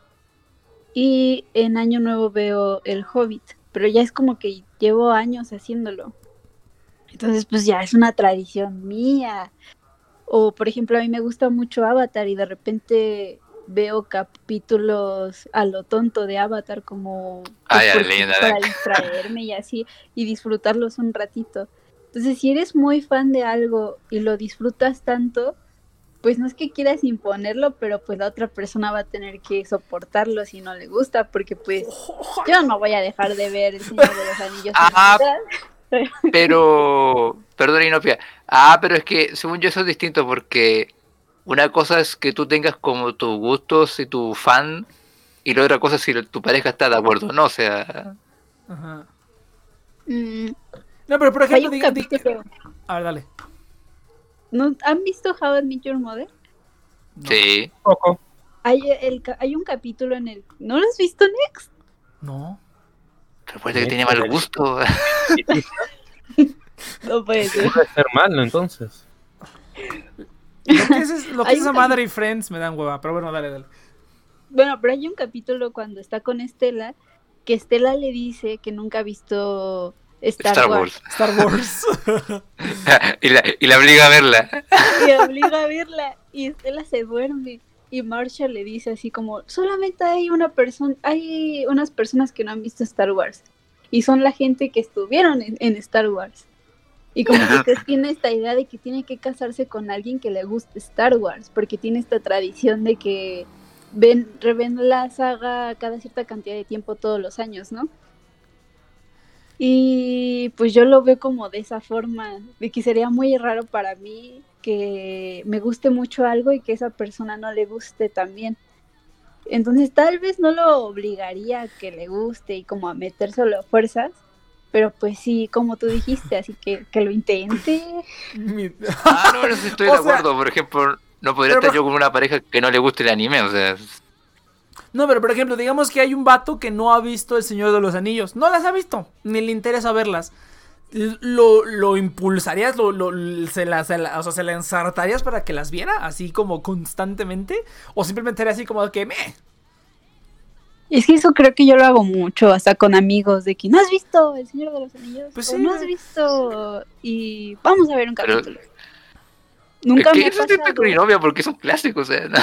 Y en Año Nuevo veo El Hobbit. Pero ya es como que llevo años haciéndolo. Entonces, pues ya es una tradición mía. O, por ejemplo, a mí me gusta mucho Avatar y de repente veo capítulos a lo tonto de Avatar como pues, de para distraerme y así y disfrutarlos un ratito. Entonces, si eres muy fan de algo y lo disfrutas tanto, pues no es que quieras imponerlo, pero pues la otra persona va a tener que soportarlo si no le gusta, porque pues yo no voy a dejar de ver el Señor de los Anillos. a la Ah. Pero, perdón, Inopia. Ah, pero es que según yo eso es distinto porque una cosa es que tú tengas como tus gustos y tu fan y la otra cosa es si tu pareja está de acuerdo o no. O sea, Ajá. Mm, No, pero por hay ejemplo, un diga, di- capítulo. A ver, dale. ¿No, ¿Han visto How I Met Your Mother? No. sí. Poco. Hay, el, hay un capítulo en el... ¿No lo has visto, Nex? No. Recuerda que tiene mal gusto. No puede ser. Puede ser malo entonces. Lo que es, es- lo que Hay es un esa madre y Friends me dan hueva, pero bueno, dale, dale. Bueno, pero hay un capítulo cuando está con Estela, que Estela le dice que nunca ha visto Star, Star Wars. Wars. Star Wars. y, la, y la obliga a verla. Y obliga a verla y Estela se duerme. Y Marshall le dice así como, solamente hay una persona, hay unas personas que no han visto Star Wars. Y son la gente que estuvieron en, en Star Wars. Y como que usted tiene esta idea de que tiene que casarse con alguien que le guste Star Wars, porque tiene esta tradición de que ven, reven la saga cada cierta cantidad de tiempo todos los años, ¿no? Y pues yo lo veo como de esa forma, de que sería muy raro para mí que me guste mucho algo y que esa persona no le guste también. Entonces tal vez no lo obligaría a que le guste y como a metérselo a fuerzas, pero pues sí, como tú dijiste, así que que lo intente. Mi- Ah, no, eso estoy O de sea- acuerdo. Por ejemplo, no podría Pero- estar yo con una pareja que no le guste el anime. O sea, No, pero por ejemplo, digamos que hay un vato que no ha visto El Señor de los Anillos. No las ha visto, ni le interesa verlas. ¿Lo, lo impulsarías? Lo, lo- se, la, se la- o sea, ¿se la ensartarías para que las viera así como constantemente? ¿O simplemente era así como que me? Es que eso creo que yo lo hago mucho, hasta con amigos, de que no has visto El Señor de los Anillos, Pues o sí, no has visto y vamos a ver un Pero- capítulo. Nunca es me eso pasado. con mi novia porque son clásicos. O sea, no.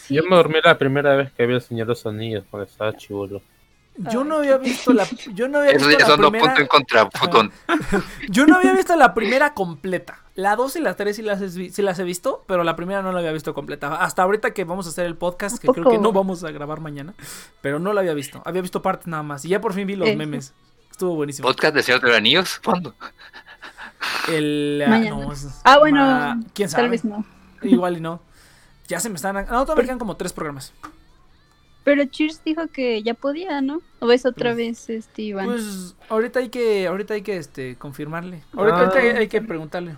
Sí. Yo me dormí la primera vez que vi el Señor de los Anillos cuando estaba chivulo. Yo no había visto la. Yo no había Eso visto la primera. en contra. Yo no había visto la primera completa. La 2 y la 3 sí las, sí las he visto, pero la primera no la había visto completa. Hasta ahorita que vamos a hacer el podcast, que ¿A creo que no vamos a grabar mañana, pero no la había visto. Había visto partes nada más. Y ya por fin vi los Eh. memes. Estuvo buenísimo. ¿Podcast de Señor de los Anillos? ¿Cuándo? El, ah, no, Ah, bueno, ma- ¿Quién sabe? tal vez no. Igual y no. Ya se me están. No, todavía me quedan como tres programas. Pero Cheers dijo que ya podía, ¿no? ¿O ves otra vez, este, Iván? Pues ahorita hay que, ahorita hay que este, confirmarle. Ahorita, Ah. ahorita hay, hay que preguntarle.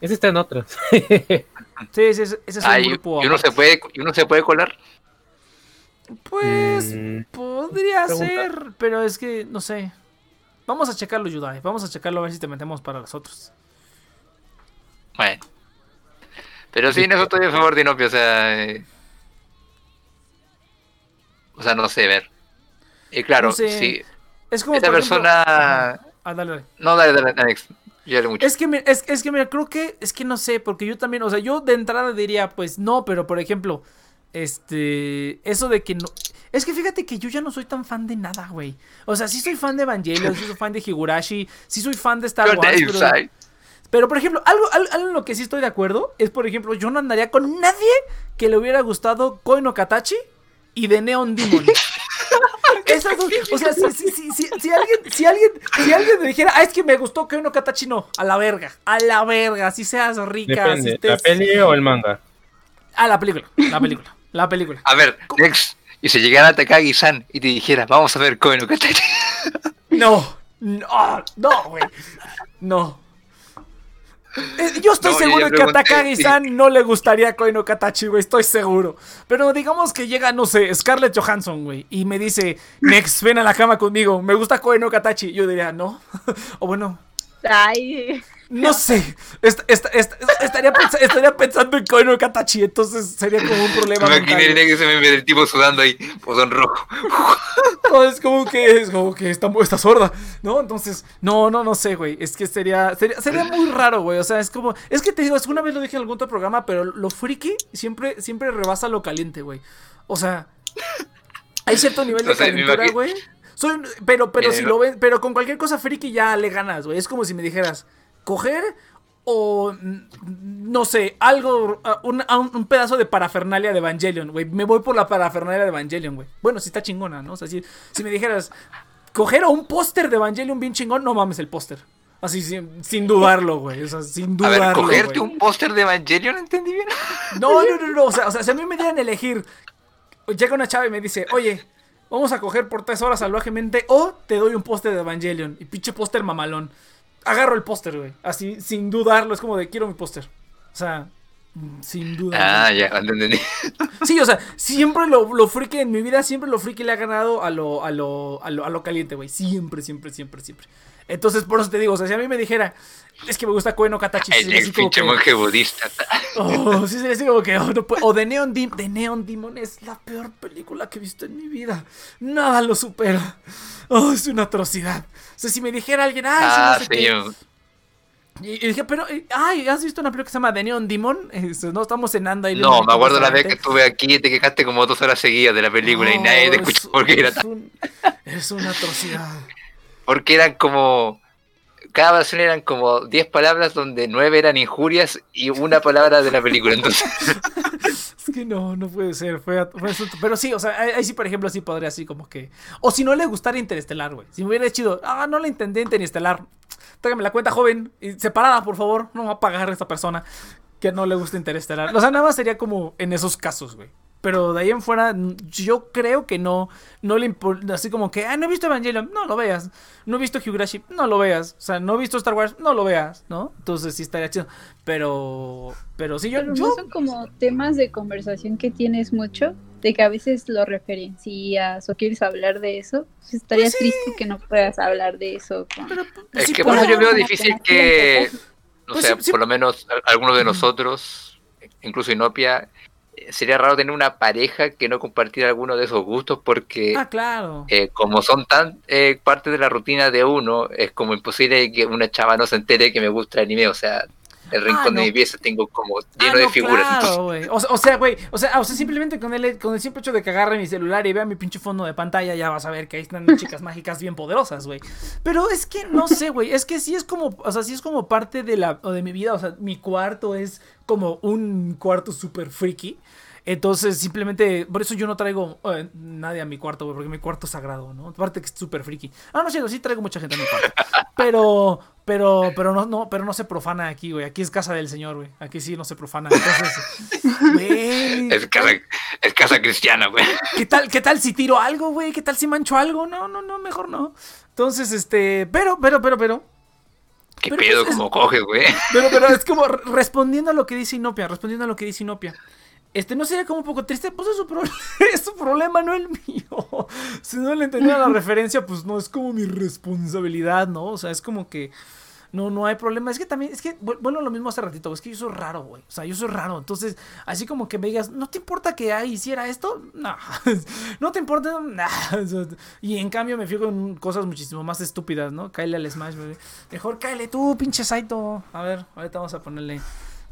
Ese está en otras. Sí, sí, ese, ese es un Ah, y, grupo. y uno se puede, y uno se puede colar. Pues Mm, podría Pregunta. ser, pero es que no sé. Vamos a checarlo, Yudai. Vamos a checarlo a ver si te metemos para los otros. Bueno. Pero sí, en eso estoy a favor de Inopia, o sea. eh, O sea, no sé, ver. Y claro, No sé. sí. Es como. Esta ejemplo- persona. Ah, dale, dale. No, dale, dale, Alex. Yo ya le mucho. Es que, mira, es, es que mira, creo que es que no sé, porque yo también, o sea, yo de entrada diría, pues no, pero por ejemplo, este, eso de que no, es que fíjate que yo ya no soy tan fan de nada, güey. O sea, sí soy fan de Evangelion, sí soy fan de Higurashi, sí soy fan de Star You're Wars, pero, por ejemplo, algo, algo, algo en lo que sí estoy de acuerdo es, por ejemplo, yo no andaría con nadie que le hubiera gustado Koi no Katachi y de Neon Demon. Esas dos, o sea, si, si, si, si, si alguien, si alguien, si alguien me dijera, ah, es que me gustó Koi no Katachi, no, a la verga, a la verga, si seas rica, Depende, si estés... ¿la peli o el manga? Ah, la película, la película, la película. A ver, Next. Y si llegara a Takagi-san y te dijera, vamos a ver Koe no Katachi. No, no, no, güey, no. Eh, yo estoy No, yo seguro de que a Takagi-san no le gustaría Koi no Katachi, güey, estoy seguro. Pero digamos que llega, no sé, Scarlett Johansson, güey, y me dice, Nex, ven a la cama conmigo, me gusta Koi no Katachi. Yo diría, no. o bueno, Ay, No sé. Est- est- est- estaría, pens- estaría pensando en Koino Katachi, entonces sería como un problema. Me imaginé que se me ve el tipo sudando ahí, botón rojo. No, es como que es como que está, está sorda, ¿no? Entonces, no, no, no sé, güey. Es que sería, sería, sería muy raro, güey. O sea, es como, es que te digo, es que una vez lo dije en algún otro programa, pero lo friki siempre, siempre rebasa lo caliente, güey. O sea, hay cierto nivel de O sea, calentura, güey. Soy, pero, pero si no- lo ven, pero con cualquier cosa friki ya le ganas, güey. Es como si me dijeras, coger o mm, no sé, algo, ah, un, a pedazo de parafernalia de Evangelion, güey. Me voy por la parafernalia de Evangelion, güey. Bueno, si está chingona, ¿no? O sea, si, si me dijeras, coger o un póster de Evangelion bien chingón, no mames el póster. Así, sin, sin dudarlo, güey. O sea, sin A dudarlo. ver, cogerte güey. un póster de Evangelion, ¿entendí bien? No, no, no, no. O sea, o sea, si a mí me dieran a elegir, llega una chava y me dice, oye, vamos a coger por tres horas salvajemente o te doy un póster de Evangelion. Y pinche póster mamalón. Agarro el póster, güey. Así, sin dudarlo. Es como de, quiero mi póster. O sea, mm, sin duda. Ah, ya, entendí. Sí, o sea, siempre lo, lo friki en mi vida, siempre lo friki le ha ganado a lo, a lo, a lo, a lo caliente, güey. Siempre, siempre, siempre, siempre. Entonces, por eso te digo, o sea, si a mí me dijera, es que me gusta Koeno Katachi, sí El, pinche monje budista. Oh, sí, sería así como que. oh, no O The Neon, Demon, The Neon Demon es la peor película que he visto en mi vida. Nada lo supera. Oh, es una atrocidad. Sea, si me dijera alguien, ay, sí, Ah, no sé sí. qué". yo- Y, y dije, pero, eh, ay, ¿has visto una película que se llama The Neon Demon? Este, no estamos cenando ahí. No, me acuerdo la vez que estuve aquí y te quejaste como dos horas seguidas de la película y nadie te es- escuchó porque era es un- Es una atrocidad. porque eran como cada oración eran como 10 palabras donde 9 eran injurias y una palabra de la película. Entonces, Es que no, no puede ser. Fue, Pero sí, o sea, ahí, sí, por ejemplo, sí podría así como que. O si no le gustara Interestelar, güey. Si me hubiera chido, ah, no le entendí Interestelar. Tráigame la cuenta, joven. Y separada, por favor. No va a pagar esta persona que no le gusta Interestelar. O sea, nada más sería como en esos casos, güey. Pero de ahí en fuera, yo creo que no, no le importa, así como que, ah, no he visto Evangelion, no lo veas. No he visto Higurashi, no lo veas. O sea, no he visto Star Wars, no lo veas, ¿no? Entonces sí estaría chido. Pero, pero sí, yo, Pero yo no son como temas de conversación que tienes mucho, de que a veces lo referencias o quieres hablar de eso. Pues estaría Pues sí. triste que no puedas hablar de eso con... Pero, es sí que por eso yo veo difícil que que, no Pues sé, sí, sí. por lo menos a- algunos de nosotros, incluso Inopia, sería raro tener una pareja que no compartiera alguno de esos gustos porque Ah, claro. eh, como son tan eh, parte de la rutina de uno, es como imposible que una chava no se entere que me gusta el anime, o sea, el rincón Ah, no. de mi pieza tengo como Ah, lleno de no, figuras. Claro. O, sea- o sea, güey. O sea, o sea, simplemente con el, con el simple hecho de que agarre mi celular y vea mi pinche fondo de pantalla, ya vas a ver que ahí están chicas mágicas bien poderosas, güey. Pero es que no sé, güey. Es que sí es como, o sea, sí es como parte de la, o de mi vida. O sea, mi cuarto es como un cuarto súper freaky. Entonces, simplemente, por eso yo no traigo eh, nadie a mi cuarto, güey, porque mi cuarto es sagrado, ¿no? Aparte que es súper friki. Ah, no cierto, sí traigo mucha gente a mi cuarto. Pero, pero, pero no, no, pero no se profana aquí, güey. Aquí es casa del señor, güey. Aquí sí no se profana. Entonces, güey. Es casa, es casa cristiana, güey. ¿Qué tal, qué tal si tiro algo, güey? ¿Qué tal si mancho algo? No, no, no, mejor no. Entonces, este, pero, pero, pero, pero. ¿Qué Pero, pedo pues, es- como coges, güey? Pero, pero es como re- respondiendo a lo que dice Inopia, respondiendo a lo que dice Inopia. Este no sería como un poco triste, pues es su, pro- es su problema, no el mío. Si no le entendía la referencia, pues no es como mi responsabilidad, ¿no? O sea, es como que no, no hay problema. Es que también, es que, bu- bueno, lo mismo hace ratito, es que yo soy raro, güey. O sea, yo soy raro. Entonces, así como que me digas, ¿no te importa que hiciera esto? No. ¿No te importa? Nah. O sea, Y en cambio me fijo en cosas muchísimo más estúpidas, ¿no? Cáele al Smash, güey. Mejor cáele tú, pinche Saito. A ver, ahorita vamos a ponerle.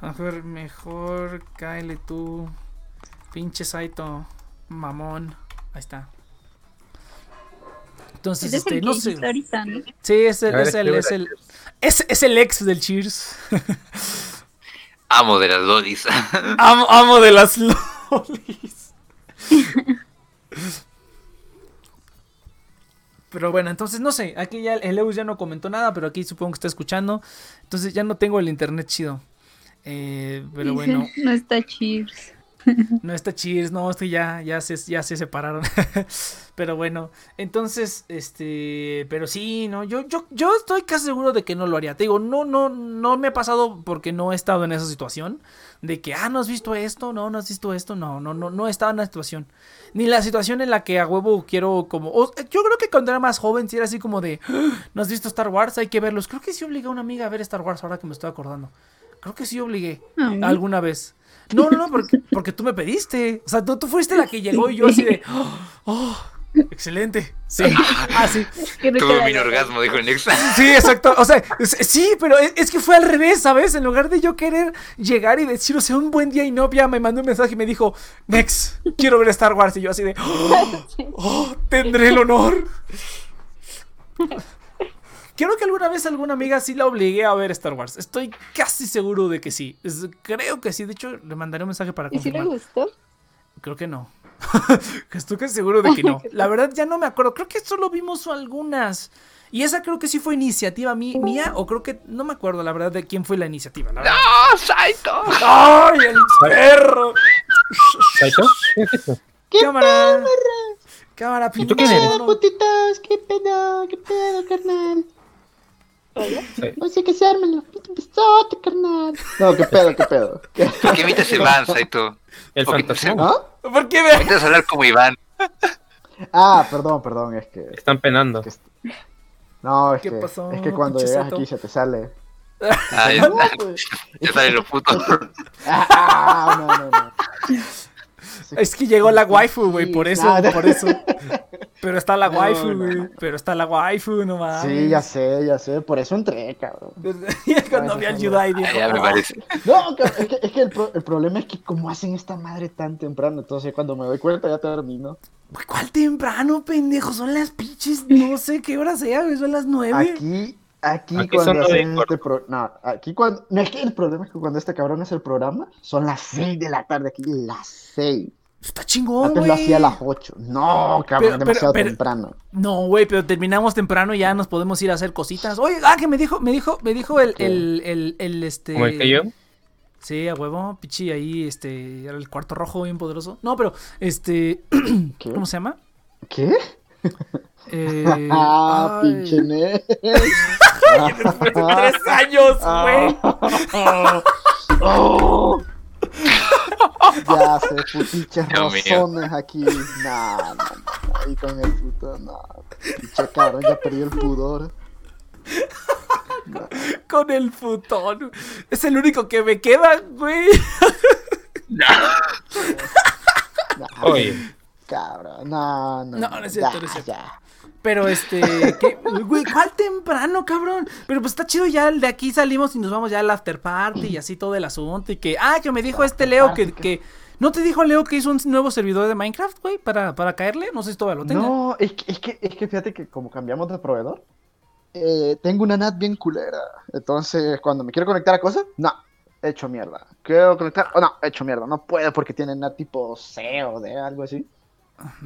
A ver, mejor cáele tú. Pinche Saito. Mamón. Ahí está. Entonces, Es este, no sé. ahorita, ¿no? Sí, es el, es el, es el, es, es el ex del Cheers. Amo de las lolis. Amo, amo de las lolis. Pero bueno, entonces no sé, aquí ya el Eus ya no comentó nada, pero aquí supongo que está escuchando. Entonces ya no tengo el internet chido. Eh, pero bueno, No está cheers. No está Cheers, no, este ya, ya se, ya se separaron. pero bueno, entonces, este, pero sí, no, yo, yo, yo estoy casi seguro de que no lo haría. Te digo, no, no, no me ha pasado porque no he estado en esa situación. De que, ah, no has visto esto, no, no has visto esto, no, no, no, no he estado en la situación. Ni la situación en la que a huevo quiero como. yo creo que cuando era más joven, si era así como de, ah, ¿no has visto Star Wars? Hay que verlos. Creo que sí obligué a una amiga a ver Star Wars ahora que me estoy acordando. Creo que sí obligué alguna vez. No, no, no, porque, porque, tú me pediste. O sea, tú, tú, fuiste la que llegó y yo así de. Oh, excelente. Sí. Ah, sí. Tuve mi orgasmo, dijo Nexa. Sí, exacto. O sea, sí, pero es, que fue al revés, ¿sabes? En lugar de yo querer llegar y decir, o sea, un buen día y novia, me mandó un mensaje y me dijo, Nex, quiero ver Star Wars. Y yo así de. Oh, oh tendré el honor. Creo que alguna vez alguna amiga sí la obligué a ver Star Wars. Estoy casi seguro de que sí. creo que sí. De hecho, le mandaré un mensaje para confirmar. ¿Y si le gustó? Creo que no. Estoy casi seguro de que no. La verdad ya no me acuerdo. Creo que solo vimos algunas. Y esa creo que sí fue iniciativa mía, o creo que no me acuerdo la verdad de quién fue la iniciativa. ¡No, Saito! ¡Ay, el perro! ¿Saito? ¿Qué Cámara. Cámara, ¿Y tú quién eres? putitos? ¿Qué pedo? ¿Qué pedo, carnal? No sé qué se armen los carnal. No, qué pedo, qué pedo. ¿Por qué imitas Iván, Saito? El fantasma. ¿Ah? ¿Por qué me a hablar como Iván? Ah, perdón, perdón, es que. Están penando. No, es que, es que cuando llegas aquí se te sale. Ah, ya, pues. ya sale lo puto. Ah, no, no, no. Es que llegó la waifu, güey, por eso, por eso. Pero está la waifu, güey. Pero está la waifu, no mames. Sí, ya sé, ya sé. Por eso entré, cabrón. Cuando vi al Yudai, dijo. Ya me parece. No, es que, es que el, el, problema es que como hacen esta madre tan temprano, entonces cuando me doy cuenta ya termino. ¿Cuál temprano, pendejo? Son las pinches, no sé qué hora sea, güey. Son las nueve. Aquí Aquí, cuando hacen este pro... No, aquí cuando... No, es que el problema es que cuando este cabrón hace el programa, son las 6 de la tarde aquí, las 6. Está chingón, Antes lo hacía a las 8. No, cabrón, demasiado temprano. No, güey, pero terminamos temprano y ya nos podemos ir a hacer cositas. Oye, ah, que me dijo, me dijo, me dijo el, el, el, el, este. ¿Como el que yo? Sí, a huevo, pichi, ahí, este, era el cuarto rojo bien poderoso. No, pero, este, ¿cómo se llama? ¿Qué? Eh, ah, pinche ne. Después de tres años, güey. oh. Ya sé, putiches razones aquí. Nah, no, no, ahí con el puto, no. Pinche cabrón, ya perdió el pudor. Con el futón. Es el único que me queda, güey. Oye. Cabrón, no, no. No, no es cierto, no es cierto. Pero este, güey, ¿cuál temprano, cabrón? Pero pues está chido ya, de aquí salimos y nos vamos ya al after party y así todo el asunto. Y que, ah, que me dijo este Leo que, que, ¿no te dijo Leo que hizo un nuevo servidor de Minecraft, güey, para, para caerle? No sé si todavía lo tengo. No, es que, es que, es que fíjate que como cambiamos de proveedor, eh, tengo una NAT bien culera. Entonces, cuando me quiero conectar a cosas, no, hecho mierda. Quiero conectar, oh, no, hecho mierda. No puedo porque tiene NAT tipo C o D, algo así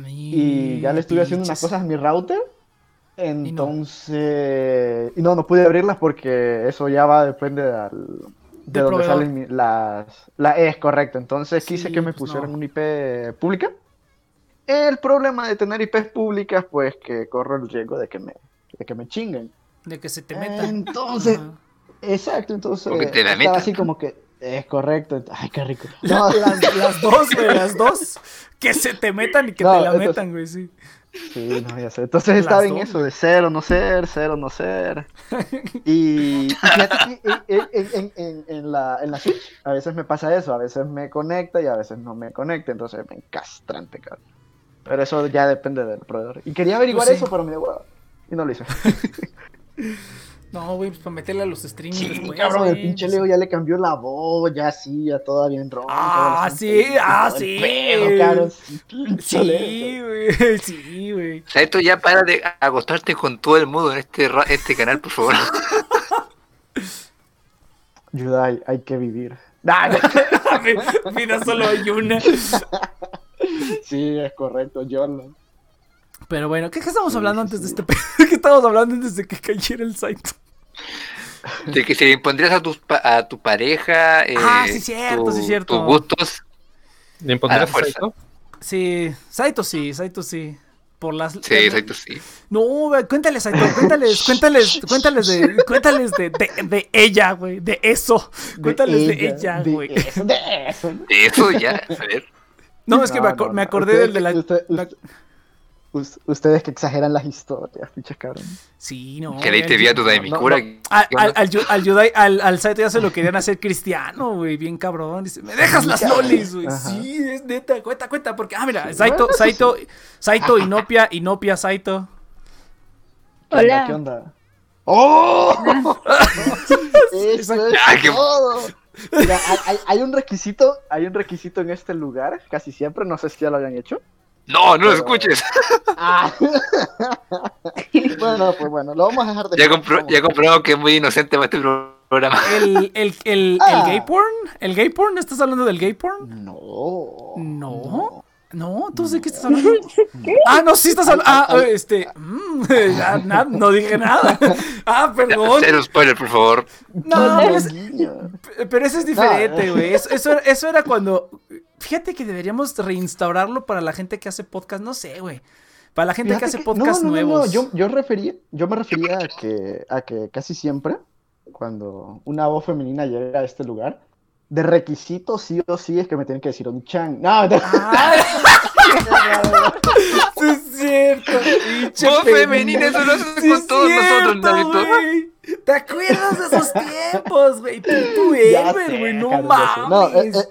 y ya le estuve haciendo unas cosas a mi router. Entonces. Y no. no, pude abrirlas porque eso ya va, depende de, de donde salen las. La, es correcto. Entonces quise que me pues pusieran una IP pública. El problema de tener IPs públicas, pues que corro el riesgo de que me, de que me chinguen. De que se te metan. Entonces. Exacto, entonces. estaba así como que. Es correcto. Ay, qué rico. las, dos, güey, las dos. Que se te metan y que te la metan, güey, sí. Sí, no, ya sé. Entonces estaba en eso de cero no ser, cero no ser. Y, fíjate que en, en, en, la, en la Switch a veces me pasa eso, a veces me conecta y a veces no me conecta, entonces me encastrante, cabrón. Pero eso ya depende del proveedor. Y quería averiguar pues eso, pero me dio Y no lo hice. No, güey, pues para meterle a los streams sí, después. cabrón, el pinche Leo ya le cambió la voz, ya sí, ya toda bien ronca. Ah, sí, ah, sí. sí, güey, sí, güey. Esto ya para de agostarte con todo el mundo en este, este canal, por favor. Yudai, hay que vivir. Mira, solo hay una. sí, es correcto, Jordan. Pero bueno, ¿qué, estamos hablando antes de este ¿Qué estamos hablando antes de que cayera el site? De que si le impondrías a tu, a tu pareja eh, ah, sí, cierto, sí, cierto. tus gustos. ¿Le impondrías a fuerza. Saito? Sí, Saito sí, Saito sí. Por las. Sí, exacto, sí. No, cuéntales, Saito, cuéntales, cuéntales, cuéntales de, cuéntales de, de, de ella, güey, de eso. Cuéntales de ella, de güey. eso, de eso. Eso ya, a ver. No, es que me, No, acor- no, me no. acordé del de la. usted- ustedes que exageran las historias, pinches cabrón. Sí, no. Que le al- te vi a tu de mi no, cura. no. Al, ¿Qué al, al, Yu- al Yudai- al- al Saito ya se lo querían hacer cristiano, güey, bien cabrón. Dice, me dejas las lolis, güey. Sí, es neta, cuenta, cuenta, porque, ah, mira, Saito, Saito, Saito, Inopia, Inopia, Saito. ¿Qué onda? Hola. ¿Qué onda? ¡Oh! Eso es Ah, todo. Mira, hay un requisito, hay un requisito en este lugar, casi siempre, no sé si ya lo habían hecho. No, no lo escuches. Ah. bueno, pues bueno, lo vamos a dejar de Ya, compro- ya comprobamos que es muy inocente para este programa. El, el, el, Ah. el gay porn, el gay porn, ¿estás hablando del gay porn? No. No. No, ¿tú de qué estás hablando? Ah, no, sí estás hablando. Ah, este. mm, ya, na- no dije nada. Ah, perdón. Cero spoiler, por favor. No, es- Guiño. pero eso es diferente, No. güey. Eso, eso, eso era cuando. Fíjate que deberíamos reinstaurarlo para la gente que hace podcast. No sé, güey. Para la gente que hace que- podcast no, no, no, no, nuevos. Yo, yo, refería, yo me refería a que, a que casi siempre, cuando una voz femenina llega a este lugar, de requisito sí o sí es que me tienen que decir Oni-chan. No, no, Ah, sí es cierto. Voz femenina, eso lo haces Sí con todos nosotros, cierto, Navito. güey. ¿Te acuerdas de esos tiempos, güey? Tú, tú güey, no mames. No, eh, eh,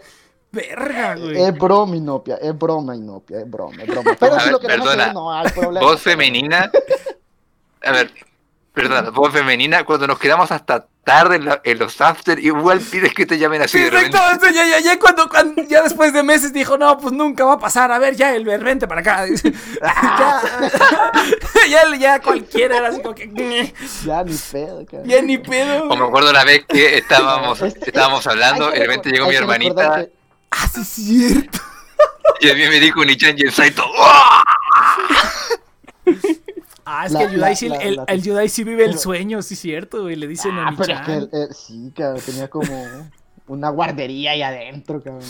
Verga, güey. es broma, Inopia, es broma, Inopia, es broma, es broma. Pero A si ver, lo queremos perdona. hacer, no hay problema. Voz femenina. A ver, perdona, voz femenina. Cuando nos quedamos hasta tarde en, la- en los after, igual pides que te llamen así Sí, de repente. exacto, ya, ya, ya cuando, cuando- ya después de meses dijo, no, pues nunca va a pasar, a ver, ya, el vente para acá. ya, ya, ya cualquiera era así como que, Ya ni pedo, cabrón. ya ni pedo. O me acuerdo la vez que estábamos, Es- es- estábamos hablando, repente recor- llegó mi hermanita que- Ah, sí es cierto. y a mí me dijo Nichan y el Saito. ¡Oh! Ah, es La- que el Yudai sí, la- el, la- el Yudai sí vive el pero- sueño, sí es cierto, güey, le dicen a Ah, pero es que eh, sí, cabrón, tenía como una guardería ahí adentro, cabrón.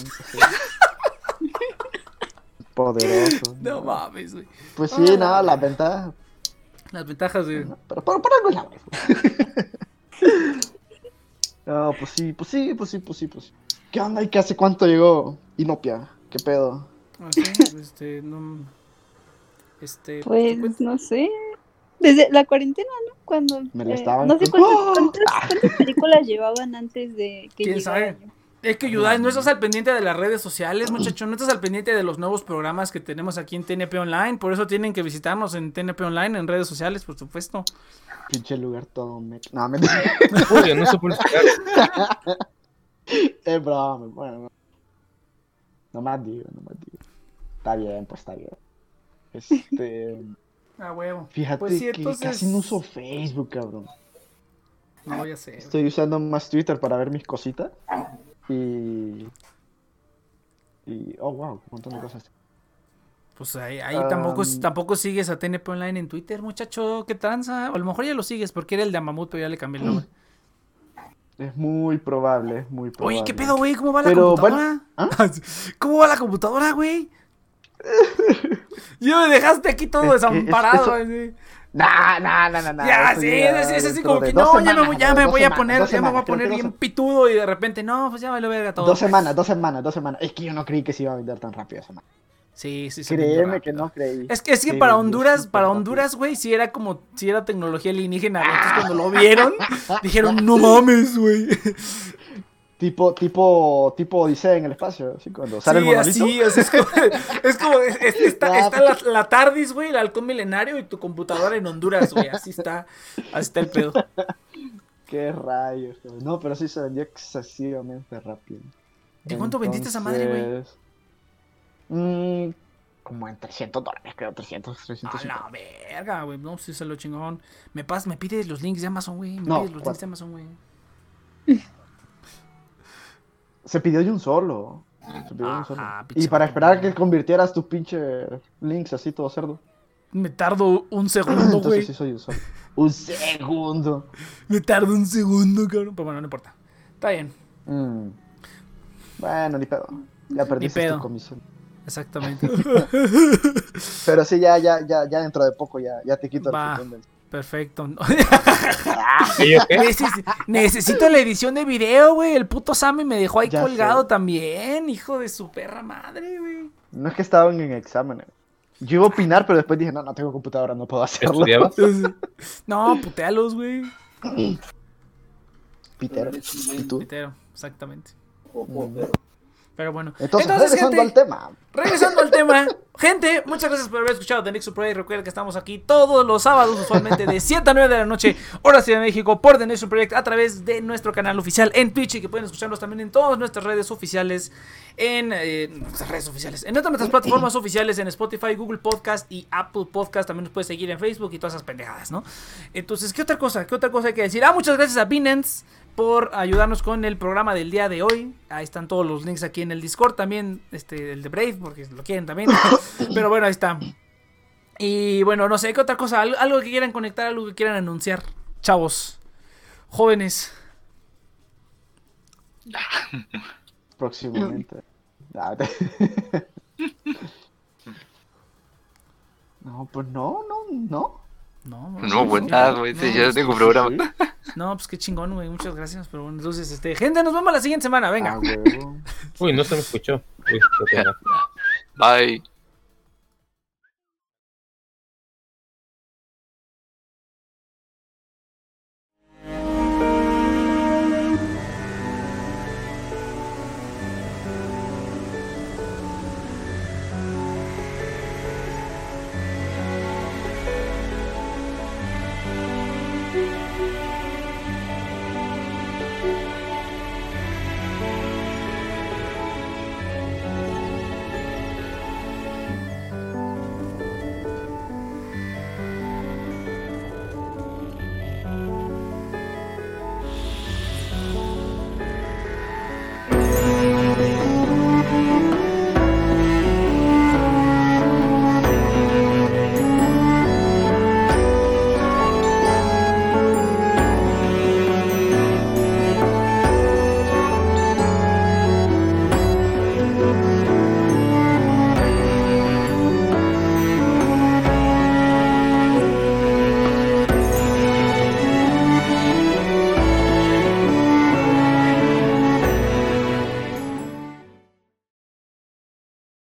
Poderoso. No mames, güey. Pues sí, nada, las ventajas. Las ventajas de... Pero por, por algo es la. No, pues sí, pues sí, pues sí, pues sí, pues sí. ¿Qué onda? ¿Y qué hace cuánto llegó Inopia? ¿Qué pedo? Así, este, no... Este... Pues ¿tú cuent- no sé. Desde la cuarentena, ¿no? Cuando. Me la eh, estaban no sé cuántas, ¡Oh! cuántas, cuántas películas llevaban antes de que ¿Quién llegara. sabe? Es que Yudai, no estás al pendiente de las redes sociales, muchacho, no estás al pendiente de los nuevos programas que tenemos aquí en TNP Online, por eso tienen que visitarnos en TNP Online, en redes sociales, por supuesto. Pinche lugar todo me... No, mentira. Uy, no sé publicidad. Es broma, bueno. No, no más digo, no más digo. Está bien, pues está bien. Este... Ah, huevo. Fíjate Pues sí, que casi no uso Facebook, cabrón. No, ya sé. Estoy usando más Twitter para ver mis cositas. Y... Y... Oh, wow, un montón de cosas. Pues ahí, ahí tampoco, Um, tampoco sigues a TNP Online en Twitter, muchacho, qué tranza. O a lo mejor ya lo sigues porque era el de Amamut, pero ya le cambié el nombre. Es muy probable, es muy probable. Oye, ¿qué pedo, güey? ¿Cómo va la computadora? ¿ah? ¿Cómo va la computadora, güey? Yo me dejaste aquí todo Es que- es- desamparado. eso-. Nah, nah, nah, nah, nah. Ya, sí, ya es, es así como que no, ya me, ya me voy a poner, ya me voy a poner bien dos- pitudo y de repente, no, pues ya me lo verga todo. Dos semanas, dos semanas, dos semanas. Es que yo no creí que se iba a vender tan rápido esa madre. Sí, sí, vendió Créeme que no creí. Es que, es que Sí, para Honduras, para. Honduras, güey, sí era como, si era tecnología alienígena. güey. Entonces cuando lo vieron, dijeron, no mames, güey. Tipo, tipo, tipo Odisea en el espacio, así cuando sale sí, el monolito. así, o sea, es como, es como es- es- está, Ah, está la, la TARDIS, güey, el halcón milenario y tu computadora en Honduras, güey, así está, así está el pedo. Qué rayos. cabrón. No, pero sí se vendió excesivamente rápido. ¿De cuánto vendiste esa madre, güey? Mm, como en 300 dólares, creo, 300, A 300. la verga, güey, no, sí se lo chingón. Me pas, me pides los links de Amazon, güey, me No, pides los links de Amazon, güey. Se pidió de un solo. Se pidió de un solo. Ajá, Y para esperar a que convirtieras tus pinche links así todo cerdo. Me tardo un segundo, güey. Entonces sí soy un solo. Un segundo. Me tardo un segundo, cabrón. Pero bueno, no importa. Está bien. Mm. Bueno, ni pedo. Ya perdiste pedo. tu comisión. Exactamente. Pero sí, ya, ya, ya, ya dentro de poco ya, ya te quito el Va. cupón del- Perfecto. Necesito la edición de video, güey. El puto Sammy me dejó ahí Ya colgado sé. también, hijo de su perra madre, güey. No es que estaban en exámenes. Yo iba a opinar, pero después dije, no, no tengo computadora, no puedo hacerlo. No, putealos, güey. Pitero. ¿Y tú? Pitero, exactamente. Pero bueno. Entonces, Entonces, regresando gente, al tema. Regresando al tema, gente, muchas gracias por haber escuchado The Nexus Project. Recuerden que estamos aquí todos los sábados, usualmente de 7 a 9 de la noche, hora Ciudad de México, por The Nexus Project, a través de nuestro canal oficial en Twitch y que pueden escucharnos también en todas nuestras redes oficiales, en eh, nuestras redes oficiales, en todas nuestras plataformas oficiales, en Spotify, Google Podcast y Apple Podcast. También nos puedes seguir en Facebook y todas esas pendejadas, ¿no? Entonces, ¿qué otra cosa? ¿Qué otra cosa hay que decir? Ah, muchas gracias a Binance por ayudarnos con el programa del día de hoy. Ahí están todos los links aquí en el Discord también, este, el de Brave, porque lo quieren también. Pero bueno, ahí está. Y bueno, no sé, ¿qué otra cosa? Algo, algo que quieran conectar, algo que quieran anunciar. Chavos, jóvenes. Próximamente. Te- No, pues no, no, no. No, No, pues nada, güey. sí, yo tengo programa. No, pues qué chingón, güey. Muchas gracias. Pero bueno, entonces, este, gente, nos vemos la siguiente semana. Venga. Ah. Uy, no se me escuchó. Uy. Bye.